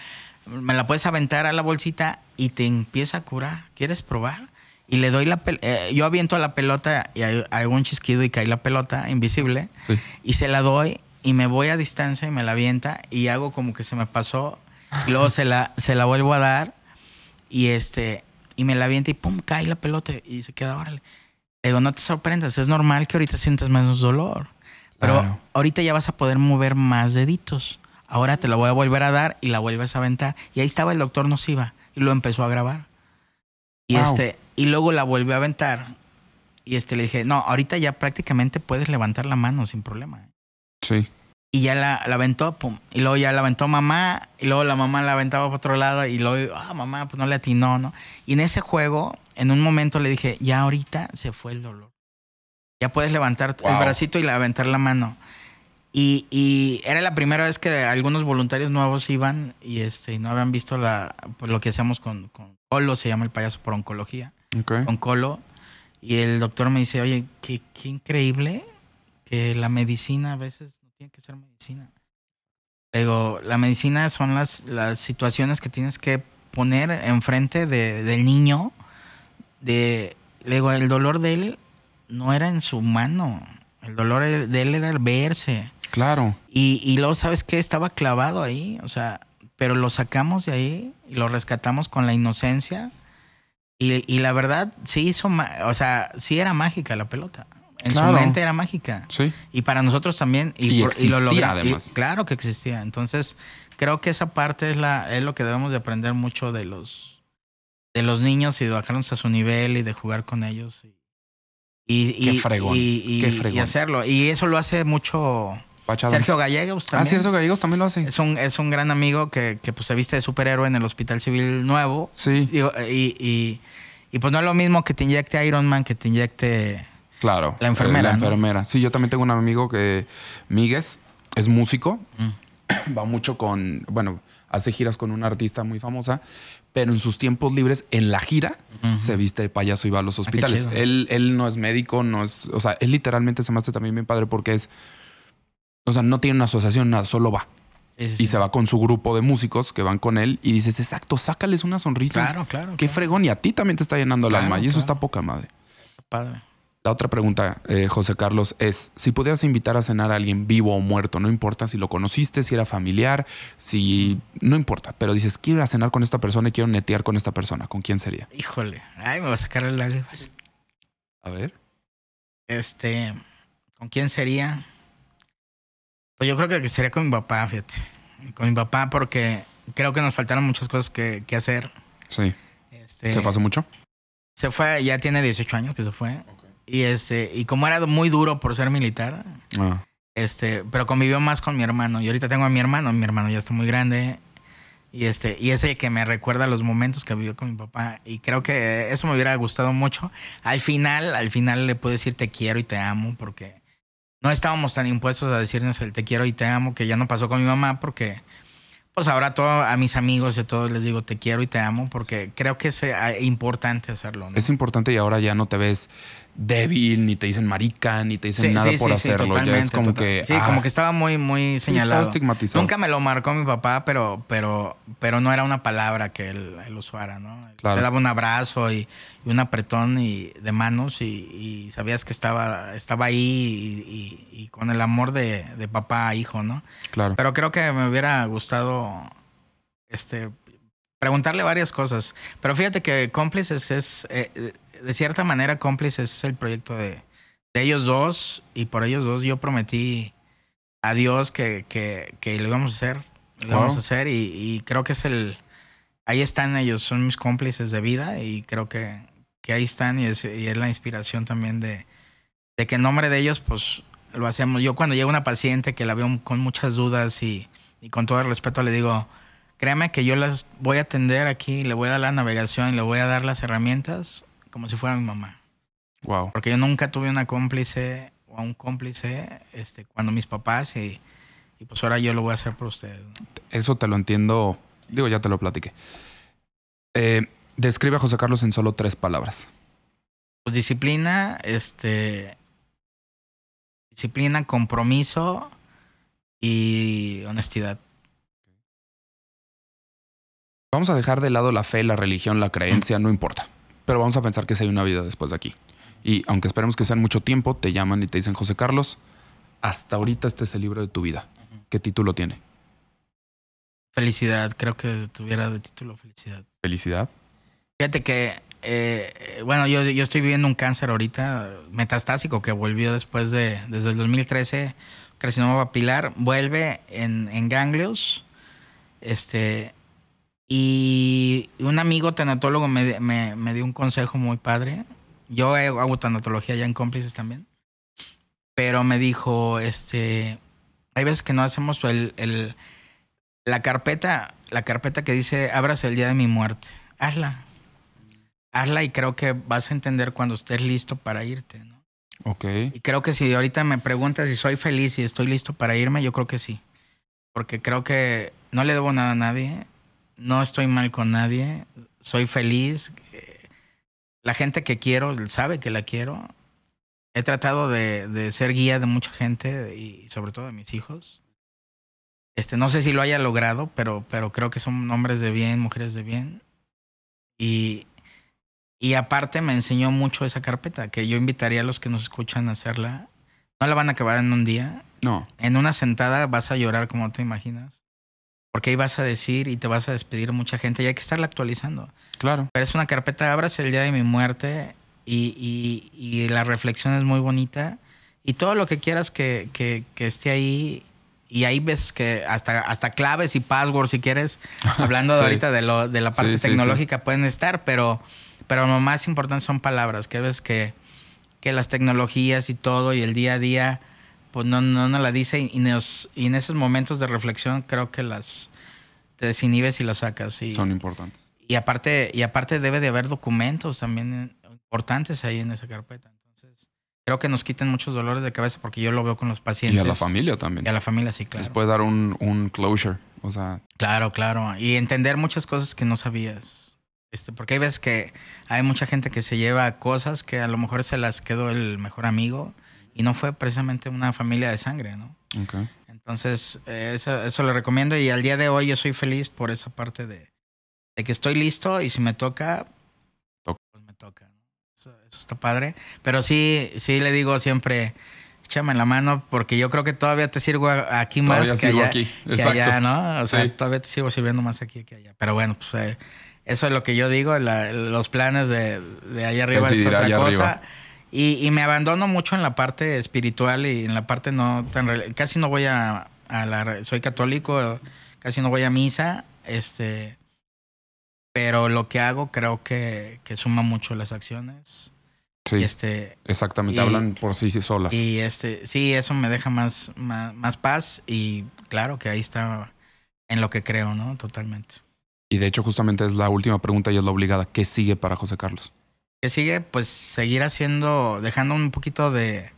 Me la puedes aventar a la bolsita y te empieza a curar. ¿Quieres probar? Y le doy la pelota. yo aviento la pelota y hay- un chisquido y cae la pelota invisible. Sí. Y se la doy y me voy a distancia y me la avienta y hago como que se me pasó. Y luego se la, se la vuelvo a dar y este y me la avienta y pum, cae la pelota y se queda, órale. Le digo, no te sorprendas, es normal que ahorita sientas menos dolor. Pero Claro. ahorita ya vas a poder mover más deditos. Ahora te la voy a volver a dar y la vuelves a aventar. Y ahí estaba el doctor Nociva y lo empezó a grabar. Y Wow. este, y luego la volvió a aventar. Y este le dije, no, ahorita ya prácticamente puedes levantar la mano sin problema. Sí. Y ya la, la aventó, pum. Y luego ya la aventó mamá. Y luego la mamá la aventaba para otro lado. Y luego, ah, mamá, pues no le atinó, ¿no? Y en ese juego, en un momento le dije, ya ahorita se fue el dolor. Ya puedes levantar el bracito y la- aventar la mano. Y, y era la primera vez que algunos voluntarios nuevos iban y este no habían visto la, pues, lo que hacemos con, con Colo, se llama el payaso por oncología con Colo y el doctor me dice, oye, qué, qué increíble que la medicina a veces no tiene que ser medicina. Le digo, la medicina son las, las situaciones que tienes que poner enfrente de, del niño. De, le digo, el dolor de él no era en su mano. El dolor de él era el verse. Claro. Y, y luego, ¿sabes qué? Estaba clavado ahí, o sea, pero lo sacamos de ahí y lo rescatamos con la inocencia. Y, y la verdad, sí hizo, o sea, sí era mágica la pelota. En Claro. su mente era mágica. Sí. Y para nosotros también. Y, Y por- y lo existía, logra- y además. claro que existía. Entonces, creo que esa parte es, la, es lo que debemos de aprender mucho de los, de los niños y de bajarnos a su nivel y de jugar con ellos. Y, y, Qué y- fregón, y- y- qué y fregón. hacerlo. Y eso lo hace mucho Sergio. Gallegos Ah, también. Sergio Gallegos también lo hace. Es un, es un gran amigo que, que pues, se viste de superhéroe en el Hospital Civil Nuevo. Sí, y, y, y, pues no es lo mismo que te inyecte Iron Man que te inyecte... claro. La enfermera, Eh, La ¿no? enfermera. Sí, yo también tengo un amigo que, Míguez, es músico. Mm. Va mucho con, bueno, hace giras con una artista muy famosa, pero en sus tiempos libres, en la gira, se viste de payaso y va a los qué hospitales. él, él no es médico, no es, o sea, él literalmente se me hace también bien padre porque es, O sea, no tiene una asociación, nada, solo va. y se va con su grupo de músicos que van con él y dices, exacto, sácales una sonrisa. Claro, claro. Qué fregón. Y a ti también te está llenando el alma. Y eso está poca madre. Padre. La otra pregunta, eh, José Carlos, es si pudieras invitar a cenar a alguien vivo o muerto, no importa si lo conociste, si era familiar, si no importa, pero dices, quiero ir a cenar con esta persona y quiero netear con esta persona, ¿con quién sería? Híjole, ay, me va a sacar el lágrimas. A ver. Este, ¿con quién sería? Pues yo creo que sería con mi papá, fíjate. Con mi papá porque creo que nos faltaron muchas cosas que, hacer. Sí. Este, ¿Se fue hace mucho? Se fue, ya tiene 18 años que se fue. Y este, y como era muy duro por ser militar, ah. este, pero convivió más con mi hermano. Y ahorita tengo a mi hermano, mi hermano ya está muy grande. Y este, y es el que me recuerda los momentos que vivió con mi papá. Y creo que eso me hubiera gustado mucho. Al final, al final le puedo decir te quiero y te amo, porque no estábamos tan impuestos a decirnos el te quiero y te amo, que ya no pasó con mi mamá, porque pues ahora todo, a mis amigos y a todos les digo te quiero y te amo, porque creo que es eh, importante hacerlo. Es importante y ahora ya no te ves débil, ni te dicen marica, ni te dicen nada por hacerlo. ya es como que. Sí, como ah, que estaba muy, muy señalado. estigmatizado. Nunca me lo marcó mi papá, pero, pero, pero no era una palabra que él, usara, ¿no? Le daba un abrazo y, un apretón y, de manos y, sabías que estaba, estaba ahí y, con el amor de, papá a hijo, ¿no? Claro. Pero creo que me hubiera gustado este preguntarle varias cosas. Pero fíjate que cómplices es. Eh, de cierta manera, cómplices es el proyecto de, ellos dos y por ellos dos yo prometí a Dios que, que, lo íbamos a hacer. Lo íbamos a hacer y, creo que es el... Ahí están ellos, son mis cómplices de vida y creo que, que ahí están y es, y es la inspiración también de, de que en nombre de ellos pues lo hacemos. Yo cuando llega una paciente que la veo con muchas dudas y, y con todo el respeto le digo, créame que yo las voy a atender aquí, le voy a dar la navegación y le voy a dar las herramientas como si fuera mi mamá. Wow. Porque yo nunca tuve una cómplice o un cómplice este, cuando mis papás y, y pues ahora yo lo voy a hacer por ustedes. Eso te lo entiendo. Digo, ya te lo platiqué. Eh, describe a José Carlos en solo tres palabras. Pues disciplina, este. Disciplina, compromiso y honestidad. Vamos a dejar de lado la fe, la religión, la creencia, no importa. Pero vamos a pensar que si hay una vida después de aquí. Y aunque esperemos que sea mucho tiempo, te llaman y te dicen, José Carlos, hasta ahorita este es el libro de tu vida. ¿Qué título tiene? Felicidad, creo que tuviera de título felicidad. ¿Felicidad? Fíjate que, eh, bueno, yo, yo estoy viviendo un cáncer ahorita metastásico que volvió después de, desde el 2013, carcinoma papilar, vuelve en, en ganglios, este, y un amigo tanatólogo me, me, dio un consejo muy padre. Yo hago tanatología ya en cómplices también. Pero me dijo, este, hay veces que no hacemos el, el, la carpeta, la carpeta que dice, abras el día de mi muerte. Hazla. Hazla y creo que vas a entender cuando estés listo para irte, ¿no? Ok. Y creo que si ahorita me preguntas si soy feliz y estoy listo para irme, yo creo que sí. Porque creo que no le debo nada a nadie no estoy mal con nadie, soy feliz. La gente que quiero sabe que la quiero. He tratado de, ser guía de mucha gente y sobre todo de mis hijos. Este, no sé si lo haya logrado, pero, pero creo que son hombres de bien, mujeres de bien. Y, y aparte me enseñó mucho esa carpeta, que yo invitaría a los que nos escuchan a hacerla. No la van a acabar en un día. No. En una sentada vas a llorar como te imaginas. Porque ahí vas a decir y te vas a despedir mucha gente y hay que estarla actualizando. Claro. Pero es una carpeta, abras el día de mi muerte y, y, la reflexión es muy bonita. Y todo lo que quieras que, que, esté ahí. Y hay veces que hasta, hasta claves y passwords, si quieres, hablando de ahorita de, lo, de la parte tecnológica, pueden estar, pero, pero lo más importante son palabras. Que ves que, que las tecnologías y todo y el día a día pues no, no la dice y, y, en esos momentos de reflexión creo que las te desinhibes y las sacas. Y, Son importantes. Y aparte, y aparte debe de haber documentos también importantes ahí en esa carpeta. Entonces, creo que nos quiten muchos dolores de cabeza porque yo lo veo con los pacientes. Y a la familia también. Y a la familia, sí, claro. Les puede dar un, un closure, o sea... Claro, claro. Y entender muchas cosas que no sabías. Este, porque hay veces que hay mucha gente que se lleva cosas que a lo mejor se las quedó el mejor amigo y no fue precisamente una familia de sangre, ¿no? Entonces, eh, eso, eso lo recomiendo y al día de hoy yo soy feliz por esa parte de, de que estoy listo y si me toca, pues me toca. Eso, está padre. Pero sí, sí le digo siempre, échame la mano porque yo creo que todavía te sirvo aquí más que allá, aquí. que allá, ¿no? O sea, todavía te sigo sirviendo más aquí que allá. Pero bueno, pues eh, eso es lo que yo digo. los planes de, de allá arriba es otra cosa. Y, me abandono mucho en la parte espiritual y en la parte no tan... Casi no voy a, a la... Soy católico, casi no voy a misa. Este pero lo que hago creo que, que suma mucho las acciones. Sí. este, exactamente, hablan por sí, solas. Y este, sí, eso me deja más, más, paz y claro que ahí está en lo que creo, ¿no? Totalmente. Y de hecho, justamente es la última pregunta y es la obligada. ¿Qué sigue para José Carlos? ¿Qué sigue? Pues seguir haciendo, dejando un poquito de,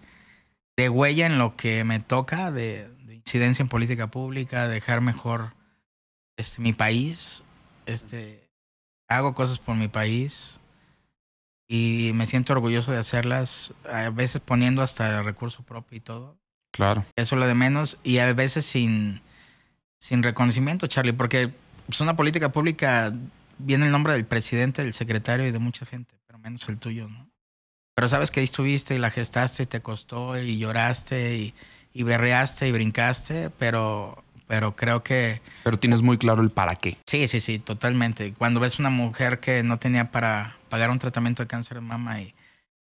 de huella en lo que me toca, de, de, incidencia en política pública, dejar mejor este, mi país, este, hago cosas por mi país y me siento orgulloso de hacerlas, a veces poniendo hasta el recurso propio y todo. Claro. Eso es lo de menos y a veces sin, sin reconocimiento, Charlie, porque es pues, una política pública viene el nombre del presidente, del secretario y de mucha gente, menos el tuyo, ¿no? Pero sabes que ahí estuviste y la gestaste y te costó y lloraste y, y berreaste y brincaste, pero pero creo que... Pero tienes muy claro el para qué. Sí, sí, sí, totalmente. Cuando ves una mujer que no tenía para pagar un tratamiento de cáncer de mama y,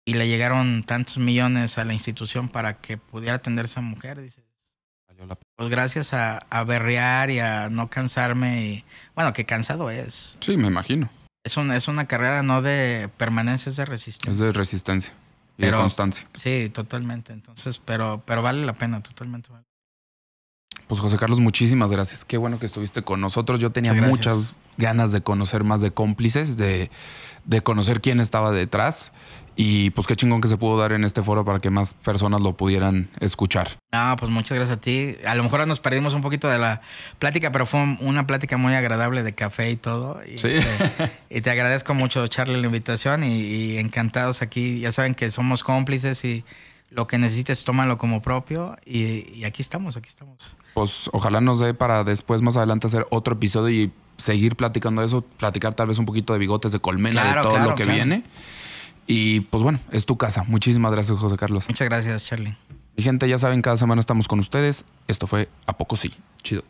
y le llegaron tantos millones a la institución para que pudiera atenderse a mujer, dices, pues gracias a, a, berrear y a no cansarme y bueno, que cansado es. Sí, me imagino. Es, un, es una carrera no de permanencia, es de resistencia. Es de resistencia y de constancia. Sí, totalmente. Entonces, pero, pero vale la pena, totalmente vale. Pues José Carlos, muchísimas gracias. Qué bueno que estuviste con nosotros. Yo tenía muchas ganas de conocer más de cómplices, de, de, conocer quién estaba detrás. Y pues qué chingón que se pudo dar en este foro para que más personas lo pudieran escuchar. Ah, pues muchas gracias a ti. A lo mejor nos perdimos un poquito de la plática, pero fue una plática muy agradable de café y todo. Y, sí. Este, y te agradezco mucho, Charlie, la invitación y, y encantados aquí. Ya saben que somos cómplices y lo que necesites, tómalo como propio y, aquí estamos, aquí estamos. Pues ojalá nos dé para después, más adelante, hacer otro episodio y seguir platicando eso, platicar tal vez un poquito de bigotes de colmena, de todo lo que viene. Y pues bueno, es tu casa. Muchísimas gracias, José Carlos. Muchas gracias, Charlie. Mi gente, ya saben, cada semana estamos con ustedes. Esto fue A Poco Sí. Chido.